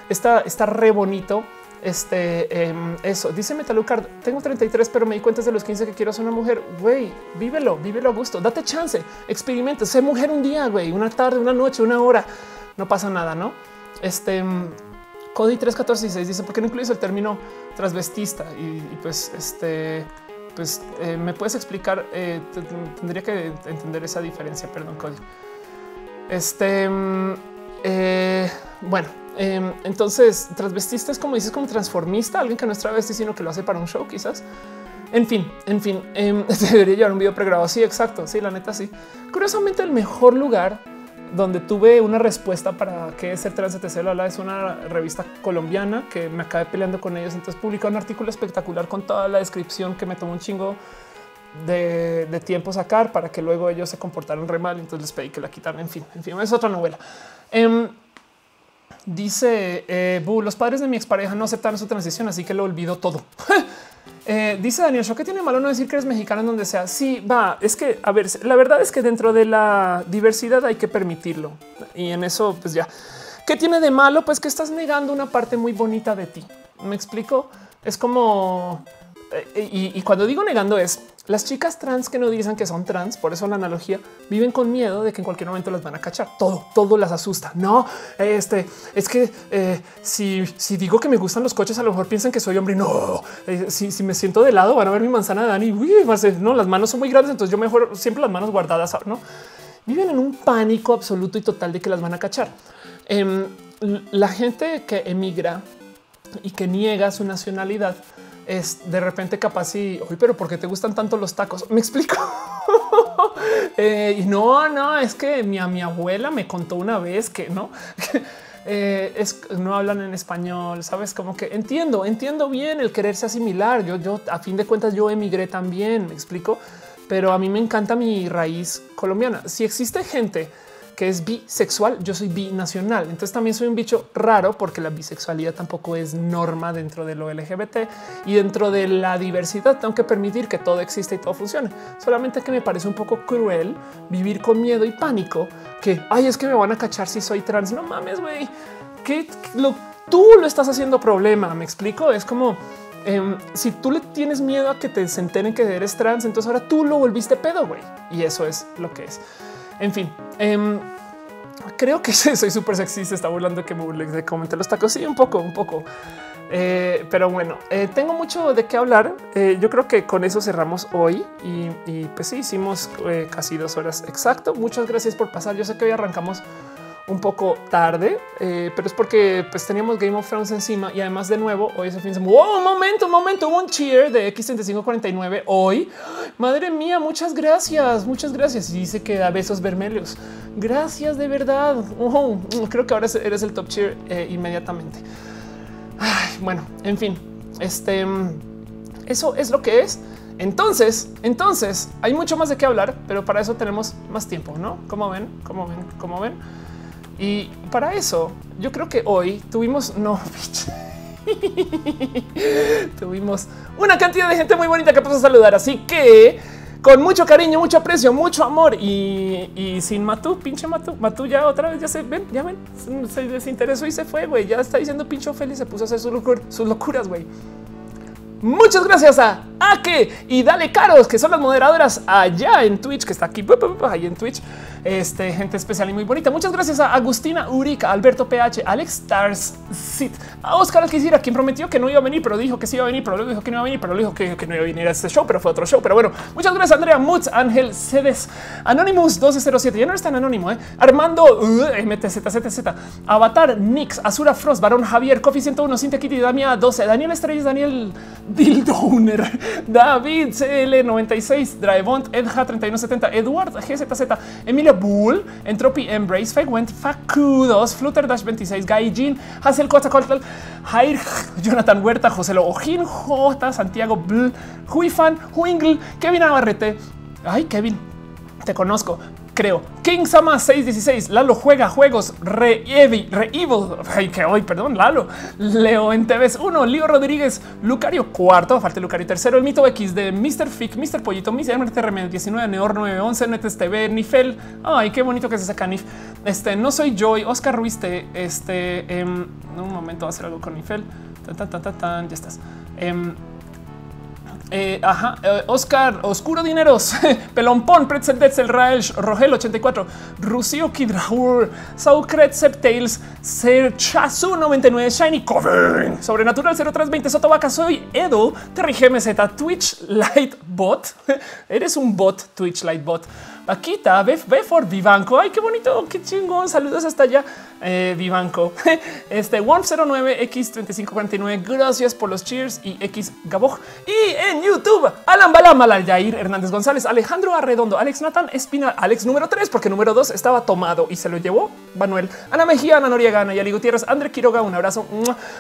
Está, está re bonito. Este, em, eso dice Metalucard. Tengo 33, pero me di cuenta de los 15 que quiero ser una mujer. Güey, vívelo, vívelo a gusto. Date chance, experimenta, sé mujer un día, güey, una tarde, una noche, una hora. No pasa nada, no? Este, em, Cody 314 dice por qué no incluyes el término transvestista y, pues este pues eh, me puedes explicar eh, tendría que entender esa diferencia perdón Cody este mm, eh, bueno em, entonces transvestista es como dices como transformista alguien que no es travesti sino que lo hace para un show quizás en fin, en fin, em, debería llevar un video pregrabado. Sí, exacto. Sí, la neta, sí. Curiosamente, el mejor lugar donde tuve una respuesta para qué es ser trans etc. es una revista colombiana que me acabé peleando con ellos. Entonces publicó un artículo espectacular con toda la descripción que me tomó un chingo de, tiempo sacar para que luego ellos se comportaran re mal. Entonces les pedí que la quitaran. En fin, en fin, es otra novela. Em, dice eh, los padres de mi expareja no aceptaron su transición, así que lo olvido todo. Eh, dice Daniel Show que tiene malo no decir que eres mexicano en donde sea. Sí, va. Es que a ver, la verdad es que dentro de la diversidad hay que permitirlo y en eso, pues ya. ¿Qué tiene de malo? Pues que estás negando una parte muy bonita de ti. Me explico. Es como eh, y, cuando digo negando es las chicas trans que no dicen que son trans, por eso la analogía, viven con miedo de que en cualquier momento las van a cachar. Todo, todo las asusta. No, este es que eh, si, digo que me gustan los coches, a lo mejor piensan que soy hombre. No, eh, si, me siento de lado, van a ver mi manzana de Dani. No, las manos son muy grandes, entonces yo mejor siempre las manos guardadas. No viven en un pánico absoluto y total de que las van a cachar. Em, la gente que emigra y que niega su nacionalidad es de repente capaz y pero ¿por qué te gustan tanto los tacos? Me explico. Eh, y no, no, es que mi, mi abuela me contó una vez que no. Eh, es, no hablan en español, sabes como que entiendo, entiendo bien el quererse asimilar. Yo, yo a fin de cuentas, yo emigré también, me explico, pero a mí me encanta mi raíz colombiana. Si existe gente que es bisexual, yo soy binacional. Entonces también soy un bicho raro porque la bisexualidad tampoco es norma dentro de lo LGBT y dentro de la diversidad tengo que permitir que todo existe y todo funcione. Solamente que me parece un poco cruel vivir con miedo y pánico que ay, es que me van a cachar si soy trans. No mames, güey, que lo, tú lo estás haciendo problema. Me explico. Es como em, si tú le tienes miedo a que te se enteren que eres trans, entonces ahora tú lo volviste pedo, güey. Y eso es lo que es. En fin, em, creo que soy súper sexy. Se está burlando que me burle de comentar los tacos. Sí, un poco, un poco. Eh, pero bueno, eh, tengo mucho de qué hablar. Eh, yo creo que con eso cerramos hoy y, y pues sí, hicimos casi dos horas exacto. Muchas gracias por pasar. Yo sé que hoy arrancamos un poco tarde, eh, pero es porque pues teníamos Game of Thrones encima y además de nuevo hoy es el fin un momento, un momento, un cheer de X3549 hoy. Madre mía, muchas gracias, muchas gracias. Y dice que da besos vermelhos. Gracias de verdad. creo que ahora eres el top cheer eh, inmediatamente. bueno, en fin, este eso es lo que es. Entonces, entonces hay mucho más de qué hablar, pero para eso tenemos más tiempo, ¿no? Como ven, como ven, como ven. Y para eso, yo creo que hoy tuvimos, no, tuvimos una cantidad de gente muy bonita que puso a saludar. Así que con mucho cariño, mucho aprecio, mucho amor y, sin Matú, pinche Matú, Matú ya otra vez ya se ven, ya ven, se desinteresó y se fue, güey. Ya está diciendo pincho feliz, se puso a hacer sus, sus locuras, güey. Muchas gracias a Ake y Dale Caros, que son las moderadoras allá en Twitch, que está aquí, ahí en Twitch este, gente especial y muy bonita. Muchas gracias a Agustina Urica, Alberto PH, Alex Stars, Sit, a Oscar Alquicira, quien prometió que no iba a venir, pero dijo que sí iba a venir, pero luego dijo que no iba a venir, pero luego dijo que, no iba a venir a este show, pero fue otro show. Pero bueno, muchas gracias, Andrea Mutz, Ángel Cedes, Anonymous 1207, ya no es tan anónimo, ¿eh? Armando uh, MTZZZ, Avatar, Nix, Azura Frost, Barón Javier, Coffee 101, Cintia Kitty, Damia 12, Daniel Estrellas, Daniel Dildowner, David CL96, Draevont, Edja 3170, Eduard GZZ, Emilio Bull, Entropy Embrace, Fegwent, Facudos, Flutter Dash 26, Gaijin, Hazel Coatzacoatl, Jair, Jonathan Huerta, José Ojin, J, Santiago Bl, Huifan, Huingle, Kevin Navarrete. Ay, Kevin, te conozco creo. King Sama 616, Lalo juega juegos, re Evil, re Evil, ay que hoy, perdón, Lalo, Leo en TVs 1, Leo Rodríguez, Lucario cuarto, falta Lucario tercero, el mito X de Mr. Fick, Mr. Pollito, Mr. MTRM 19, Neor 911, Netes TV, Nifel, ay, qué bonito que se saca Nif. Este no soy Joy, Oscar Ruiz, este en un momento va a hacer algo con Nifel, tan, tan, tan, tan, ya estás. Em, eh, ajá, eh, Oscar, Oscuro Dineros, Pelompón, Pretzel Detzel, Rael, Rogel 84, Rusio Kidraur, Saucret, Septails, Serchazu 99, Shiny Coven, Sobrenatural 0320, Sotovaca, soy Edo, Terry GMZ, Twitch Lightbot. Eres un bot, Twitch Lightbot. Paquita, ve, Vivanco. Ay, qué bonito, qué chingón. Saludos hasta allá. Eh, Vivanco. Este Warm 09 X3549. Gracias por los cheers y X Gaboj. Y en YouTube, Alan Balam, Yair Hernández González, Alejandro Arredondo, Alex Nathan Espina, Alex número 3, porque número 2 estaba tomado y se lo llevó Manuel, Ana Mejía, Ana Noriega, Ana Yali Gutiérrez, André Quiroga. Un abrazo.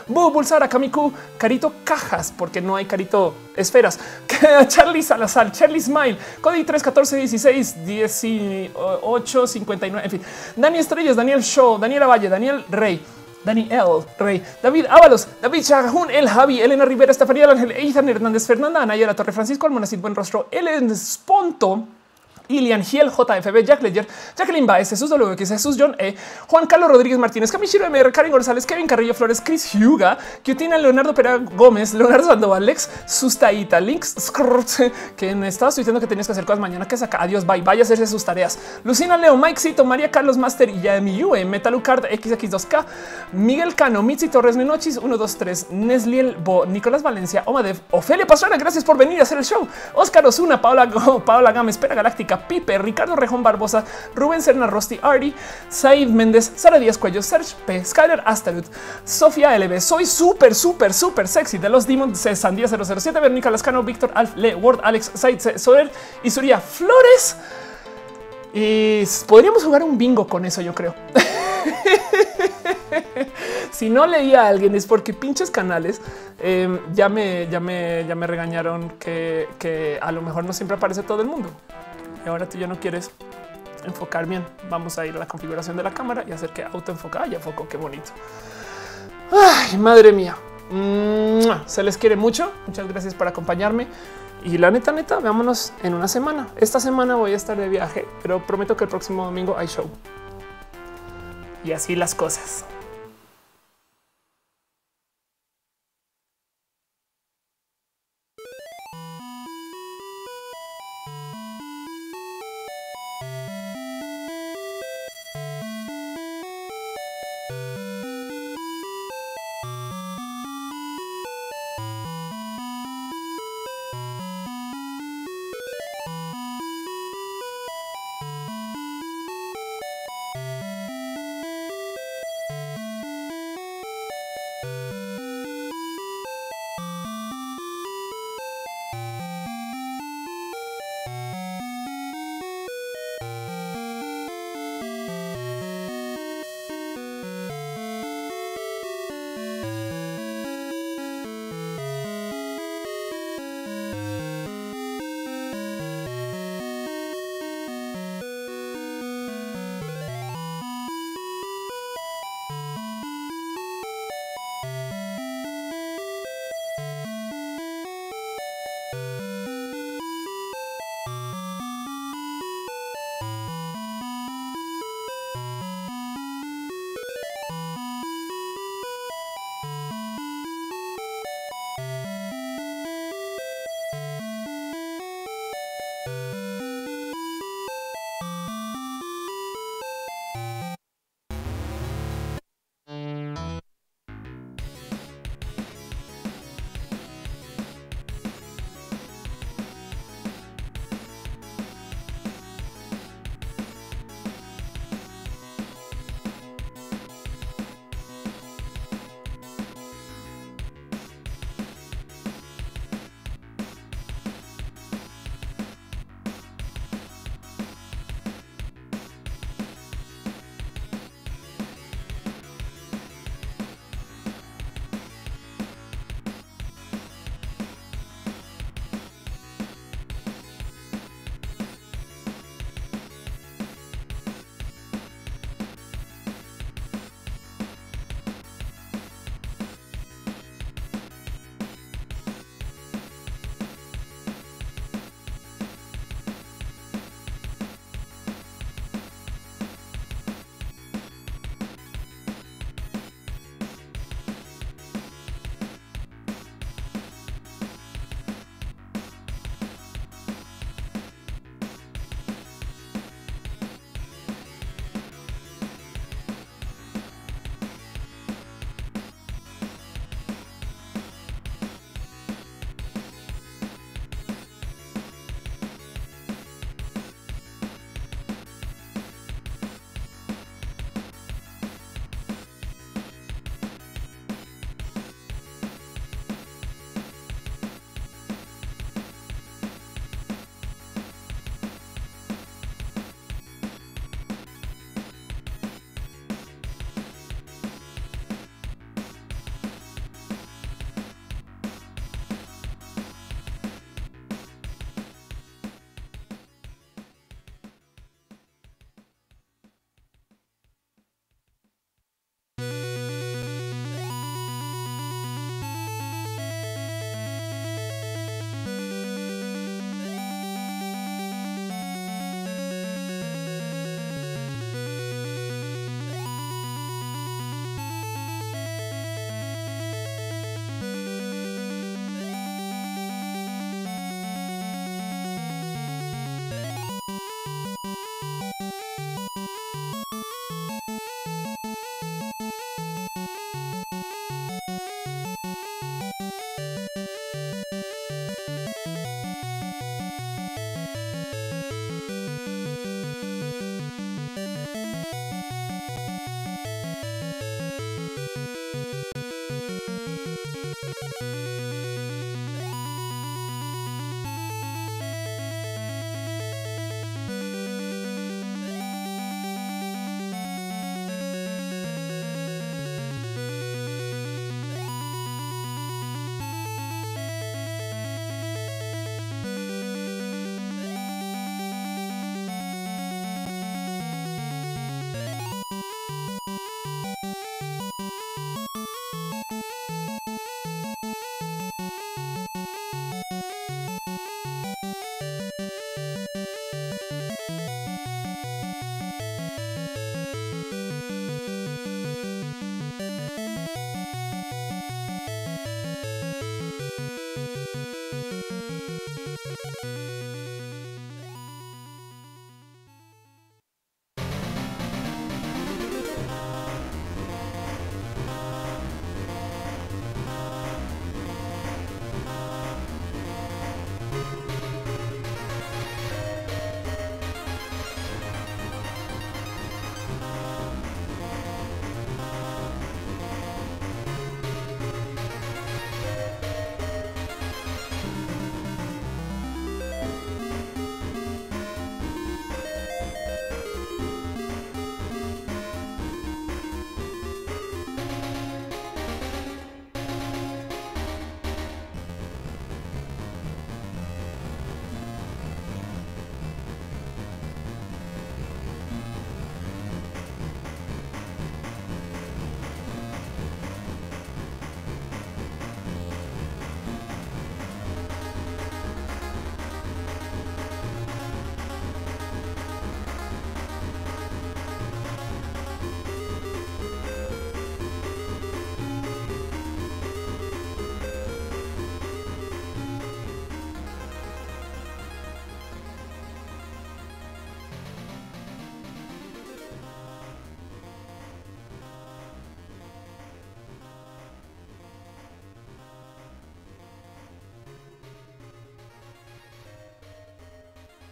Bu Bulsara, Kamiku, Carito Cajas, porque no hay carito esferas. Charlie Salazar, Charlie Smile, Cody 31416 18 59. En fin, Dani Estrellas, Daniel Show, Daniela Daniel Rey. Daniel Rey, David Ábalos, David Chagún, El Javi, Elena Rivera, Estefanía Ángel, Ethan Hernández, Fernanda Anaya, Torre Francisco Almonacid, Buen Rostro, Ellen Sponto, Ilian Giel, JFB, Jack Ledger, Jacqueline Baez, Jesús WX, Jesús John E, Juan Carlos Rodríguez Martínez, Camishiro MR, Karen González, Kevin Carrillo Flores, Chris Huga, Cutina, Leonardo Pera Gómez, Leonardo Sandoval, Alex, Sustaita, Links, que me estabas diciendo que tenías que hacer cosas mañana que saca. Adiós, bye, vaya a hacerse sus tareas. Lucina Leo, Mike Cito, María Carlos Master y Yami Ue, Metalucard, XX2K, Miguel Cano, Mitzi Torres, Nenochis, 123, Nesliel Bo, Nicolás Valencia, Omadev, Ofelia Pastrana, gracias por venir a hacer el show. Oscar Osuna, Paola, Paola Gámez, Pera Galáctica, Pipe, Ricardo Rejón Barbosa, Rubén Serna Rosti, Ardi, Said Méndez, Sara Díaz Cuello, Serge P, Skyler Astarut, Sofía LB, soy súper, súper, súper sexy de los Demons, Sandía 007, Verónica Lascano, Víctor Alf, Le, Word, Alex, Said, Soler y Suria Flores. Y podríamos jugar un bingo con eso, yo creo. si no leía a alguien es porque pinches canales em, ya, me, ya, me, ya me regañaron que, que a lo mejor no siempre aparece todo el mundo y ahora tú ya no quieres enfocar bien. Vamos a ir a la configuración de la cámara y hacer que autoenfoca. Ya foco, qué bonito. Ay, madre mía. Se les quiere mucho. Muchas gracias por acompañarme. Y la neta, neta, veámonos en una semana. Esta semana voy a estar de viaje, pero prometo que el próximo domingo hay show. Y así las cosas.